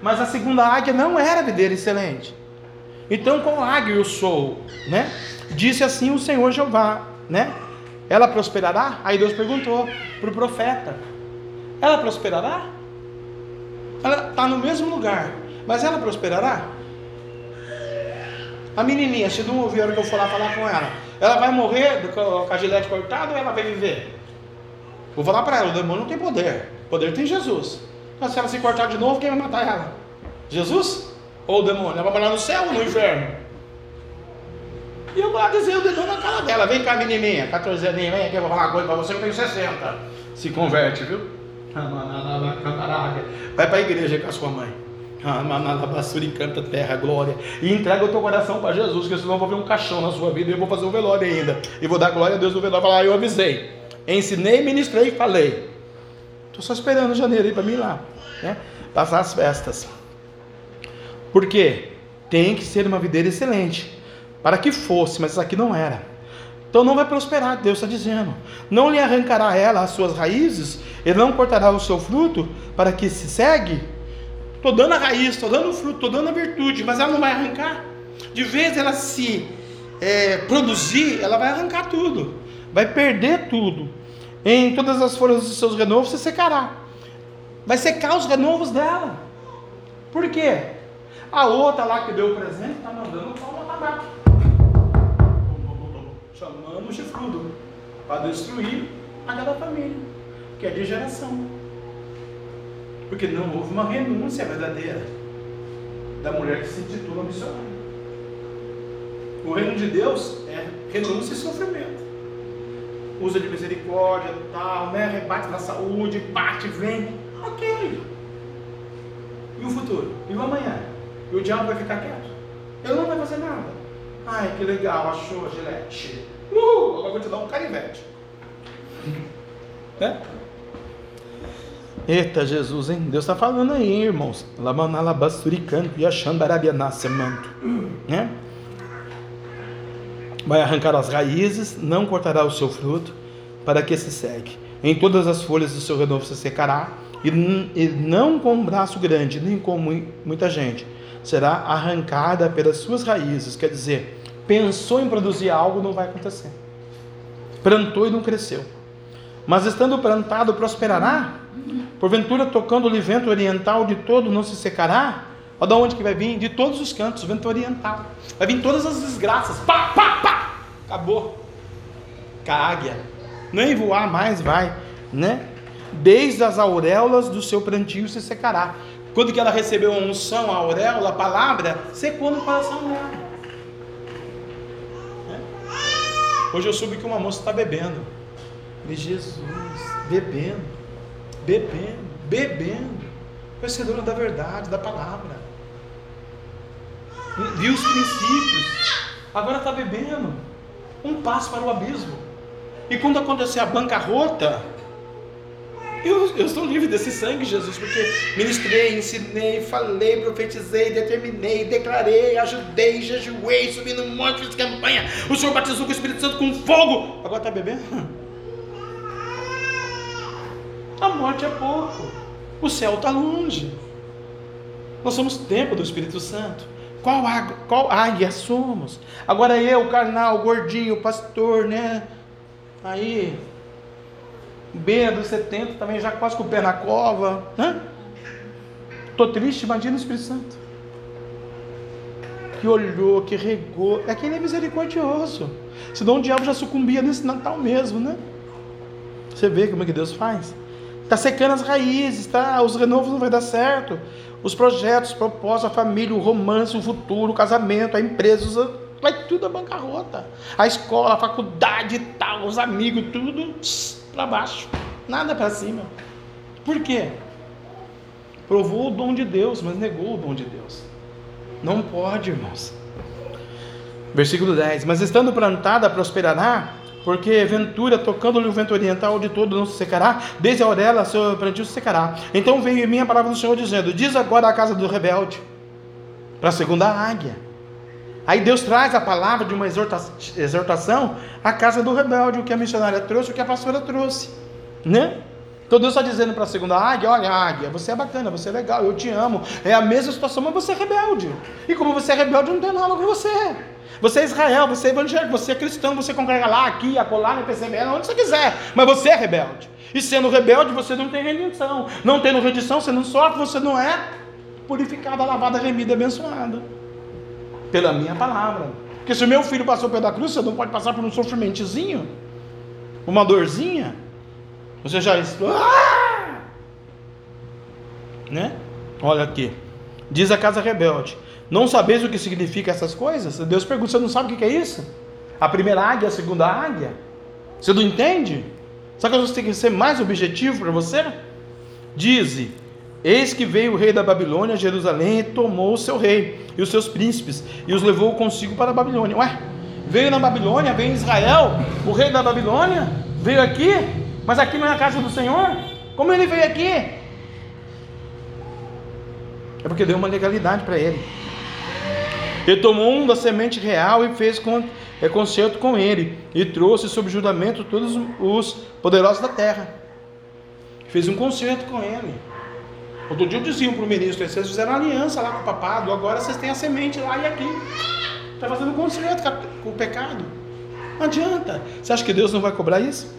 Mas a segunda águia não era videira excelente. Então, com águia eu sou, né? Disse assim o Senhor Jeová, né? Ela prosperará? Aí Deus perguntou para o profeta: Ela prosperará? Ela está no mesmo lugar, mas ela prosperará? A menininha, se não ouvir a hora que eu for lá falar com ela, ela vai morrer com a gilete cortada ou ela vai viver? Vou falar para ela: o demônio não tem poder, poder tem Jesus. Mas se ela se cortar de novo, quem vai matar ela? Jesus? Ou o demônio? Ela vai morar no céu ou no inferno? E eu vou lá dizer o dedão na cara dela. Vem cá, menininha, 14 aninhos, vem aqui, eu vou falar uma coisa para você eu tenho 60. Se converte, viu? Vai para a igreja com a sua mãe. e canta terra, glória. E entrega o teu coração para Jesus, que senão eu vou ver um caixão na sua vida e eu vou fazer um velório ainda. E vou dar glória a Deus no velório. Falar, ah, eu avisei. Ensinei, ministrei e falei. Estou só esperando janeiro aí para mim lá. Né? Passar as festas. Por quê? Tem que ser uma videira excelente. Para que fosse, mas aqui não era. Então não vai prosperar, Deus está dizendo. Não lhe arrancará ela as suas raízes, ele não cortará o seu fruto para que se segue. Estou dando a raiz, estou dando o fruto, estou dando a virtude, mas ela não vai arrancar. De vez ela se é, produzir, ela vai arrancar tudo, vai perder tudo. Em todas as folhas dos seus renovos se secará. Vai secar os renovos dela. Por quê? A outra lá que deu o presente está mandando palma tabaco. Chamando o chifrudo para destruir aquela família, que é de geração. Porque não houve uma renúncia verdadeira da mulher que se intitula missionária. O reino de Deus é renúncia e sofrimento. Usa de misericórdia, tal, né? rebate na saúde, parte, vem. Ok. E o futuro? E o amanhã? E o diabo vai ficar quieto. Ele não vai fazer nada. Ai, que legal, achou a gilete. Uhul, agora vou te dar um canivete. Né? Eita Jesus, hein? Deus está falando aí, irmãos. Lamanalabasturicando e achando manto. Né? Vai arrancar as raízes, não cortará o seu fruto, para que se segue. Em todas as folhas do seu renovo se secará, e não com um braço grande, nem com muita gente será arrancada pelas suas raízes. Quer dizer, pensou em produzir algo, não vai acontecer. Plantou e não cresceu. Mas estando plantado, prosperará? Porventura, tocando o vento oriental de todo, não se secará? Olha de onde que vai vir? De todos os cantos, o vento oriental. Vai vir todas as desgraças. Pá, pá, pá! Acabou. Com águia. Nem voar mais vai, né? Desde as auréolas do seu plantio se secará. Quando que ela recebeu a unção, a auréola, a palavra, secou no coração dela. É. Hoje eu soube que uma moça está bebendo. E Jesus, bebendo, bebendo, bebendo. Conhecedora da verdade, da palavra. Viu os princípios, agora está bebendo. Um passo para o abismo. E quando acontecer a bancarrota, eu, eu estou livre desse sangue, Jesus, porque ministrei, ensinei, falei, profetizei, determinei, declarei, ajudei, jejuei, subi no monte, fiz campanha. O Senhor batizou com o Espírito Santo com fogo. Agora está bebendo? A morte é pouco. O céu está longe. Nós somos templo do Espírito Santo. Qual, água, qual águia somos? Agora eu, carnal, gordinho, pastor, né? Aí, beira dos 70, também já quase com o pé na cova. Né? Tô triste, imagina o Espírito Santo. Que olhou, que regou. É que ele é misericordioso. Senão o diabo já sucumbia nesse Natal mesmo, né? Você vê como é que Deus faz? Está secando as raízes, tá? Os renovos não vai dar certo. Os projetos, os propósitos, a família, o romance, o futuro, o casamento, a empresa, vai tudo a bancarrota. A escola, a faculdade tal, os amigos, tudo para baixo. Nada para cima. Por quê? Provou o dom de Deus, mas negou o dom de Deus. Não pode, irmãos. Versículo 10: Mas estando plantada, prosperará porque ventura, tocando-lhe o vento oriental de todo não se secará, desde a orelha seu plantio se secará. Então veio em mim a palavra do Senhor dizendo: Diz agora a casa do rebelde, para a segunda águia. Aí Deus traz a palavra de uma exortação à casa do rebelde, o que a missionária trouxe, o que a pastora trouxe, né? Então Deus está dizendo para a segunda águia: olha, águia, você é bacana, você é legal, eu te amo. É a mesma situação, mas você é rebelde. E como você é rebelde, eu não tenho nada com você. Você é Israel, você é evangélico, você é cristão, você congrega lá, aqui, acolá, no PCBL, onde você quiser, mas você é rebelde. E sendo rebelde, você não tem redenção. Não tendo redenção, você não sofre, você não é purificado, lavado, remido, abençoado. Pela minha palavra. Porque se o meu filho passou pela cruz, você não pode passar por um sofrimentozinho, uma dorzinha. Você já. Ah! Né? Olha aqui. Diz a casa rebelde: não sabeis o que significa essas coisas? Deus pergunta: você não sabe o que é isso? A primeira águia, a segunda águia? Você não entende? Sabe que Deus tem que ser mais objetivo para você? Dize: Eis que veio o rei da Babilônia a Jerusalém e tomou o seu rei e os seus príncipes e os levou consigo para a Babilônia. Ué, veio na Babilônia, veio em Israel, o rei da Babilônia veio aqui, mas aqui não é a casa do Senhor? Como ele veio aqui? É porque deu uma legalidade para ele. Ele tomou um da semente real e fez é, concerto com ele, e trouxe sob julgamento todos os poderosos da terra. Fez um concerto com ele. Outro dia eu dizia para o ministro: vocês fizeram aliança lá com o papado, agora vocês têm a semente lá e aqui. Está fazendo um concerto com o pecado. Não adianta. Você acha que Deus não vai cobrar isso?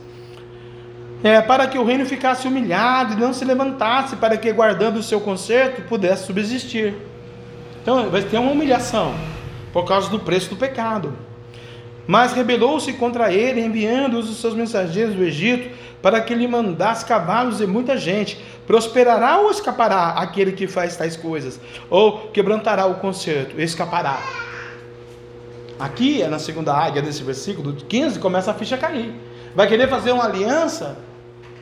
É, para que o reino ficasse humilhado e não se levantasse, para que, guardando o seu conserto, pudesse subsistir. Então vai ter uma humilhação por causa do preço do pecado. Mas rebelou-se contra ele, enviando os seus mensageiros do Egito para que lhe mandasse cavalos e muita gente. Prosperará ou escapará aquele que faz tais coisas? Ou quebrantará o concerto? Escapará. Aqui é na segunda águia desse versículo 15, começa a ficha a cair. Vai querer fazer uma aliança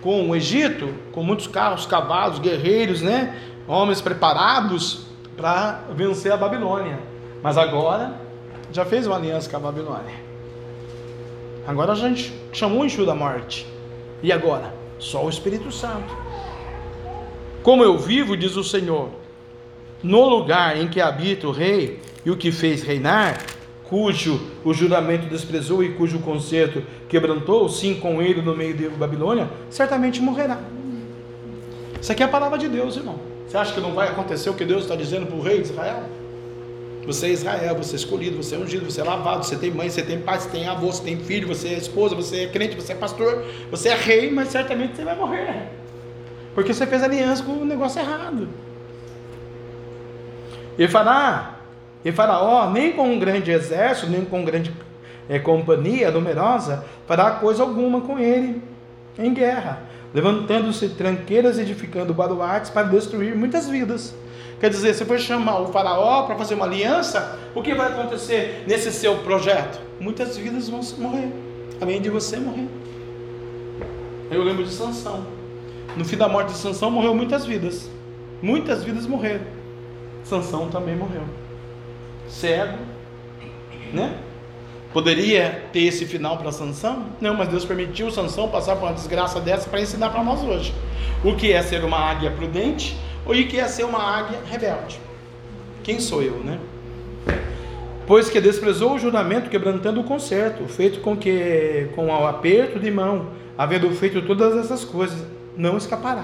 com o Egito, com muitos carros, cavalos, guerreiros, né? Homens preparados para vencer a Babilônia. Mas agora já fez uma aliança com a Babilônia. Agora a gente chamou o enxu da morte. E agora? Só o Espírito Santo. Como eu vivo, diz o Senhor, no lugar em que habita o rei e o que fez reinar, cujo o juramento desprezou e cujo conserto quebrantou, sim, com ele no meio de Babilônia, certamente morrerá. Isso aqui é a palavra de Deus, irmão. Você acha que não vai acontecer o que Deus está dizendo para o rei de Israel? Você é Israel, você é escolhido, você é ungido, você é lavado, você tem mãe, você tem pai, você tem avô, você tem filho, você é esposa, você é crente, você é pastor, você é rei, mas certamente você vai morrer. Porque você fez aliança com o negócio errado. E fará, e faraó, nem com um grande exército, nem com grande é, companhia numerosa, fará coisa alguma com ele em guerra levantando-se tranqueiras, edificando baluartes para destruir muitas vidas. Quer dizer, você foi chamar o faraó para fazer uma aliança, o que vai acontecer nesse seu projeto? Muitas vidas vão morrer, além de você morrer. Eu lembro de Sansão. No fim da morte de Sansão morreu muitas vidas. Muitas vidas morreram. Sansão também morreu. Cego, né? Poderia ter esse final para Sansão? Não, mas Deus permitiu Sansão passar por uma desgraça dessa para ensinar para nós hoje. O que é ser uma águia prudente ou o que é ser uma águia rebelde. Quem sou eu, né? Pois que desprezou o juramento, quebrantando o concerto, feito com que, com o aperto de mão, havendo feito todas essas coisas, não escapará.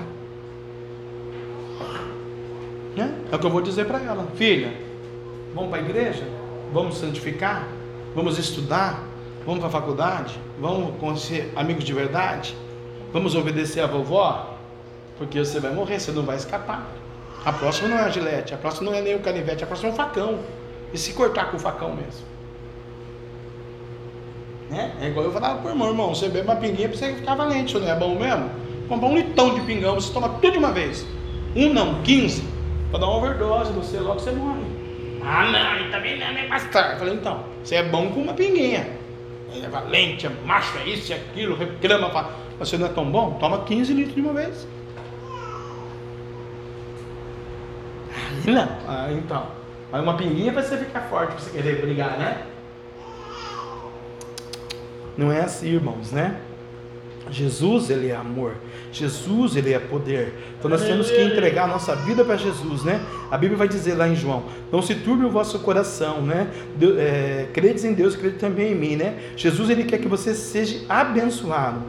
Né? É o que eu vou dizer para ela, filha. Vamos para a igreja? Vamos santificar? Vamos estudar? Vamos para a faculdade? Vamos conhecer amigos de verdade? Vamos obedecer a vovó? Porque você vai morrer, você não vai escapar. A próxima não é a gilete, a próxima não é nem o canivete, a próxima é o facão. E se cortar com o facão mesmo? Né? É igual eu falava pro irmão, irmão, você bebe uma pinguinha para você ficar valente, isso não é bom mesmo? Comprar um litão de pingão, você toma tudo de uma vez. Um não, quinze. Para dar uma overdose, você logo você morre. Ah não, e também não é pastor. Eu falei, então, você é bom com uma pinguinha. Ele é valente, é macho, é isso, é aquilo, reclama, fala. Mas você não é tão bom? Toma 15 litros de uma vez. Aí não. Ah, então. Aí uma pinguinha para você ficar forte, para você querer brigar, né? Não é assim, irmãos, né? Jesus, ele é amor. Jesus, ele é poder. Então nós temos que entregar a nossa vida para Jesus, né? A Bíblia vai dizer lá em João: Não se turbe o vosso coração, né? Deus, é, credes em Deus, crede também em mim, né? Jesus, ele quer que você seja abençoado,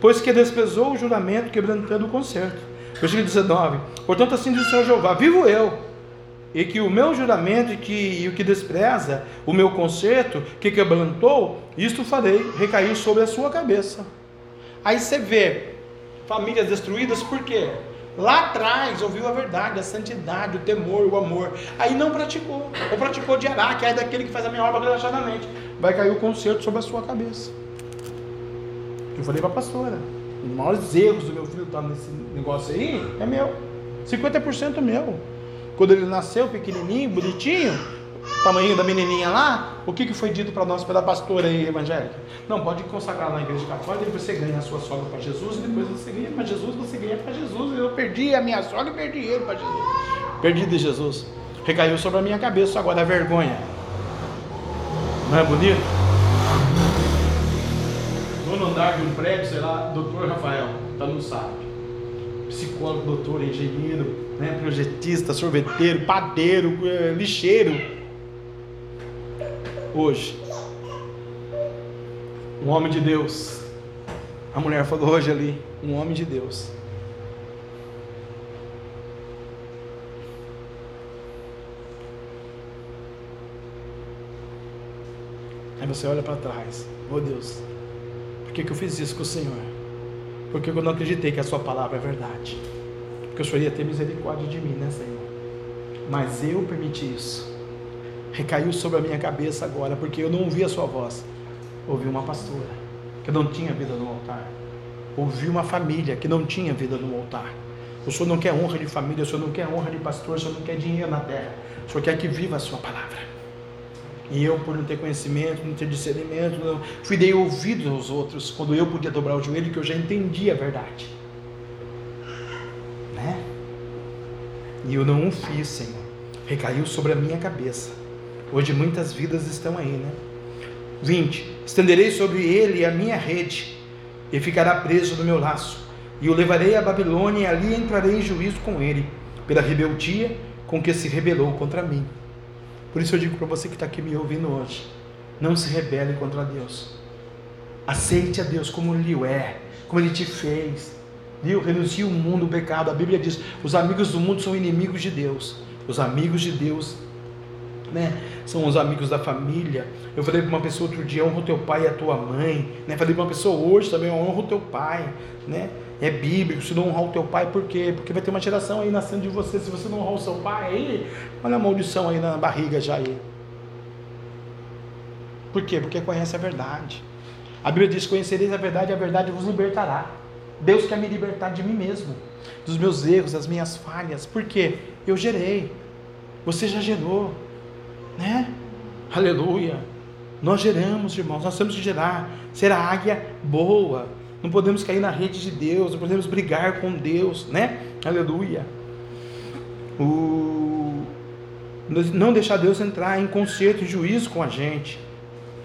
pois que desprezou o juramento, quebrantando o concerto. Versículo 19: Portanto, assim diz o Senhor Jeová: Vivo eu e que o meu juramento e, que, e o que despreza o meu conserto, que quebrantou, isto farei recair sobre a sua cabeça. Aí você vê famílias destruídas, por quê? Lá atrás ouviu a verdade, a santidade, o temor, o amor. Aí não praticou. Ou praticou de Ará, que é daquele que faz a minha obra relaxadamente. Vai cair o conserto sobre a sua cabeça. Eu falei para a pastora. Os maiores erros do meu filho estar tá nesse negócio aí é meu. 50% meu. Quando ele nasceu, pequenininho, bonitinho, tamanho da menininha lá, o que, que foi dito para nós pela pastora evangélica? Não, pode consagrar na igreja católica, você ganha a sua sogra para Jesus, e depois você ganha para Jesus, você ganha para Jesus. Eu perdi a minha sogra e perdi ele para Jesus. Perdi de Jesus. Recaiu sobre a minha cabeça agora a vergonha. Não é bonito? No andar de um prédio, sei lá, doutor Rafael, tá no sabe. Psicólogo, doutor, engenheiro, né? projetista, sorveteiro, padeiro, eh, lixeiro. Hoje, um homem de Deus. A mulher falou hoje ali, um homem de Deus. Aí você olha para trás, oh Deus, por que, que eu fiz isso com o Senhor? Porque eu não acreditei que a sua palavra é verdade porque o Senhor ia ter misericórdia de mim, né, Senhor? Mas eu permiti isso. Recaiu sobre a minha cabeça agora, porque eu não ouvi a sua voz. Ouvi uma pastora que não tinha vida no altar. Ouvi uma família que não tinha vida no altar. O Senhor não quer honra de família, o Senhor não quer honra de pastor, o Senhor não quer dinheiro na terra. O Senhor quer que viva a sua palavra. E eu, por não ter conhecimento, não ter discernimento, não, fui dei ouvido aos outros quando eu podia dobrar o joelho, que eu já entendi a verdade. E eu não o fiz, Senhor. Recaiu sobre a minha cabeça. Hoje muitas vidas estão aí, né? 20. Estenderei sobre ele a minha rede, e ficará preso no meu laço. E o levarei à Babilônia, e ali entrarei em juízo com ele, pela rebeldia com que se rebelou contra mim. Por isso eu digo para você que está aqui me ouvindo hoje: não se rebele contra Deus. Aceite a Deus como Ele é, como Ele te fez. Viu? Renuncia o mundo, o pecado. A Bíblia diz: os amigos do mundo são inimigos de Deus. Os amigos de Deus né? São os amigos da família. Eu falei para uma pessoa outro dia, honra o teu pai e a tua mãe, né? Falei para uma pessoa hoje também, honra o teu pai, né? É bíblico, se não honrar o teu pai, por quê? Porque vai ter uma geração aí nascendo de você, se você não honrar o seu pai, aí, olha a maldição aí na barriga já aí. Por quê? Porque conhece a verdade. A Bíblia diz: Conhecereis a verdade, a verdade vos libertará. Deus quer me libertar de mim mesmo, dos meus erros, das minhas falhas. Por quê? Eu gerei. Você já gerou, né? Aleluia. Nós geramos, irmãos, nós temos que gerar, ser a águia boa. Não podemos cair na rede de Deus, não podemos brigar com Deus, né? Aleluia. O não deixar Deus entrar em conserto e juízo com a gente.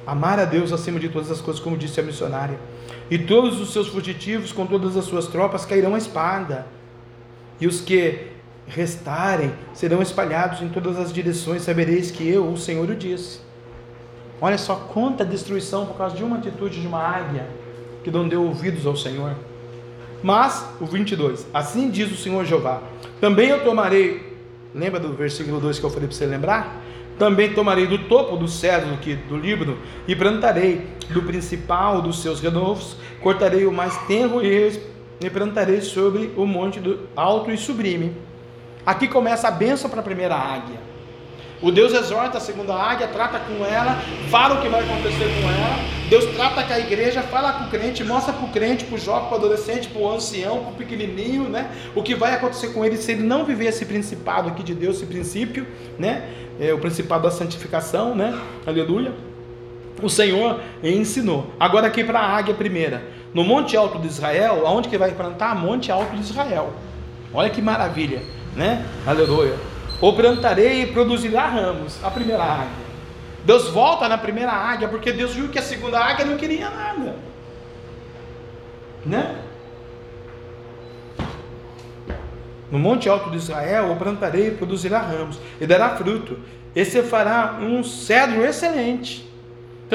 Amar a Deus acima de todas as coisas, como disse a missionária. E todos os seus fugitivos, com todas as suas tropas, cairão à espada. E os que restarem serão espalhados em todas as direções. Sabereis que eu, o Senhor, o disse. Olha só quanta destruição por causa de uma atitude de uma águia que não deu ouvidos ao Senhor. Mas, o 22, assim diz o Senhor Jeová: também eu tomarei, lembra do versículo 2 que eu falei para você lembrar? Também tomarei do topo do cedro do, do livro e plantarei do principal dos seus renovos, cortarei o mais tenro e, e plantarei sobre o monte do alto e sublime. Aqui começa a bênção para a primeira águia. O Deus exorta a segunda águia, trata com ela, fala o que vai acontecer com ela. Deus trata com a igreja, fala com o crente, mostra para o crente, para o jovem, para o adolescente, para o ancião, para o pequenininho, né? O que vai acontecer com ele se ele não viver esse principado aqui de Deus, esse princípio, né? É o principado da santificação, né? Aleluia. O Senhor ensinou. Agora aqui para a águia primeira. No Monte Alto de Israel, aonde que vai plantar? Monte Alto de Israel. Olha que maravilha, né? Aleluia ou plantarei e produzirá ramos. A primeira águia. Deus volta na primeira águia, porque Deus viu que a segunda águia não queria nada. Né? No monte alto de Israel, o plantarei e produzirá ramos, e dará fruto. Esse fará um cedro excelente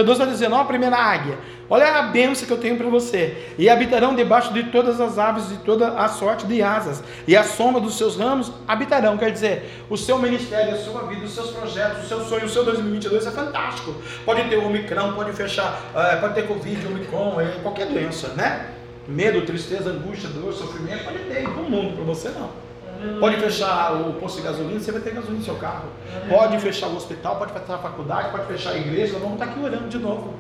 Deus está dizendo: ó, a primeira águia, olha a bênção que eu tenho para você. E habitarão debaixo de todas as aves de toda a sorte de asas, e a sombra dos seus ramos habitarão. Quer dizer, o seu ministério, a sua vida, os seus projetos, o seu sonho, o seu 2022 é fantástico. Pode ter Omicron, pode fechar, é, pode ter Covid, Omicron, é, qualquer doença, né? Medo, tristeza, angústia, dor, sofrimento, pode ter, no mundo para você não. Pode fechar o posto de gasolina, você vai ter gasolina no seu carro. Pode fechar o hospital, pode fechar a faculdade, pode fechar a igreja, nós vamos estar aqui orando de novo.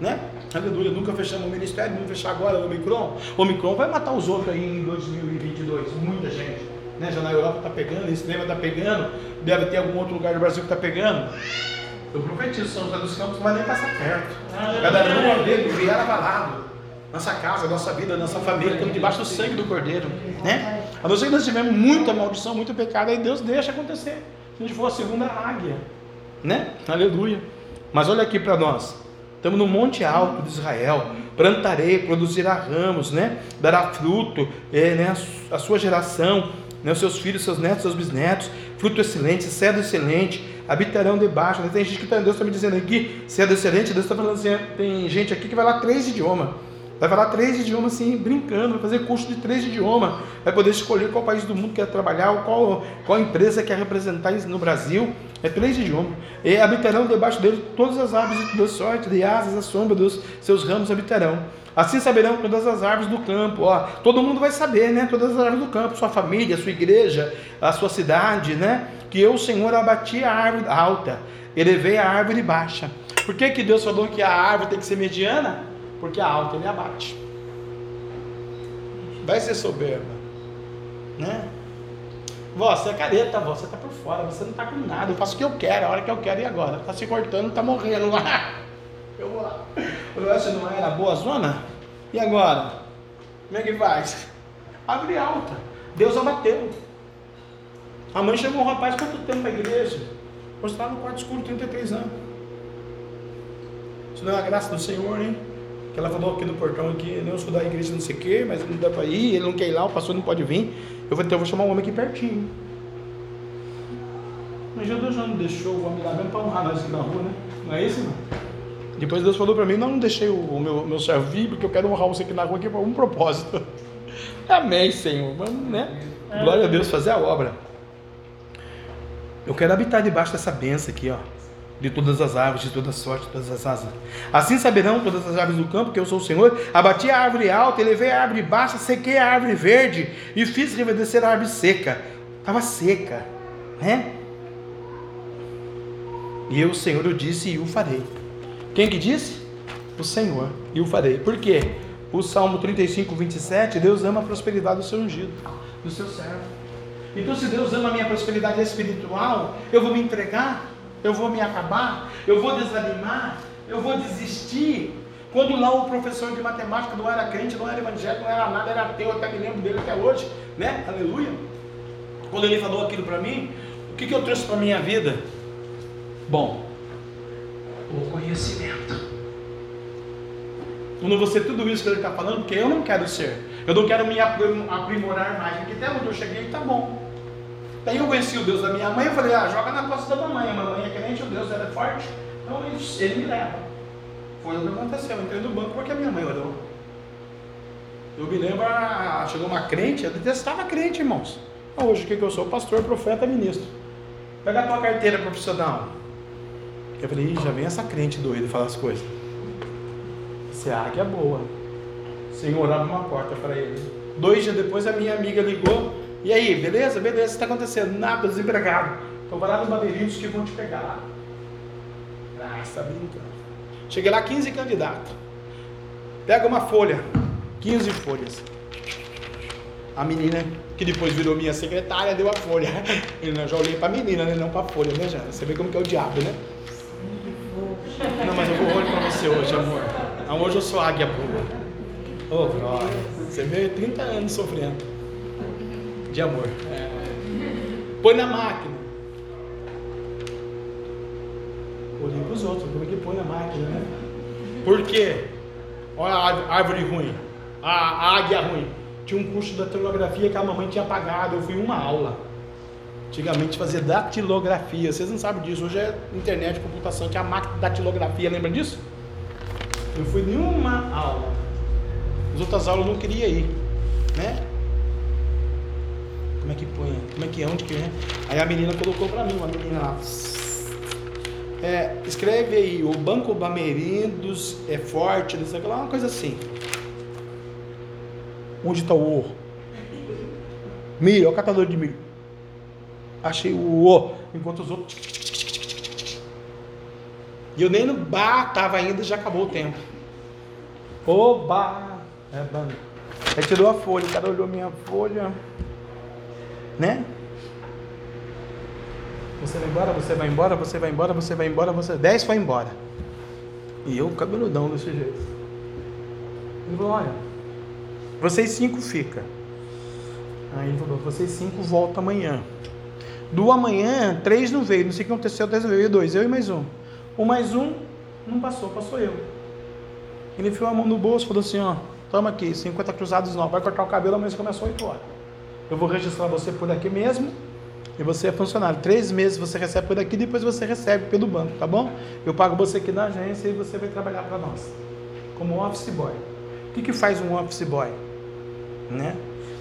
Né? Aleluia, nunca fechamos o ministério, vamos fechar agora o Omicron. O Omicron vai matar os outros aí em 2022, muita gente. Né? Já na Europa está pegando, a extrema está pegando, deve ter algum outro lugar do Brasil que está pegando. Eu profetizo, São José dos Campos não vai nem passar perto. Cada um dele vier avalado nossa casa, nossa vida, nossa família, estamos debaixo do sangue do Cordeiro, né? A não ser que nós tivemos muita maldição, muito pecado, aí Deus deixa acontecer. Se a gente for a segunda águia, né? Aleluia. Mas olha aqui para nós. Estamos no monte alto de Israel. Plantarei, produzirá ramos, né? Dará fruto, é, né? A sua geração, né? Os seus filhos, seus netos, seus bisnetos, fruto excelente, cedro excelente, habitarão debaixo. Tem gente que tá, Deus está me dizendo aqui, cedro excelente, Deus está falando assim, tem gente aqui que vai lá três idiomas. Vai falar três idiomas assim, brincando, vai fazer curso de três idiomas, vai poder escolher qual país do mundo quer trabalhar, qual, qual empresa quer representar no Brasil. É três idiomas. E habitarão debaixo dele todas as árvores de sorte, de asas, a sombra dos seus ramos habitarão. Assim saberão todas as árvores do campo. Ó, todo mundo vai saber, né? Todas as árvores do campo, sua família, sua igreja, a sua cidade, né? Que eu, Senhor, abati a árvore alta, elevei a árvore baixa. Por que, que Deus falou que a árvore tem que ser mediana? Porque a alta ele abate. Vai ser soberba, né? Vó, você é careta, vó, você tá por fora, você não tá com nada, eu faço o que eu quero, a hora que eu quero e agora? Tá se cortando, tá morrendo lá. Eu vou lá. Você não era boa zona? E agora? Como é que faz? Abre alta. Deus abateu. A mãe chamou um rapaz, quanto tempo para a igreja? Você está no quarto escuro, 33 anos. Isso não é a graça do Senhor, hein? Que ela falou aqui no portão aqui, não sou da igreja não sei o que, mas não dá para ir, ele não quer ir lá, o pastor não pode vir. Eu vou, então, eu vou chamar um homem aqui pertinho. Mas Deus já não deixou o homem lá mesmo para honrar nós aqui na rua, né? Não é isso, não? Depois Deus falou para mim, não, não deixei o, meu, meu servo vir, porque eu quero honrar você aqui na rua aqui para um propósito. Amém, Senhor. Vamos, né? Glória a Deus, fazer a obra. Eu quero habitar debaixo dessa benção aqui, ó de todas as árvores, de toda sorte, de todas as asas. Assim saberão todas as árvores do campo que eu sou o Senhor. Abati a árvore alta, elevei a árvore baixa, sequei a árvore verde e fiz reverdecer a árvore seca. Estava seca, né? E eu, Senhor, eu disse e o farei. Quem que disse? O Senhor, e o farei. Por quê? O Salmo 35, 27, Deus ama a prosperidade do seu ungido, do seu servo. Então, se Deus ama a minha prosperidade espiritual, eu vou me entregar eu vou me acabar, eu vou desanimar, eu vou desistir. Quando lá o professor de matemática não era crente, não era evangélico, não era nada, era ateu, até me lembro dele até hoje, né? Aleluia. Quando ele falou aquilo para mim, que, que eu trouxe para minha vida? Bom, o conhecimento. Não vou ser tudo isso que ele está falando, porque eu não quero ser. Eu não quero me aprimorar mais, porque até onde eu cheguei está bom. Daí eu conheci o Deus da minha mãe, eu falei, ah, joga na costa da mamãe. A mamãe é crente, o Deus dela é forte, então ele me leva. Foi o que aconteceu. Eu entrei no banco porque a minha mãe orou. Eu me lembro, ah, chegou uma crente, eu detestava crente, irmãos. Hoje, o que, que eu sou? Pastor, profeta, ministro. Pega a tua carteira profissional. Eu falei, já vem essa crente doida falar as coisas. Você águia boa. O Senhor abre uma porta para ele. Dois dias depois a minha amiga ligou. E aí, beleza? Beleza, o que está acontecendo? Nada, desempregado. Então vai lá no Bandeirinhos que vão te pegar lá. Ah, está brincando. Cheguei lá 15 candidatos. Pega uma folha, 15 folhas. A menina, que depois virou minha secretária, deu a folha. Eu já olhei para a menina, né? não para a folha, né, Jana? Você vê como que é o diabo, né? Não, mas eu vou olhar para você hoje, amor. Hoje eu sou águia pura. Oh, glória. Você vê 30 anos sofrendo. De amor. Põe na máquina. Olhei para os outros, como é que põe na máquina, né? Por quê? Olha a árvore ruim, a águia ruim. Tinha um curso de datilografia que a mamãe tinha pagado, eu fui uma aula. Antigamente fazia datilografia, vocês não sabem disso, hoje é internet, computação, tinha a máquina de datilografia, lembra disso? Eu fui em uma aula. As outras aulas eu não queria ir, né? Como é que põe? Como é que é? Onde que é? Aí a menina colocou pra mim, uma menina lá. É, escreve aí, o Banco Bamerindos é forte, não sei o que lá, uma coisa assim. Onde está o O? Milho, é o catador de milho. Achei o O, enquanto os outros. E eu nem no bar tava ainda, já acabou o tempo. Oba! É banco. Aí tirou a folha, o cara olhou minha folha. Né? Você vai embora, você vai embora, você vai embora, você vai embora, você. Dez foi embora. E eu cabeludão desse jeito. Ele falou, olha, vocês cinco fica. Aí ele falou, vocês cinco voltam amanhã. Do amanhã, três não veio. Não sei o que aconteceu, três não veio. Dois, eu e mais um. O mais um não passou, passou eu. Ele enfiou a mão no bolso e falou assim, ó, toma aqui, 50 cruzados não, vai cortar o cabelo, amanhã começou 8 horas. Eu vou registrar você por aqui mesmo e você é funcionário. Três meses você recebe por aqui, depois você recebe pelo banco, tá bom? Eu pago você aqui na agência e você vai trabalhar para nós, como office boy. O que, que faz um office boy? Né?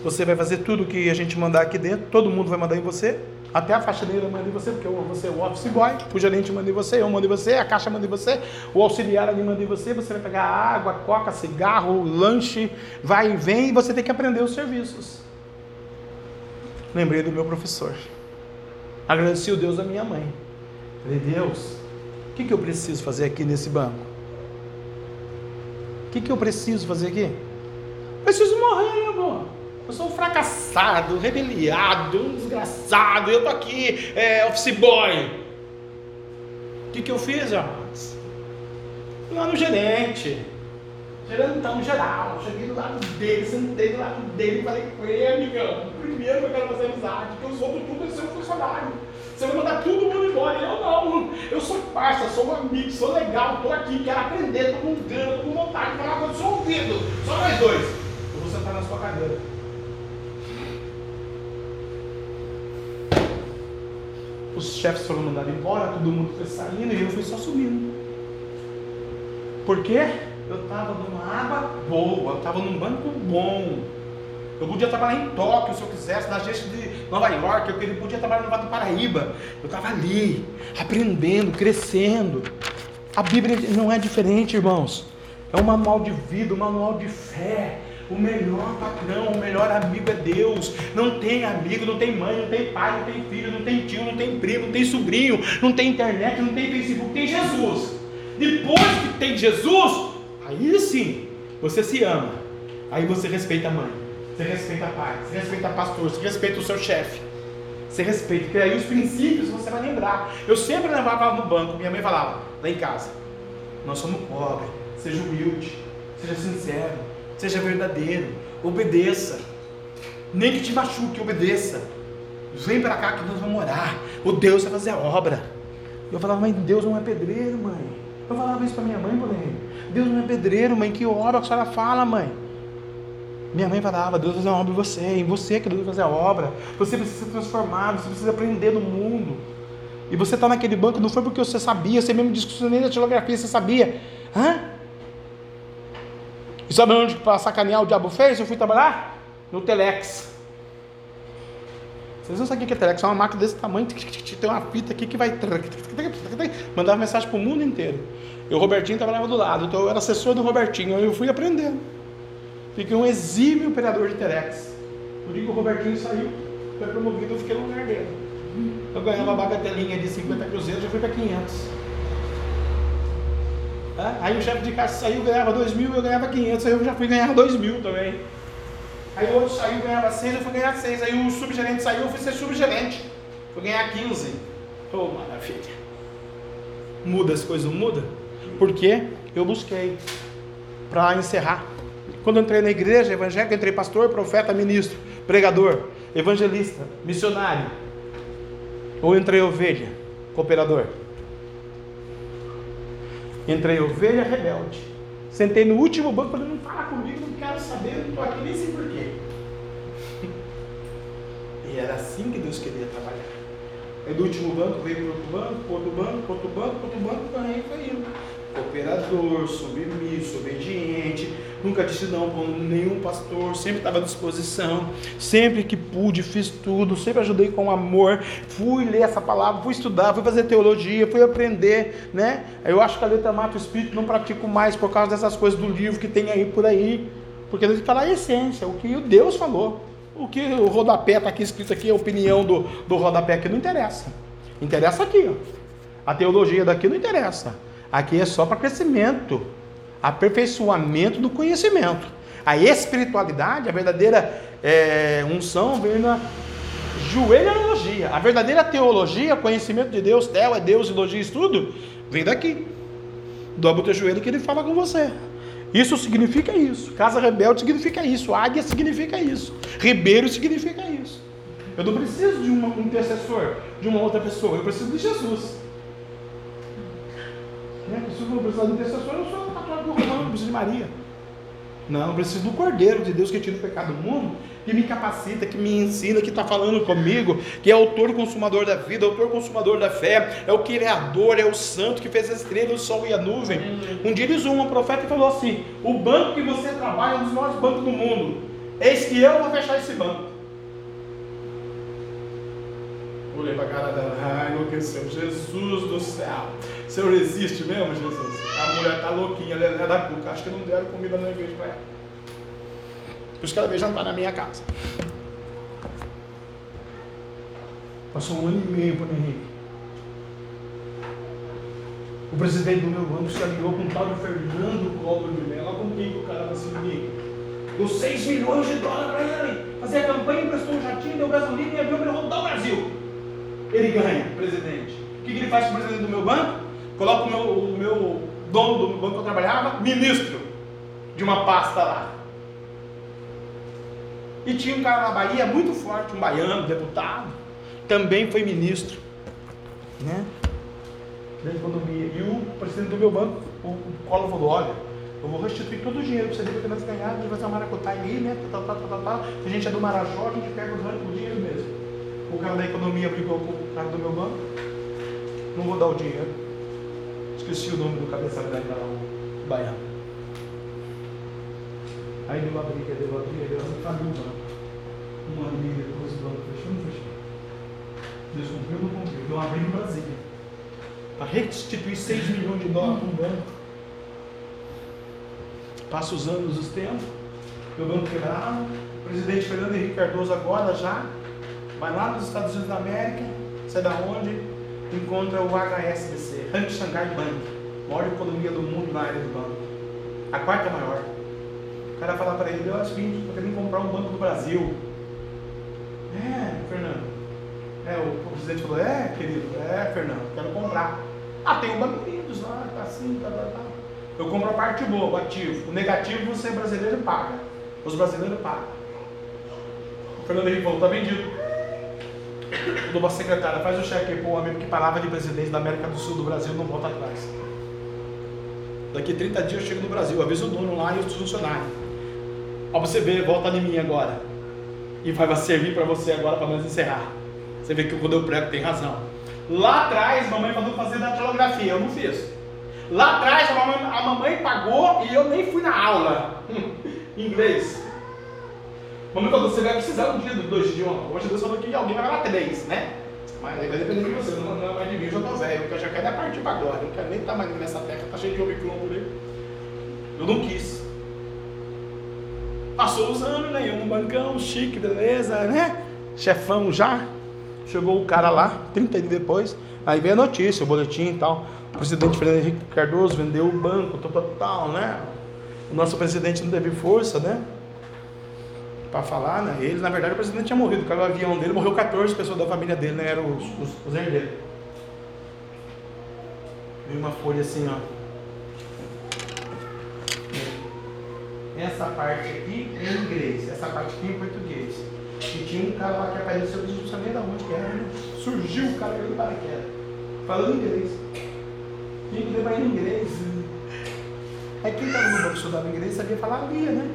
Você vai fazer tudo que a gente mandar aqui dentro, todo mundo vai mandar em você, até a faxineira manda em você, porque você é o office boy, o gerente manda em você, eu mando em você, a caixa manda em você, o auxiliar ali manda em você, você vai pegar água, coca, cigarro, lanche, vai e vem, e você tem que aprender os serviços. Lembrei do meu professor. Agradeci o Deus da minha mãe. Falei, Deus, o que, que eu preciso fazer aqui nesse banco? O que, que eu preciso fazer aqui? Preciso morrer, amor. Eu sou um fracassado, rebeliado, um desgraçado. Eu tô aqui, é, office boy. O que, que eu fiz, amados? Lá no gerente. Gerentão geral. Cheguei do lado dele, sentei do lado dele e falei com ele, amigão. Primeiro eu quero fazer amizade, porque os outros tudo é seu funcionário. Você vai mandar todo mundo embora. Eu não. Eu sou parça, sou um amigo, sou legal, estou aqui, quero aprender, estou com gana, estou com vontade de falar com o seu ouvido. Só nós dois. Eu vou sentar na sua cadeira. Os chefes foram mandados embora, todo mundo foi saindo e eu fui só subindo. Por quê? Eu estava numa água boa, eu estava num banco bom. Eu podia trabalhar em Tóquio se eu quisesse, na agência de Nova York, eu podia trabalhar no Vale do Paraíba. Eu estava ali, aprendendo, crescendo. A Bíblia não é diferente, irmãos. É um manual de vida, um manual de fé. O melhor patrão, o melhor amigo é Deus. Não tem amigo, não tem mãe, não tem pai, não tem filho, não tem tio, não tem primo, não tem sobrinho, não tem internet, não tem Facebook, tem Jesus. Depois que tem Jesus, aí sim você se ama. Aí você respeita a mãe, você respeita a pai, você respeita a pastor, você respeita o seu chefe. Você respeita, porque aí os princípios você vai lembrar. Eu sempre levava no banco, minha mãe falava, lá em casa, nós somos pobres, seja humilde, seja sincero, seja verdadeiro, obedeça. Nem que te machuque, obedeça. Vem para cá que nós vamos orar. O Deus vai fazer a obra. Eu falava, mas Deus não é pedreiro, mãe. Eu falava isso para minha mãe, porém. Deus não é pedreiro, mãe. Que obra que a senhora fala, mãe? Minha mãe falava, Deus vai fazer uma obra em você, em você que Deus vai fazer a obra. Você precisa ser transformado, você precisa aprender no mundo. E você está naquele banco, não foi porque você sabia, você mesmo disse nem da geografia, você sabia. Hã? E sabe onde para sacanear o diabo fez? Eu fui trabalhar no Telex. Vocês não sabem o que é Telex? É uma máquina desse tamanho, tem uma fita aqui que vai. Mandava mensagem para o mundo inteiro. E o Robertinho trabalhava do lado, então eu era assessor do Robertinho, eu fui aprendendo. Fiquei um exímio operador de Telex. Por dia que o Robertinho saiu, foi promovido, eu fiquei no lugar dele. Eu ganhava uma bagatelinha de 50 cruzeiros, já fui para 500. Aí o chefe de casa saiu, ganhava 2 mil, eu ganhava 500, aí eu já fui ganhar 2 mil também. Aí o outro saiu, ganhava 6, eu fui ganhar 6. Aí o subgerente saiu, eu fui ser subgerente. Fui ganhar 15. Oh, maravilha. Muda as coisas, muda? Porque eu busquei para encerrar. Quando entrei na igreja evangélica, entrei pastor, profeta, ministro, pregador, evangelista, missionário. Ou entrei ovelha, cooperador. Entrei ovelha rebelde. Sentei no último banco, falei, não fala comigo, não quero saber, não estou aqui nem sei porquê. E era assim que Deus queria trabalhar. Aí do último banco veio para outro banco, outro banco, outro banco, outro banco, aí foi indo cooperador, submisso, obediente, nunca disse não para nenhum pastor, sempre estava à disposição, sempre que pude, fiz tudo, sempre ajudei com amor, fui ler essa palavra, fui estudar, fui fazer teologia, fui aprender, né? Eu acho que a letra mata o espírito, não pratico mais por causa dessas coisas do livro que tem aí por aí, porque Deus fala a essência, o que Deus falou. O que o rodapé está aqui escrito aqui, a opinião do, do rodapé aqui não interessa. Interessa aqui, ó. A teologia daqui não interessa. Aqui é só para crescimento, aperfeiçoamento do conhecimento. A espiritualidade, a verdadeira é, unção vem na joelhologia. A verdadeira teologia, conhecimento de Deus, Tel é Deus, elogia, estudo, vem daqui. Dobra o teu joelho que ele fala com você. Isso significa isso. Casa rebelde significa isso. Águia significa isso. Ribeiro significa isso. Eu não preciso de um intercessor, de uma outra pessoa. Eu preciso de Jesus. Né? Se eu não precisar de intercessor, eu sou católico romano, não preciso de Maria. Não, eu preciso do Cordeiro de Deus que tira o pecado do mundo, que me capacita, que me ensina, que está falando comigo, que é autor consumador da vida, autor consumador da fé, é o criador, é o santo que fez a estrela, o sol e a nuvem. Um dia ele usou um profeta e falou assim: O banco que você trabalha é um dos maiores bancos do mundo. Eis que eu vou fechar esse banco. Olhei para a cara dela, ai, enlouqueceu, Jesus do céu. O Senhor existe mesmo, Jesus? A mulher tá louquinha, ela é da cuca. Acho que não deram comida na igreja para ela. Por isso que ela veio jantar na minha casa. Passou um ano e meio para o Henrique. O presidente do meu banco se aliou com o tal de Fernando Collor de Mello. Olha com quem que o cara vai se unir. Deu 6 milhões de dólares para ele. Fazer a campanha, emprestou um jatinho, deu gasolina e avião para rodar o Brasil. Ele ganha, presidente. O que, que ele faz com o presidente do meu banco? Coloca o meu, o meu dono do banco que eu trabalhava, ministro de uma pasta lá. E tinha um cara na Bahia muito forte, um baiano, deputado, também foi ministro, né? Da economia. E o presidente do meu banco, o Collor falou, olha, eu vou restituir todo o dinheiro para você ver que nós ganhar, a gente vai fazer uma maracutaia aí, né? Tal, tal, tal, tal. Se a gente é do Marajó, a gente pega o dinheiro mesmo. O cara da economia brigou com o cara do meu banco. Não vou dar o dinheiro. Esqueci o nome do cabeça da o baiano. Aí deu uma briga, deu uma briga, deu uma faliu o banco. Um ano e meio depois o banco fechou, não fechou. Deus cumpriu, não cumpriu. Deu uma briga em Brasília. Para restituir 6 milhões de dólares para um banco. Passa os anos, os tempos. Meu banco quebrado. O presidente Fernando Henrique Cardoso agora já vai lá nos Estados Unidos da América, sai da onde? Encontra o HSBC, Hank Shanghai Bank, maior economia do mundo na área do banco. A quarta maior. O cara fala para ele, olha o seguinte, estou querendo comprar um banco no Brasil. É, Fernando. É, o, presidente falou, é, querido, é, Fernando, quero comprar. Ah, tem um banco Unidos lá, tá assim, tá, tá, tá. Eu compro a parte boa, o ativo. O negativo você brasileiro paga. Os brasileiros pagam. O Fernando Henrique falou, tá vendido. Falou pra secretária, faz o cheque aí pro homem que palavra de presidente da América do Sul do Brasil não volta atrás. Daqui 30 dias eu chego no Brasil, aviso o dono lá e os funcionários. Ó, você ver, volta em mim agora. E vai servir para você agora para nós encerrar. Você vê que quando eu prego tem razão. Lá atrás, mamãe mandou fazer datilografia, eu não fiz. Lá atrás, a mamãe, a mamãe pagou e eu nem fui na aula. Inglês. Mamãe falou, você vai precisar um dia dois idiomas. Hoje Deus falou que alguém vai falar três, né? Mas aí vai depender de você, não, é mais de mim, eu já tô velho, eu já quero é partir para agora. Não quero nem estar mais nessa terra, tá cheio de omicron por aí. Eu não quis. Passou os anos, né? No bancão, chique, beleza, né? Chefão já. Chegou o cara lá, 30 dias depois. Aí veio a notícia, o boletim e tal. O presidente Fernando Henrique Cardoso vendeu o banco, tal, tal, tal, né? O nosso presidente não teve força, né? Para falar, né? Ele, na verdade, o presidente tinha morrido. Caiu o avião dele, morreu 14 pessoas da família dele, né? Eram os, os, os herdeiros. Veio uma folha assim, ó. Essa parte aqui é em inglês, essa parte aqui em português. E tinha um cara lá que apareceu, eu não sabia de onde que era. Surgiu o cara que eu paraquedas. Falando inglês. Tinha que levar em inglês. Aí quem estava no banco que estudava inglês sabia falar lia, né?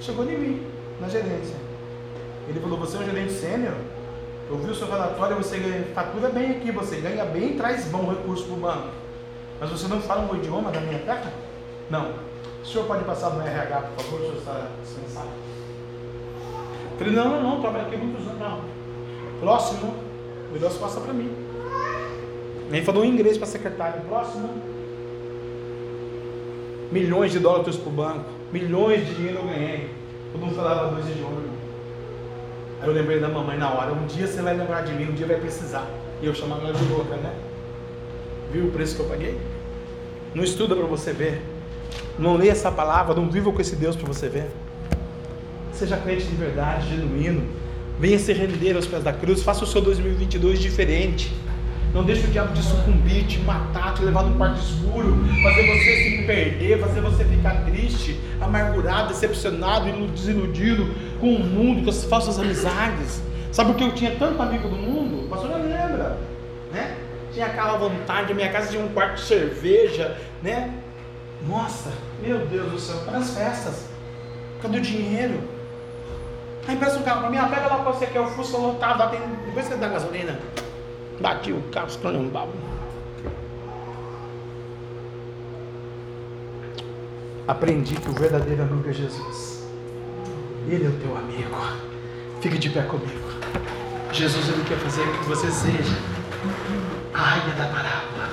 Chegou em mim, na gerência. Ele falou, você é um gerente sênior? Eu vi o seu relatório, você ganha, fatura bem aqui, você ganha bem e traz bom recurso para o banco. Mas você não fala o idioma da minha terra? Não. O senhor pode passar no RH, por favor, o senhor está dispensado? Falei, não, não, não, trabalho aqui muitos anos. Não. Próximo, o Deus passa para mim. Ele falou em inglês para a secretária. Próximo. Milhões de dólares para o banco. Milhões de dinheiro eu ganhei. Todo mundo falava dois idiomas. irmão. Aí eu lembrei da mamãe na hora. Um dia você vai lembrar de mim, um dia vai precisar. E eu chamava ela de louca, né? Viu o preço que eu paguei? Não estuda para você ver. Não lê essa palavra, não viva com esse Deus para você ver. Seja crente de verdade, genuíno. Venha se render aos pés da cruz. Faça o seu 2022 diferente. Não deixe o diabo te sucumbir, te matar, te levar num quarto escuro, fazer você se perder, fazer você ficar triste, amargurado, decepcionado, ilu- desiludido com o mundo, com as falsas amizades. Sabe por que eu tinha tanto amigo do mundo? O pastor lembra, né? Tinha aquela vontade, a minha casa tinha um quarto de cerveja, né? Nossa, meu Deus do céu, para as festas, cadê o dinheiro? Aí empresta um carro pra mim, ah, pega lá pra você que é o Fusca lotado. Depois você dá gasolina. Bati o carro, esculhambava. Aprendi que o verdadeiro amigo é Jesus. Ele é o teu amigo. Fique de pé comigo. Jesus, Ele quer fazer com que você seja a águia da parábola,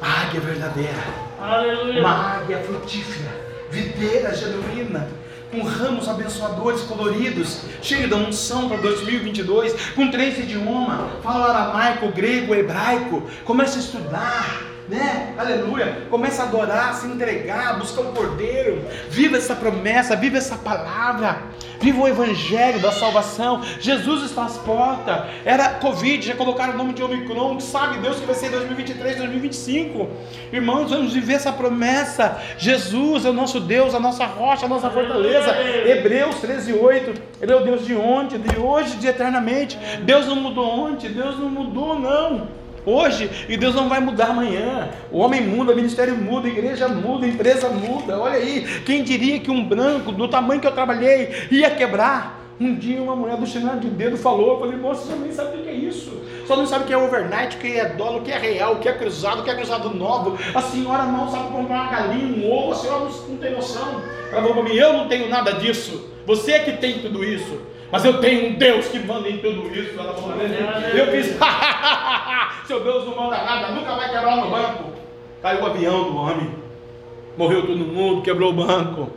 a águia verdadeira, Aleluia. uma águia frutífera, videira genuína, com ramos abençoadores coloridos, cheio da unção para 2022, com três idiomas, fala aramaico, grego, hebraico, comece a estudar, né? Aleluia. Comece a adorar, se entregar, buscar o Cordeiro. Viva essa promessa, viva essa palavra. Viva o evangelho da salvação. Jesus está às portas. Era Covid, já colocaram o nome de Omicron. Sabe Deus que vai ser 2023, 2025. Irmãos, vamos viver essa promessa. Jesus é o nosso Deus, a nossa rocha, a nossa fortaleza. Hebreus 13, 8. Ele é o Deus de ontem, de hoje, de eternamente. Deus não mudou ontem, Deus não mudou, não hoje e Deus não vai mudar amanhã. O homem muda, o ministério muda, a igreja muda, a empresa muda. Olha aí, quem diria que um branco do tamanho que eu trabalhei ia quebrar? Um dia uma mulher do chinelo de dedo falou, eu falei, moça, você nem sabe o que é isso. Só não sabe o que é overnight, o que é dólar, o que é real, o que é cruzado, o que é cruzado novo. A senhora não sabe comprar uma galinha, um ovo, a senhora não, não tem noção. Ela falou para mim, eu não tenho nada disso. Você é que tem tudo isso. Mas eu tenho um Deus que manda em tudo isso. Ela falou. Eu fiz, seu Deus não manda nada, nunca vai quebrar no banco. Caiu o avião do homem. Morreu todo mundo, quebrou o banco.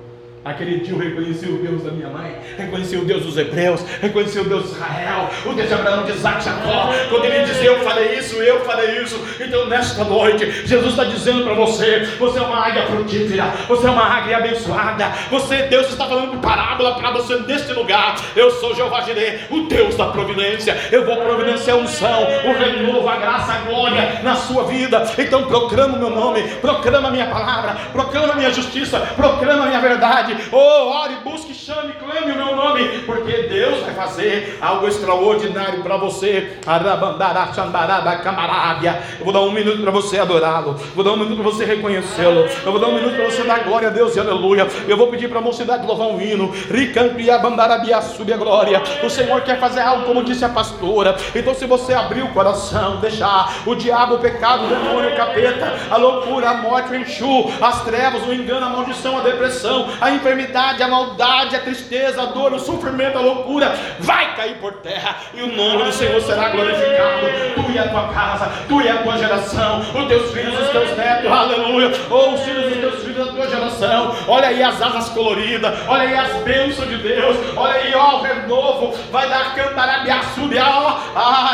Aquele dia eu reconheci o Deus da minha mãe, reconheci o Deus dos Hebreus, reconheci o Deus de Israel, o Deus de Abraão, de Isaac, Jacó. Quando ele diz eu falei isso, eu falei isso. Então nesta noite, Jesus está dizendo para você: você é uma águia frutífera, você é uma águia abençoada. Você, Deus está falando parábola para você neste lugar. Eu sou Jeová Jireh, o Deus da providência. Eu vou providenciar a unção, o renovo, a graça, a glória na sua vida. Então proclama o meu nome, proclama a minha palavra, proclama a minha justiça, proclama a minha verdade. Oh, ore, busque, chame, clame o meu nome, porque Deus vai fazer algo extraordinário para você. Arabandará, xandará, camarábia. Eu vou dar um minuto para você adorá-lo. Vou dar um minuto para você reconhecê-lo. Eu vou dar um minuto para você dar glória a Deus e aleluia. Eu vou pedir para a mocidade louvar um hino. Ricanto e abandarabia, sube a glória. O Senhor quer fazer algo como disse a pastora. Então, se você abrir o coração, deixar o diabo, o pecado, o demônio, o capeta, a loucura, a morte, o enxu, as trevas, o engano, a maldição, a depressão, a enfermidade, a maldade, a tristeza, a dor, o sofrimento, a loucura, vai cair por terra e o nome do Senhor será glorificado. Tu e a tua casa, tu e a tua geração, os teus filhos, os teus netos, aleluia, ou os filhos dos teus filhos da tua geração. Olha aí as asas coloridas, olha aí as bênçãos de Deus, olha aí, ó, o renovo, vai dar cantarabia, subir, ó,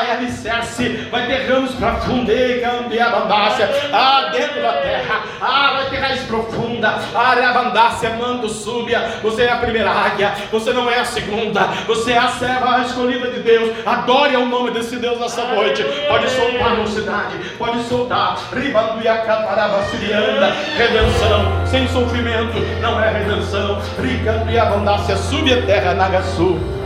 é alicerce, vai ter ramos para fundir, cambiar bandácia, ah, dentro da terra, ah, vai ter raiz profunda, ah, abandácia, manto, súbia, você é a primeira águia, você não é a segunda, você é a serva escolhida de Deus, adore o nome desse Deus nessa noite, pode soltar a mocidade, pode soltar, ribanduia, cataraba, sirianda, redenção, sem sofrimento, não é redenção, ricando e abandácia, sube a terra, nagaçu.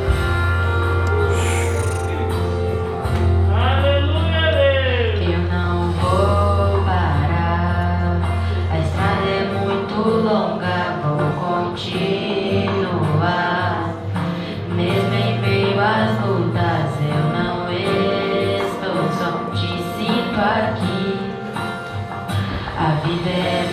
Continuar. Mesmo em meio às lutas, eu não estou só, te sinto aqui. A vida é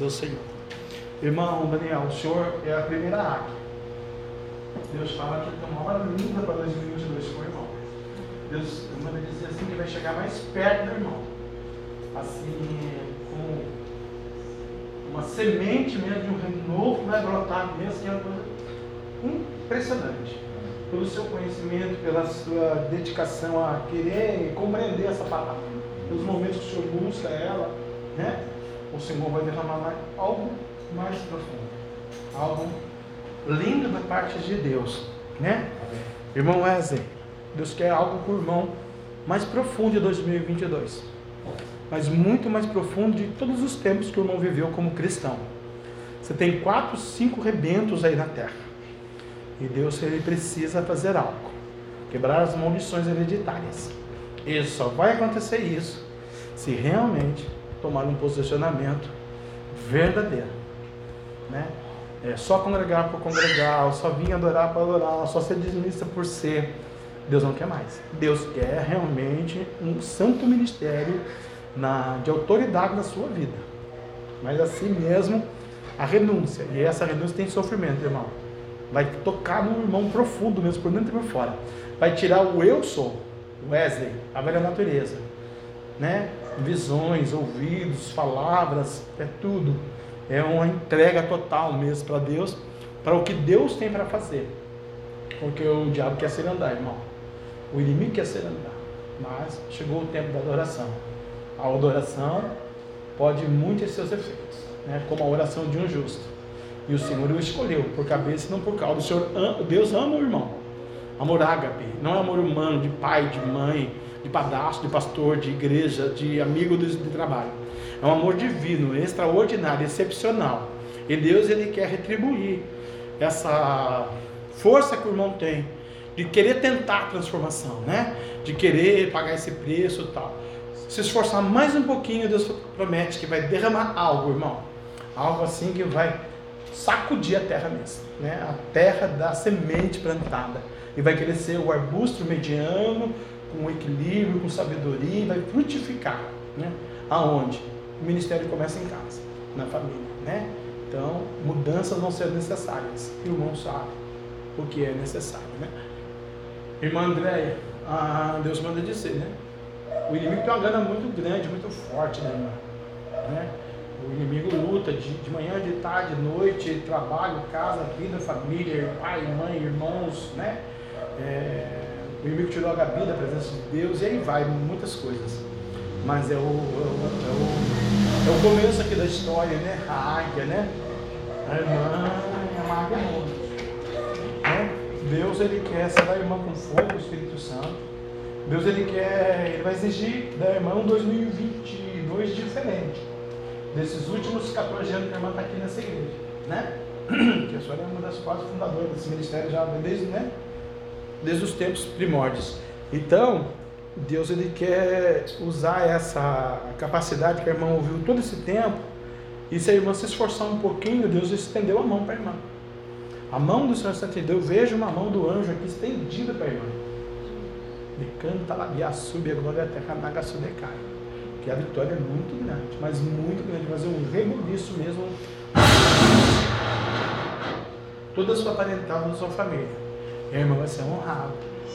Grandes coisas vai fazer o Senhor. Irmão Daniel, o senhor é a primeira águia. Deus fala que tem uma hora linda para 2022 com o irmão. Deus manda dizer assim que vai chegar mais perto do irmão. Assim, como uma semente mesmo de um renovo vai brotar mesmo, que é uma coisa impressionante. Pelo seu conhecimento, pela sua dedicação a querer compreender essa palavra. Pelos momentos que o Senhor busca ela, né? O Senhor vai derramar algo mais profundo. Algo lindo da parte de Deus, né? Irmão Wesley, Deus quer algo com o irmão mais profundo de 2022. Mas muito mais profundo de todos os tempos que o irmão viveu como cristão. Você tem quatro, cinco rebentos aí na terra. E Deus ele precisa fazer algo. Quebrar as maldições hereditárias. E só vai acontecer isso se realmente tomar um posicionamento verdadeiro. Né? É só congregar por congregar, só vir adorar para adorar, só ser dizimista por ser. Deus não quer mais. Deus quer realmente um santo ministério na, de autoridade na sua vida. Mas assim mesmo, a renúncia. E essa renúncia tem sofrimento, irmão vai tocar no irmão profundo mesmo, por dentro e por fora. Vai tirar o eu sou, Wesley, a velha natureza, né? Visões, ouvidos, palavras, é tudo. É uma entrega total mesmo para Deus, para o que Deus tem para fazer. Porque o diabo quer ser andar, irmão. O inimigo quer ser andar. Mas chegou o tempo da adoração. A adoração pode muito ter seus efeitos, né? como a oração de um justo. E o Senhor o escolheu por cabeça e não por causa. O Senhor, Deus ama o irmão. Amor ágape, não é amor humano de pai, de mãe, de padrasto, de pastor, de igreja, de amigo de, de trabalho. É um amor divino, extraordinário, excepcional. E Deus ele quer retribuir essa força que o irmão tem de querer tentar a transformação, né? De querer pagar esse preço tal. Se esforçar mais um pouquinho, Deus promete que vai derramar algo, irmão. Algo assim que vai sacudir a terra mesmo, né? a terra da semente plantada. E vai crescer o arbusto mediano, com equilíbrio, com sabedoria, vai frutificar. Né? Aonde? O ministério começa em casa, na família. Né? Então, mudanças vão ser necessárias. E o irmão sabe o que é necessário. Né? Irmã Andréia, ah, Deus manda dizer, né? O inimigo tem uma gana muito grande, muito forte, né, irmã? Né? O inimigo luta de, de manhã, de tarde, de noite, trabalho, casa, vida, família, pai, mãe, irmãos, né? É, o inimigo tirou a Gabi da presença de Deus e aí vai, muitas coisas. Mas é o, é o, é o, é o começo aqui da história, né? A águia, né? A irmã é uma águia nova. Né? Deus ele quer ser a irmã com fogo, o Espírito Santo. Deus ele quer, ele vai exigir da irmã um 2022 diferente desses últimos 14 anos que a irmã está aqui nessa igreja, né? Que a senhora é uma das quatro fundadoras desse ministério já desde, né? Desde os tempos primórdios. Então, Deus ele quer usar essa capacidade que a irmã ouviu todo esse tempo e se a irmã se esforçar um pouquinho, Deus estendeu a mão para a irmã. A mão do Senhor Santo eu vejo uma mão do anjo aqui estendida para a irmã. De canta lá, a glória canaga subecai que a vitória é muito grande, mas muito grande, mas é um rebuliço mesmo. Toda a sua parental, toda a sua família. E a irmã vai ser honrada.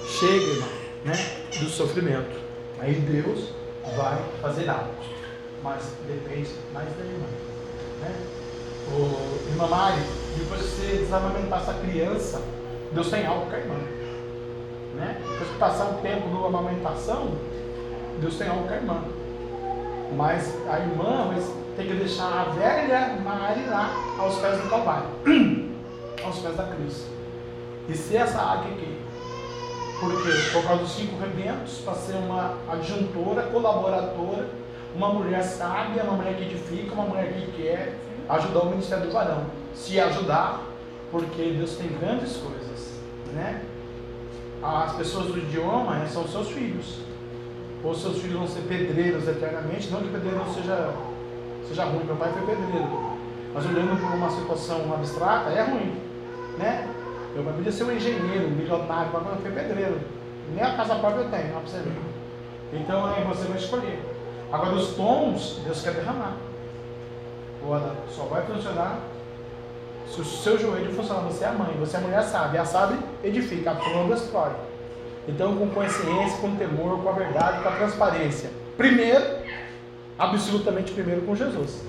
Chega, irmão, né, do sofrimento. Aí Deus vai fazer algo. Mas depende mais da irmã. Né? O, irmã Mari, depois que você desamamentar essa criança, Deus tem algo com a irmã. Né? Depois que passar um tempo na amamentação, Deus tem algo com a irmã. Mas a irmã mas tem que deixar a velha Mari lá aos pés do Calvário, aos pés da cruz. E se essa águia aqui, porque por causa dos cinco rebentos, para ser uma adjuntora, colaboradora, uma mulher sábia, uma mulher que edifica, uma mulher que quer ajudar o ministério do varão. Se ajudar, porque Deus tem grandes coisas, né? As pessoas do idioma né, são seus filhos ou seus filhos vão ser pedreiros eternamente, não que pedreiro não seja, seja ruim, meu pai foi pedreiro, mas olhando por uma situação abstrata, é ruim, né? Meu pai podia ser um engenheiro, um milionário, mas não foi pedreiro, nem a casa própria eu tenho, para você ver. Então aí você vai escolher. Agora os tons, Deus quer derramar. Agora, só vai funcionar se o seu joelho funcionar. Você é a mãe, você é a mulher sabe. A sabe edifica, a plano destrói. Então, com consciência, com temor, com a verdade, com a transparência. Primeiro, absolutamente primeiro com Jesus.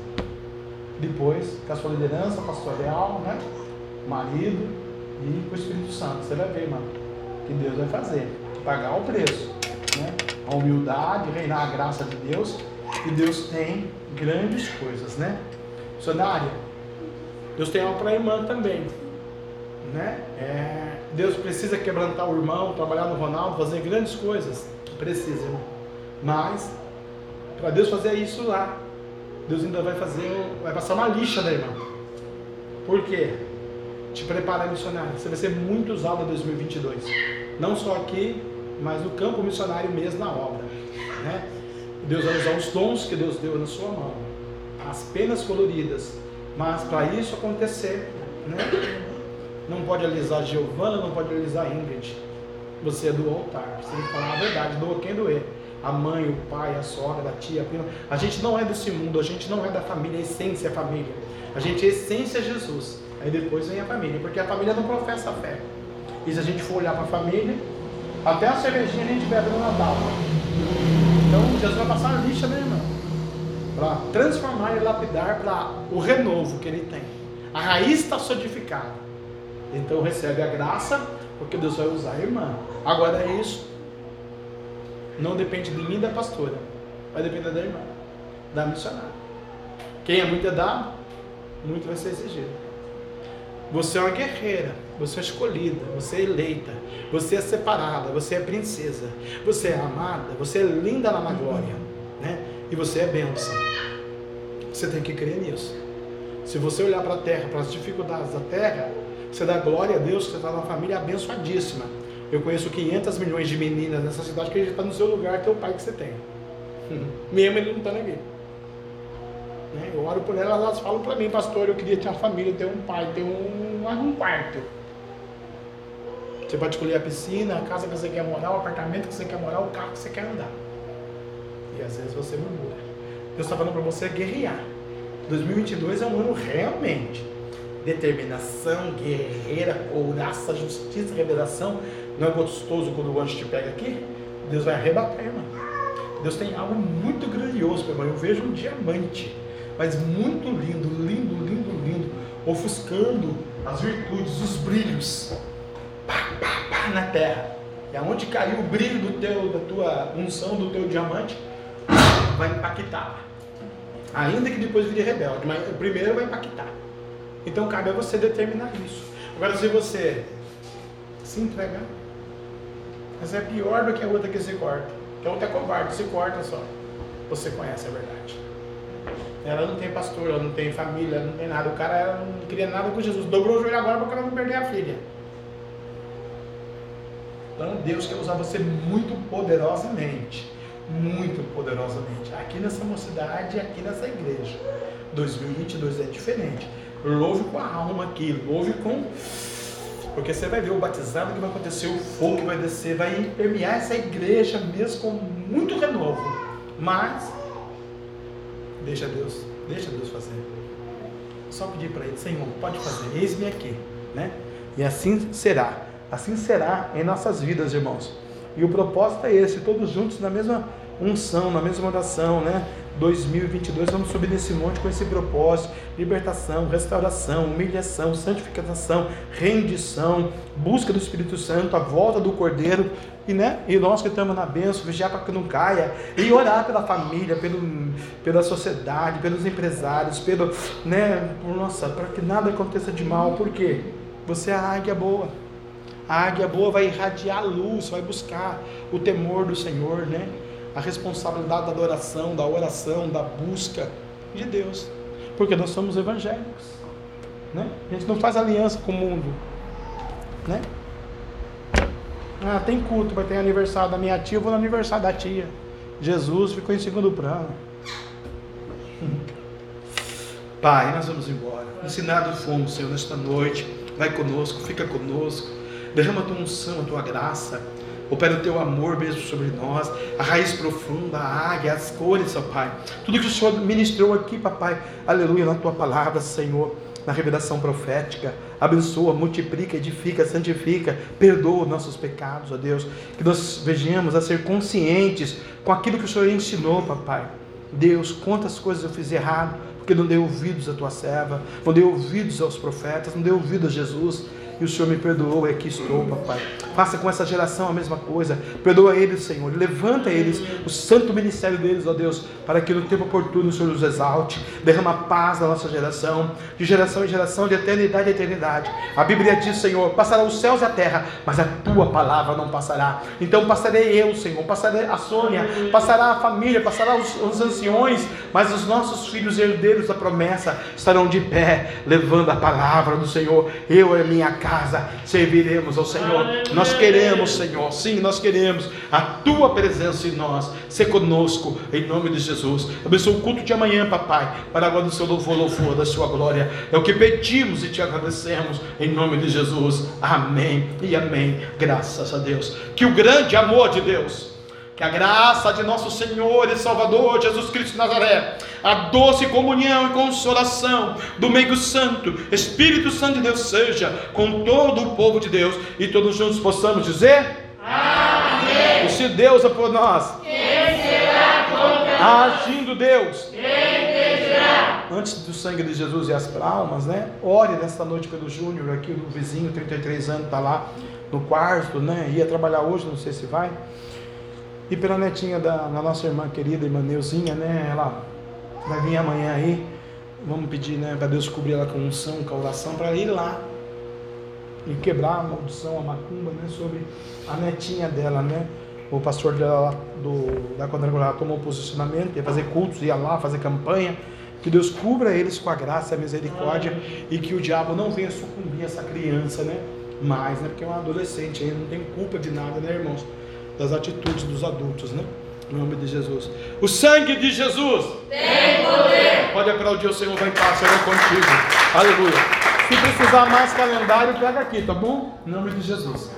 Depois, com a sua liderança pastoral, né? marido e com o Espírito Santo. Você vai ver, mano, que Deus vai fazer. Pagar o preço. Né? A humildade, reinar a graça de Deus. E Deus tem grandes coisas, né? Missionária, Deus tem algo para a irmã também. Né? É, Deus precisa quebrantar o irmão, trabalhar no Ronaldo, fazer grandes coisas. Precisa, irmão. Mas, para Deus fazer isso lá, Deus ainda vai fazer, vai passar uma lixa da irmã. Por quê? Te prepara missionário. Você vai ser muito usado em 2022. Não só aqui, mas no campo missionário mesmo, na obra. Né? Deus vai usar os dons que Deus deu na sua mão. As penas coloridas. Mas para isso acontecer, né? não pode alisar Giovana, não pode alisar Ingrid. Você é do altar. Você tem que falar a verdade. Doa quem doer a mãe, o pai, a sogra, a tia, a prima. A gente não é desse mundo, a gente não é da família, a essência é família. A gente é a essência é Jesus. Aí depois vem a família, porque a família não professa a fé. E se a gente for olhar para a família, até a cervejinha a gente bebe no Natal. Então Jesus vai passar a lixa, né, irmão? Para transformar e lapidar para o renovo que ele tem. A raiz está solidificada. Então recebe a graça, porque Deus vai usar a irmã. Agora é isso. Não depende de mim da pastora. Vai depender da irmã, da missionária. Quem é muito é dado, muito vai ser exigido. Você é uma guerreira, você é escolhida, você é eleita, você é separada, você é princesa, você é amada, você é linda na glória, né? E você é bênção. Você tem que crer nisso. Se você olhar para a terra, para as dificuldades da terra, você dá glória a Deus você está numa família abençoadíssima. Eu conheço 500 milhões de meninas nessa cidade que está no seu lugar, o pai que você tem. Mesmo ele não está aqui. Né? Eu oro por elas, elas falam para mim, pastor, eu queria ter uma família, ter um pai, ter um, um quarto. Você pode escolher a piscina, a casa que você quer morar, o apartamento que você quer morar, o carro que você quer andar. E às vezes você murmura. Deus está falando para você guerrear. 2022 é um ano realmente determinação, guerreira, couraça, justiça, revelação. Não é gostoso quando o anjo te pega aqui? Deus vai arrebatar, irmão. Deus tem algo muito grandioso, meu irmão. Eu vejo um diamante, mas muito lindo, lindo, lindo, lindo, ofuscando as virtudes, os brilhos, pá, pá, pá, na terra. E aonde caiu o brilho do teu, da tua unção, do teu diamante, vai impactar. Ainda que depois vire rebelde, mas primeiro vai impactar. Então cabe a você determinar isso. Agora, se você se entregar, essa é pior do que a outra que se corta. Que a outra é covarde, se corta só. Você conhece a verdade. Ela não tem pastor, ela não tem família, não tem nada. O cara não queria nada com Jesus. Dobrou o joelho agora para ela não perder a filha. Então Deus quer usar você muito poderosamente. Muito poderosamente. Aqui nessa mocidade, aqui nessa igreja. 2022 é diferente. Louve com a alma aqui, louve com. Porque você vai ver o batizado que vai acontecer, o fogo que vai descer, vai permear essa igreja mesmo com muito renovo. Mas, deixa Deus, deixa Deus fazer. Só pedir para Ele, Senhor, pode fazer, eis-me aqui, né? E assim será, assim será em nossas vidas, irmãos. E o propósito é esse, todos juntos na mesma unção, na mesma oração, né? 2022 vamos subir nesse monte com esse propósito: libertação, restauração, humilhação, santificação, rendição, busca do Espírito Santo, a volta do Cordeiro e, né, e nós que estamos na bênção, vigiar para que não caia e orar pela família, pelo, pela sociedade, pelos empresários, pelo, né, nossa, para que nada aconteça de mal, porque você é a águia boa. A águia boa vai irradiar a luz, vai buscar o temor do Senhor, né? a responsabilidade da adoração, da oração, da busca de Deus. Porque nós somos evangélicos. Né? A gente não faz aliança com o mundo. Né? Ah, tem culto, vai ter aniversário da minha tia, vou no aniversário da tia. Jesus ficou em segundo plano. Pai, nós vamos embora. Ensinado fomos, Senhor, nesta noite. Vai conosco, fica conosco. Derrama a tua unção, a tua graça Opera o teu amor mesmo sobre nós, a raiz profunda, a águia, as cores, ó Pai. Tudo que o Senhor ministrou aqui, papai, aleluia, na tua palavra, Senhor, na revelação profética. Abençoa, multiplica, edifica, santifica, perdoa nossos pecados, ó Deus. Que nós vejamos a ser conscientes com aquilo que o Senhor ensinou, papai. Deus, quantas coisas eu fiz errado, porque não dei ouvidos à tua serva, não dei ouvidos aos profetas, não dei ouvidos a Jesus e o Senhor me perdoou, e aqui estou, papai. Faça com essa geração a mesma coisa. Perdoa eles, Senhor. Levanta eles, o santo ministério deles, ó Deus, para que no tempo oportuno o Senhor os exalte. Derrama paz na nossa geração, de geração em geração, de eternidade a eternidade. A Bíblia diz, Senhor, passará os céus e a terra, mas a tua palavra não passará. Então passarei eu, Senhor, passarei a Sônia, passará a família, passará os, os anciões, mas os nossos filhos herdeiros da promessa estarão de pé, levando a palavra do Senhor. Eu e minha casa casa serviremos ao Senhor. Nós queremos, Senhor, sim, nós queremos a tua presença em nós. Se conosco, em nome de Jesus. Abençoa o culto de amanhã, papai, para agora do seu louvor, louvor da sua glória. É o que pedimos e te agradecemos, em nome de Jesus. Amém e amém. Graças a Deus. Que o grande amor de Deus que a graça de nosso Senhor e Salvador Jesus Cristo de Nazaré, a doce comunhão e consolação do meio santo, Espírito Santo de Deus seja com todo o povo de Deus e todos juntos possamos dizer: Amém. E se Deus é por nós, quem será contra Agindo Deus, quem impedirá? Antes do sangue de Jesus e as palmas, né? Ore nesta noite pelo Júnior aqui, o vizinho, 33 anos, está lá no quarto, né? Ia trabalhar hoje, não sei se vai. E pela netinha da, da nossa irmã querida, irmã Neuzinha, né? Ela vai vir amanhã aí. Vamos pedir, né, para Deus cobrir ela com unção, com oração, para ir lá e quebrar a maldição, a macumba, né, sobre a netinha dela, né? O pastor dela do, da quadrangular tomou posicionamento, ia fazer cultos, ia lá fazer campanha. Que Deus cubra eles com a graça a misericórdia e que o diabo não venha sucumbir essa criança, né? Mais, né? Porque é um adolescente aí, não tem culpa de nada, né, irmãos? Das atitudes dos adultos, né? Em nome de Jesus. O sangue de Jesus tem poder. Pode aplaudir o Senhor, vai em paz, Senhor contigo. Aleluia. Se precisar mais calendário, pega aqui, tá bom? Em nome de Jesus.